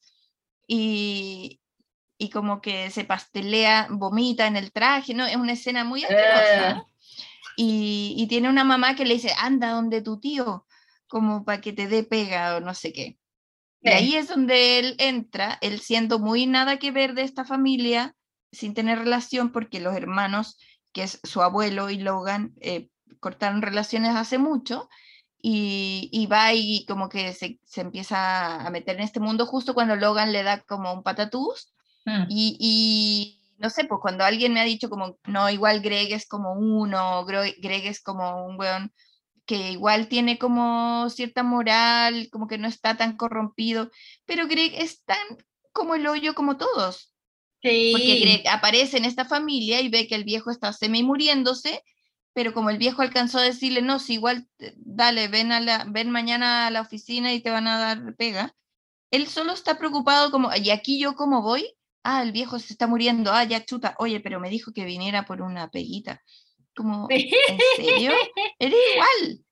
y, y como que se pastelea, vomita en el traje, ¿no? Es una escena muy asquerosa. Y, y tiene una mamá que le dice, anda donde tu tío, como para que te dé pega o no sé qué. Y Sí. ahí es donde él entra, él siendo muy nada que ver de esta familia, sin tener relación, porque los hermanos, que es su abuelo y Logan, eh, cortaron relaciones hace mucho, y, y va y como que se, se empieza a meter en este mundo justo cuando Logan le da como un patatús, Mm. y, y no sé, pues cuando alguien me ha dicho como, no, igual Greg es como uno, Greg es como un weón que igual tiene como cierta moral, como que no está tan corrompido, pero Greg es tan como el hoyo como todos. Porque Greg aparece en esta familia y ve que el viejo está semi muriéndose, pero como el viejo alcanzó a decirle, no, si igual, dale, ven, a la, ven mañana a la oficina y te van a dar pega, él solo está preocupado como, ¿y aquí yo cómo voy? Ah, el viejo se está muriendo, ah, ya chuta, oye, pero me dijo que viniera por una peguita. Como, ¿en serio? Eres igual.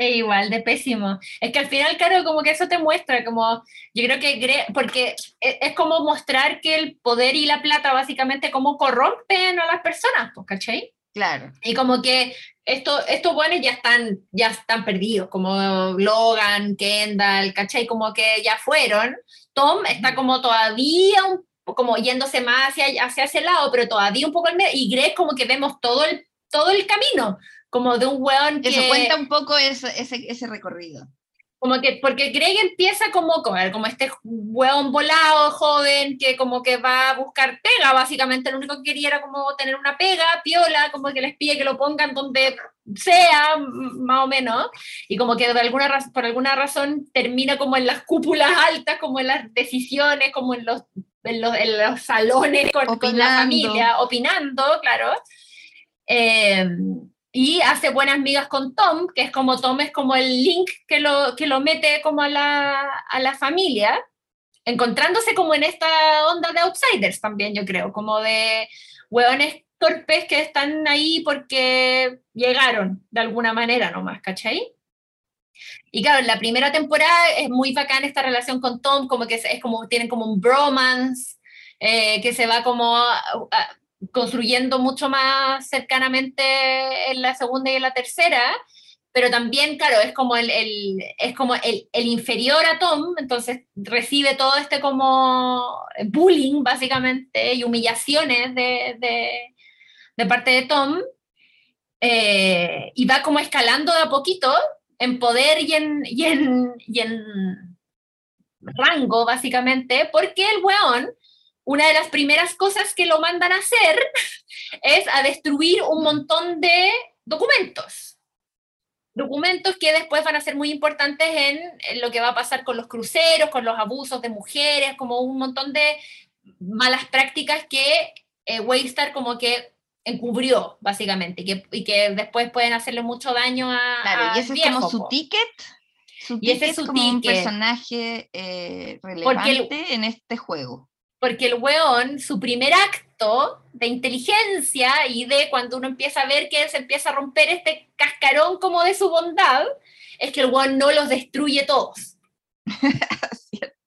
Es igual, de pésimo. Es que al final, claro, como que eso te muestra, como, yo creo que, porque e, es, como mostrar que el poder y la plata básicamente como corrompen a las personas, pues, ¿cachai? Claro. Y como que esto, estos buenos ya están, ya están perdidos, como Logan, Kendall, ¿cachai? Como que ya fueron. Tom está como todavía un, como yéndose más hacia, hacia ese lado, pero todavía un poco al medio. Y Greg como que vemos todo el, todo el camino, como de un weón que... Eso cuenta un poco ese, ese recorrido. Como que, porque Greg empieza como, como este hueón volado, joven, que como que va a buscar pega, básicamente lo único que quería era como tener una pega, piola, como que les pide que lo pongan donde sea, más o menos, y como que de alguna por alguna razón termina como en las cúpulas altas, como en las decisiones, como en los, en los, salones con, con, la familia, opinando, claro. Eh, y hace buenas amigas con Tom, que es como Tom es como el link que lo, que lo mete como a la, a la familia, encontrándose como en esta onda de outsiders también, yo creo, como de hueones torpes que están ahí porque llegaron de alguna manera nomás, ¿cachai? Y claro, en la primera temporada es muy bacán esta relación con Tom, como que es, como, tienen como un bromance, eh, que se va como construyendo mucho más cercanamente en la segunda y en la tercera, pero también, claro, es como el, es como el, inferior a Tom, entonces recibe todo este como bullying, básicamente, y humillaciones de, de, parte de Tom, eh, y va como escalando de a poquito en poder y en, y en, y en rango, básicamente, porque el weón una de las primeras cosas que lo mandan a hacer es a destruir un montón de documentos. Documentos que después van a ser muy importantes en, lo que va a pasar con los cruceros, con los abusos de mujeres, como un montón de malas prácticas que eh, Waystar como que encubrió, básicamente, y que después pueden hacerle mucho daño a. Claro, y ese es como su ticket. y ese es su como un personaje eh, relevante en este juego porque el weón, su primer acto de inteligencia y de cuando uno empieza a ver que se empieza a romper este cascarón como de su bondad, es que el weón no los destruye todos.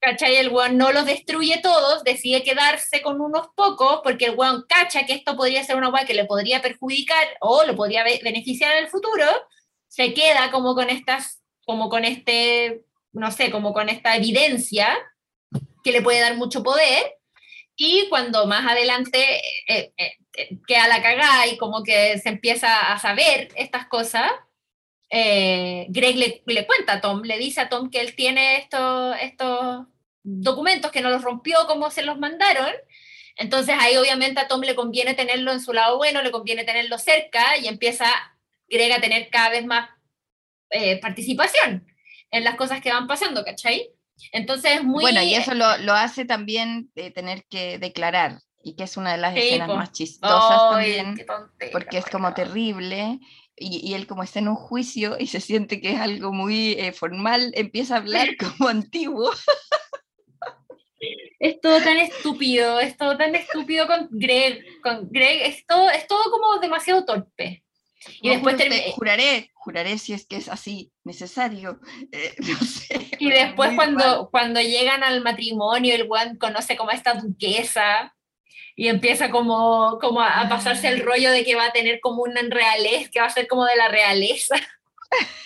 ¿Cachai? El weón no los destruye todos, decide quedarse con unos pocos, porque el weón cacha que esto podría ser una weá que le podría perjudicar o lo podría beneficiar en el futuro, se queda como con estas, como con este, no sé, como con esta evidencia que le puede dar mucho poder, y cuando más adelante eh, eh, eh, queda la cagada y como que se empieza a saber estas cosas, Greg le, le, cuenta a Tom, le dice a Tom que él tiene estos, estos documentos que no los rompió como se los mandaron, entonces ahí obviamente a Tom le conviene tenerlo en su lado bueno, le conviene tenerlo cerca y empieza Greg a tener cada vez más participación en las cosas que van pasando, ¿cachai? Entonces, muy... Bueno, y eso lo, lo hace también de tener que declarar, y que es una de las escenas más chistosas también, porque es como terrible, y, y, él como está en un juicio y se siente que es algo muy eh, formal, empieza a hablar como antiguo. Es todo tan estúpido, es todo tan estúpido con Greg, con Greg, es todo, es todo como demasiado torpe. Y después juraré, juraré si es que es así necesario. Eh, no sé, y después cuando, cuando llegan al matrimonio, el Juan conoce como a esta duquesa y empieza como, como a, pasarse el rollo de que va a tener como una realeza, que va a ser como de la realeza.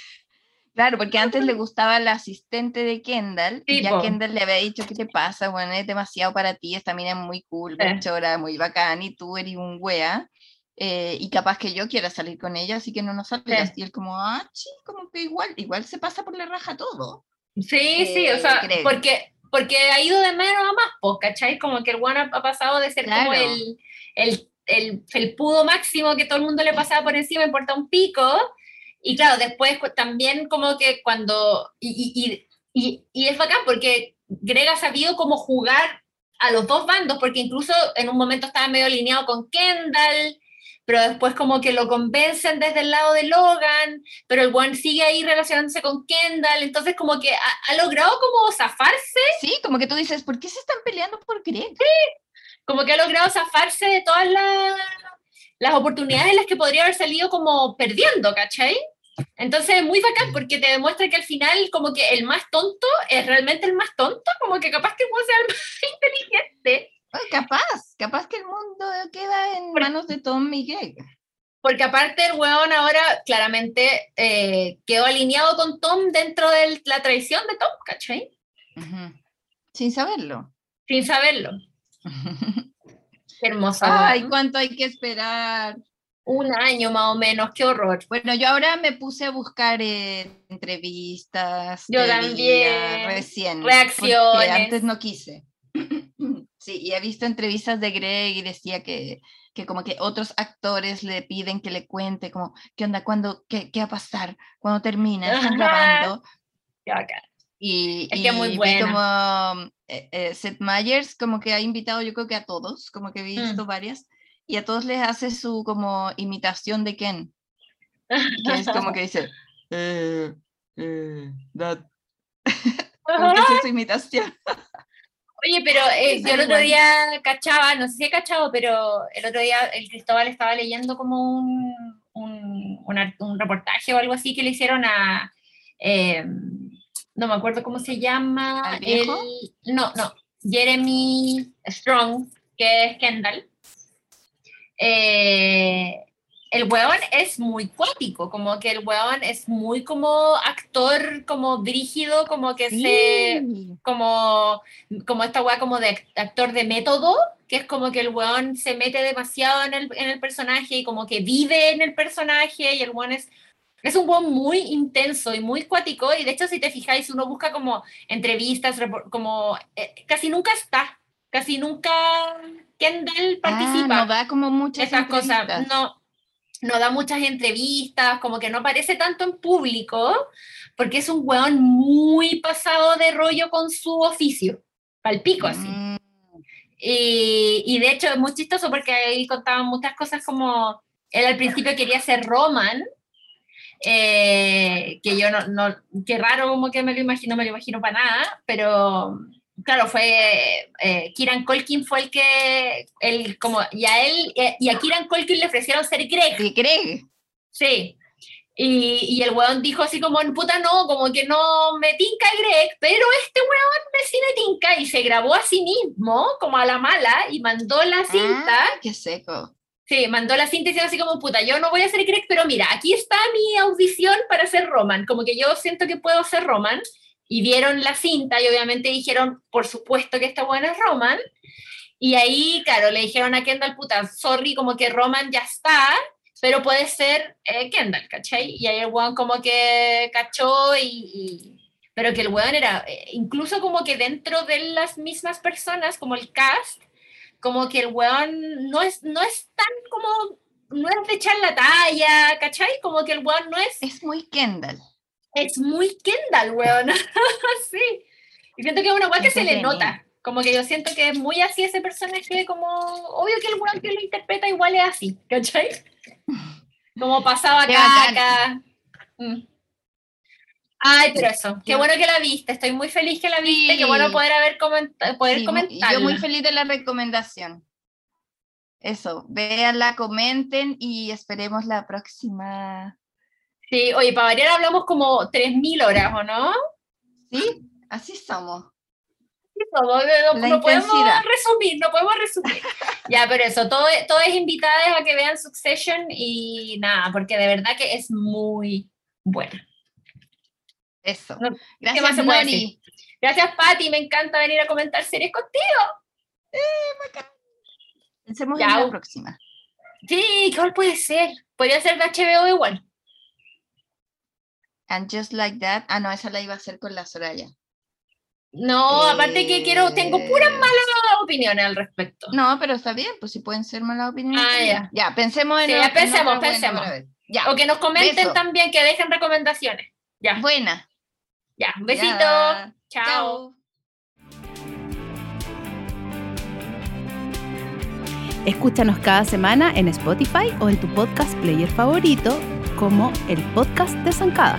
Claro, porque antes le gustaba la asistente de Kendall, y ya Kendall le había dicho, ¿qué te pasa? Bueno, es demasiado para ti, esta mina es muy cool, muy chora, muy bacán, y tú eres un wea. Eh, y capaz que yo quiera salir con ella, así que no nos salgas. Y él como, ah, sí, como que igual, igual se pasa por la raja todo. Sí, sí, o sea, porque, porque ha ido de menos a más, pues, ¿cachai? Como que el one ha, pasado de ser como el, el, el felpudo máximo que todo el mundo le pasaba por encima, importa un pico. Y claro, después también como que cuando, y, y, y, y es bacán porque Greg ha sabido cómo jugar a los dos bandos, porque incluso en un momento estaba medio alineado con Kendall, pero después como que lo convencen desde el lado de Logan, pero el one sigue ahí relacionándose con Kendall, entonces como que ha, logrado como zafarse. Sí, como que tú dices, ¿por qué se están peleando por Greg? Sí, como que ha logrado zafarse de todas las, las oportunidades en las que podría haber salido como perdiendo, ¿cachai? Entonces es muy bacán porque te demuestra que al final como que el más tonto es realmente el más tonto, como que capaz que puede ser el más inteligente. Capaz, capaz que el mundo queda en manos de Tom Miguel. Porque aparte el weón ahora claramente eh, quedó alineado con Tom dentro de la traición de Tom, ¿cachai? Sin saberlo. Sin saberlo. Qué hermosa. Ay, cuánto hay que esperar. Un año más o menos, qué horror. Bueno, yo ahora me puse a buscar eh, entrevistas. Yo también. Recién. Reacciones. antes no quise. sí, y he visto entrevistas de Greg y decía que, que como que otros actores le piden que le cuente como, ¿qué onda? ¿Cuándo? ¿Qué, qué va a pasar? ¿Cuándo termina? ¿Están grabando? Y, es que muy bueno. como eh, eh, Seth Meyers como que ha invitado yo creo que a todos, como que he mm. visto varias, y a todos les hace su como imitación de Ken. Que es como que dice, eh, eh, that. como que es su imitación. Oye, pero eh, yo el otro día cachaba, no sé si he cachado, pero el otro día el Cristóbal estaba leyendo como un, un, un, reportaje o algo así que le hicieron a, eh, no me acuerdo cómo se llama, el, no, no, Jeremy Strong, que es Kendall. Eh, el weón es muy cuático, como que el weón es muy como actor, como brígido, como que se, como, como esta weá como de actor de método, que es como que el weón se mete demasiado en el, en el personaje y como que vive en el personaje y el weón es, es un weón muy intenso y muy cuático. Y de hecho si te fijáis uno busca como entrevistas, como eh, casi nunca está, casi nunca Kendall ah, participa. no da como muchas Esas cosas, no no da muchas entrevistas, como que no aparece tanto en público, porque es un weón muy pasado de rollo con su oficio, palpico así. Mm. Y, y, de hecho es muy chistoso porque ahí contaban muchas cosas como él al principio quería ser Roman, eh, que yo no, no, qué raro como que me lo imagino, me lo imagino para nada, pero claro, fue eh, Kieran Colkin fue el que, el, como, y a él, eh, y a Kieran Colkin le ofrecieron ser Greg. ¿Y Greg? Sí. Y, y, el weón dijo así como, puta no, como que no me tinca Greg, pero este weón me sí me tinca y se grabó a sí mismo, como a la mala, y mandó la cinta. Ah, qué seco. Sí, mandó la cinta y así como, puta, yo no voy a ser Greg, pero mira, aquí está mi audición para ser Roman, como que yo siento que puedo ser Roman y vieron la cinta y obviamente dijeron, por supuesto que esta buena es Roman. Y ahí, claro, le dijeron a Kendall, puta, sorry, como que Roman ya está, pero puede ser eh, Kendall, ¿cachai? Y ahí el weón como que cachó y, Pero que el weón era, eh, incluso como que dentro de las mismas personas, como el cast, como que el weón no es, no es tan como, no es de echar la talla, ¿cachai? Como que el weón no es... Es muy Kendall es muy Kendall, weón. sí. Y siento que es una weón que se le nota. Como que yo siento que es muy así ese personaje, como obvio que el weón que lo interpreta igual es así, ¿cachai? Como pasaba acá, acá. Mm. Ay, pero eso, qué bueno que la viste, estoy muy feliz que la viste, qué bueno poder, haber poder comentar. Yo muy feliz de la recomendación. Eso, véanla, comenten y esperemos la próxima Sí, oye, para variar hablamos como 3.000 horas, ¿o no? Sí, así somos. Sí, somos no, podemos resumir, no podemos resumir. ya, pero eso, todo, todo es invitadas a que vean Succession y nada, porque de verdad que es muy buena. Eso. Gracias, Mari. Gracias, Patti. Me encanta venir a comentar series contigo. Eh. Pensemos en la próxima. Sí, ¿cuál puede ser? Podría ser de HBO igual. And Just Like That. Ah, no, esa la iba a hacer con la Soraya. No, aparte que quiero, tengo puras eh, malas opiniones al respecto. No, pero está bien, pues si pueden ser malas opiniones. Ah, ya. Ya, pensemos en. Sí, ya pensemos, pensemos. ya. O que nos comenten también, que dejen recomendaciones. Ya. Buena. Ya, un besito. Chao. Escúchanos cada semana en Spotify o en tu podcast player favorito como el podcast de Zancada.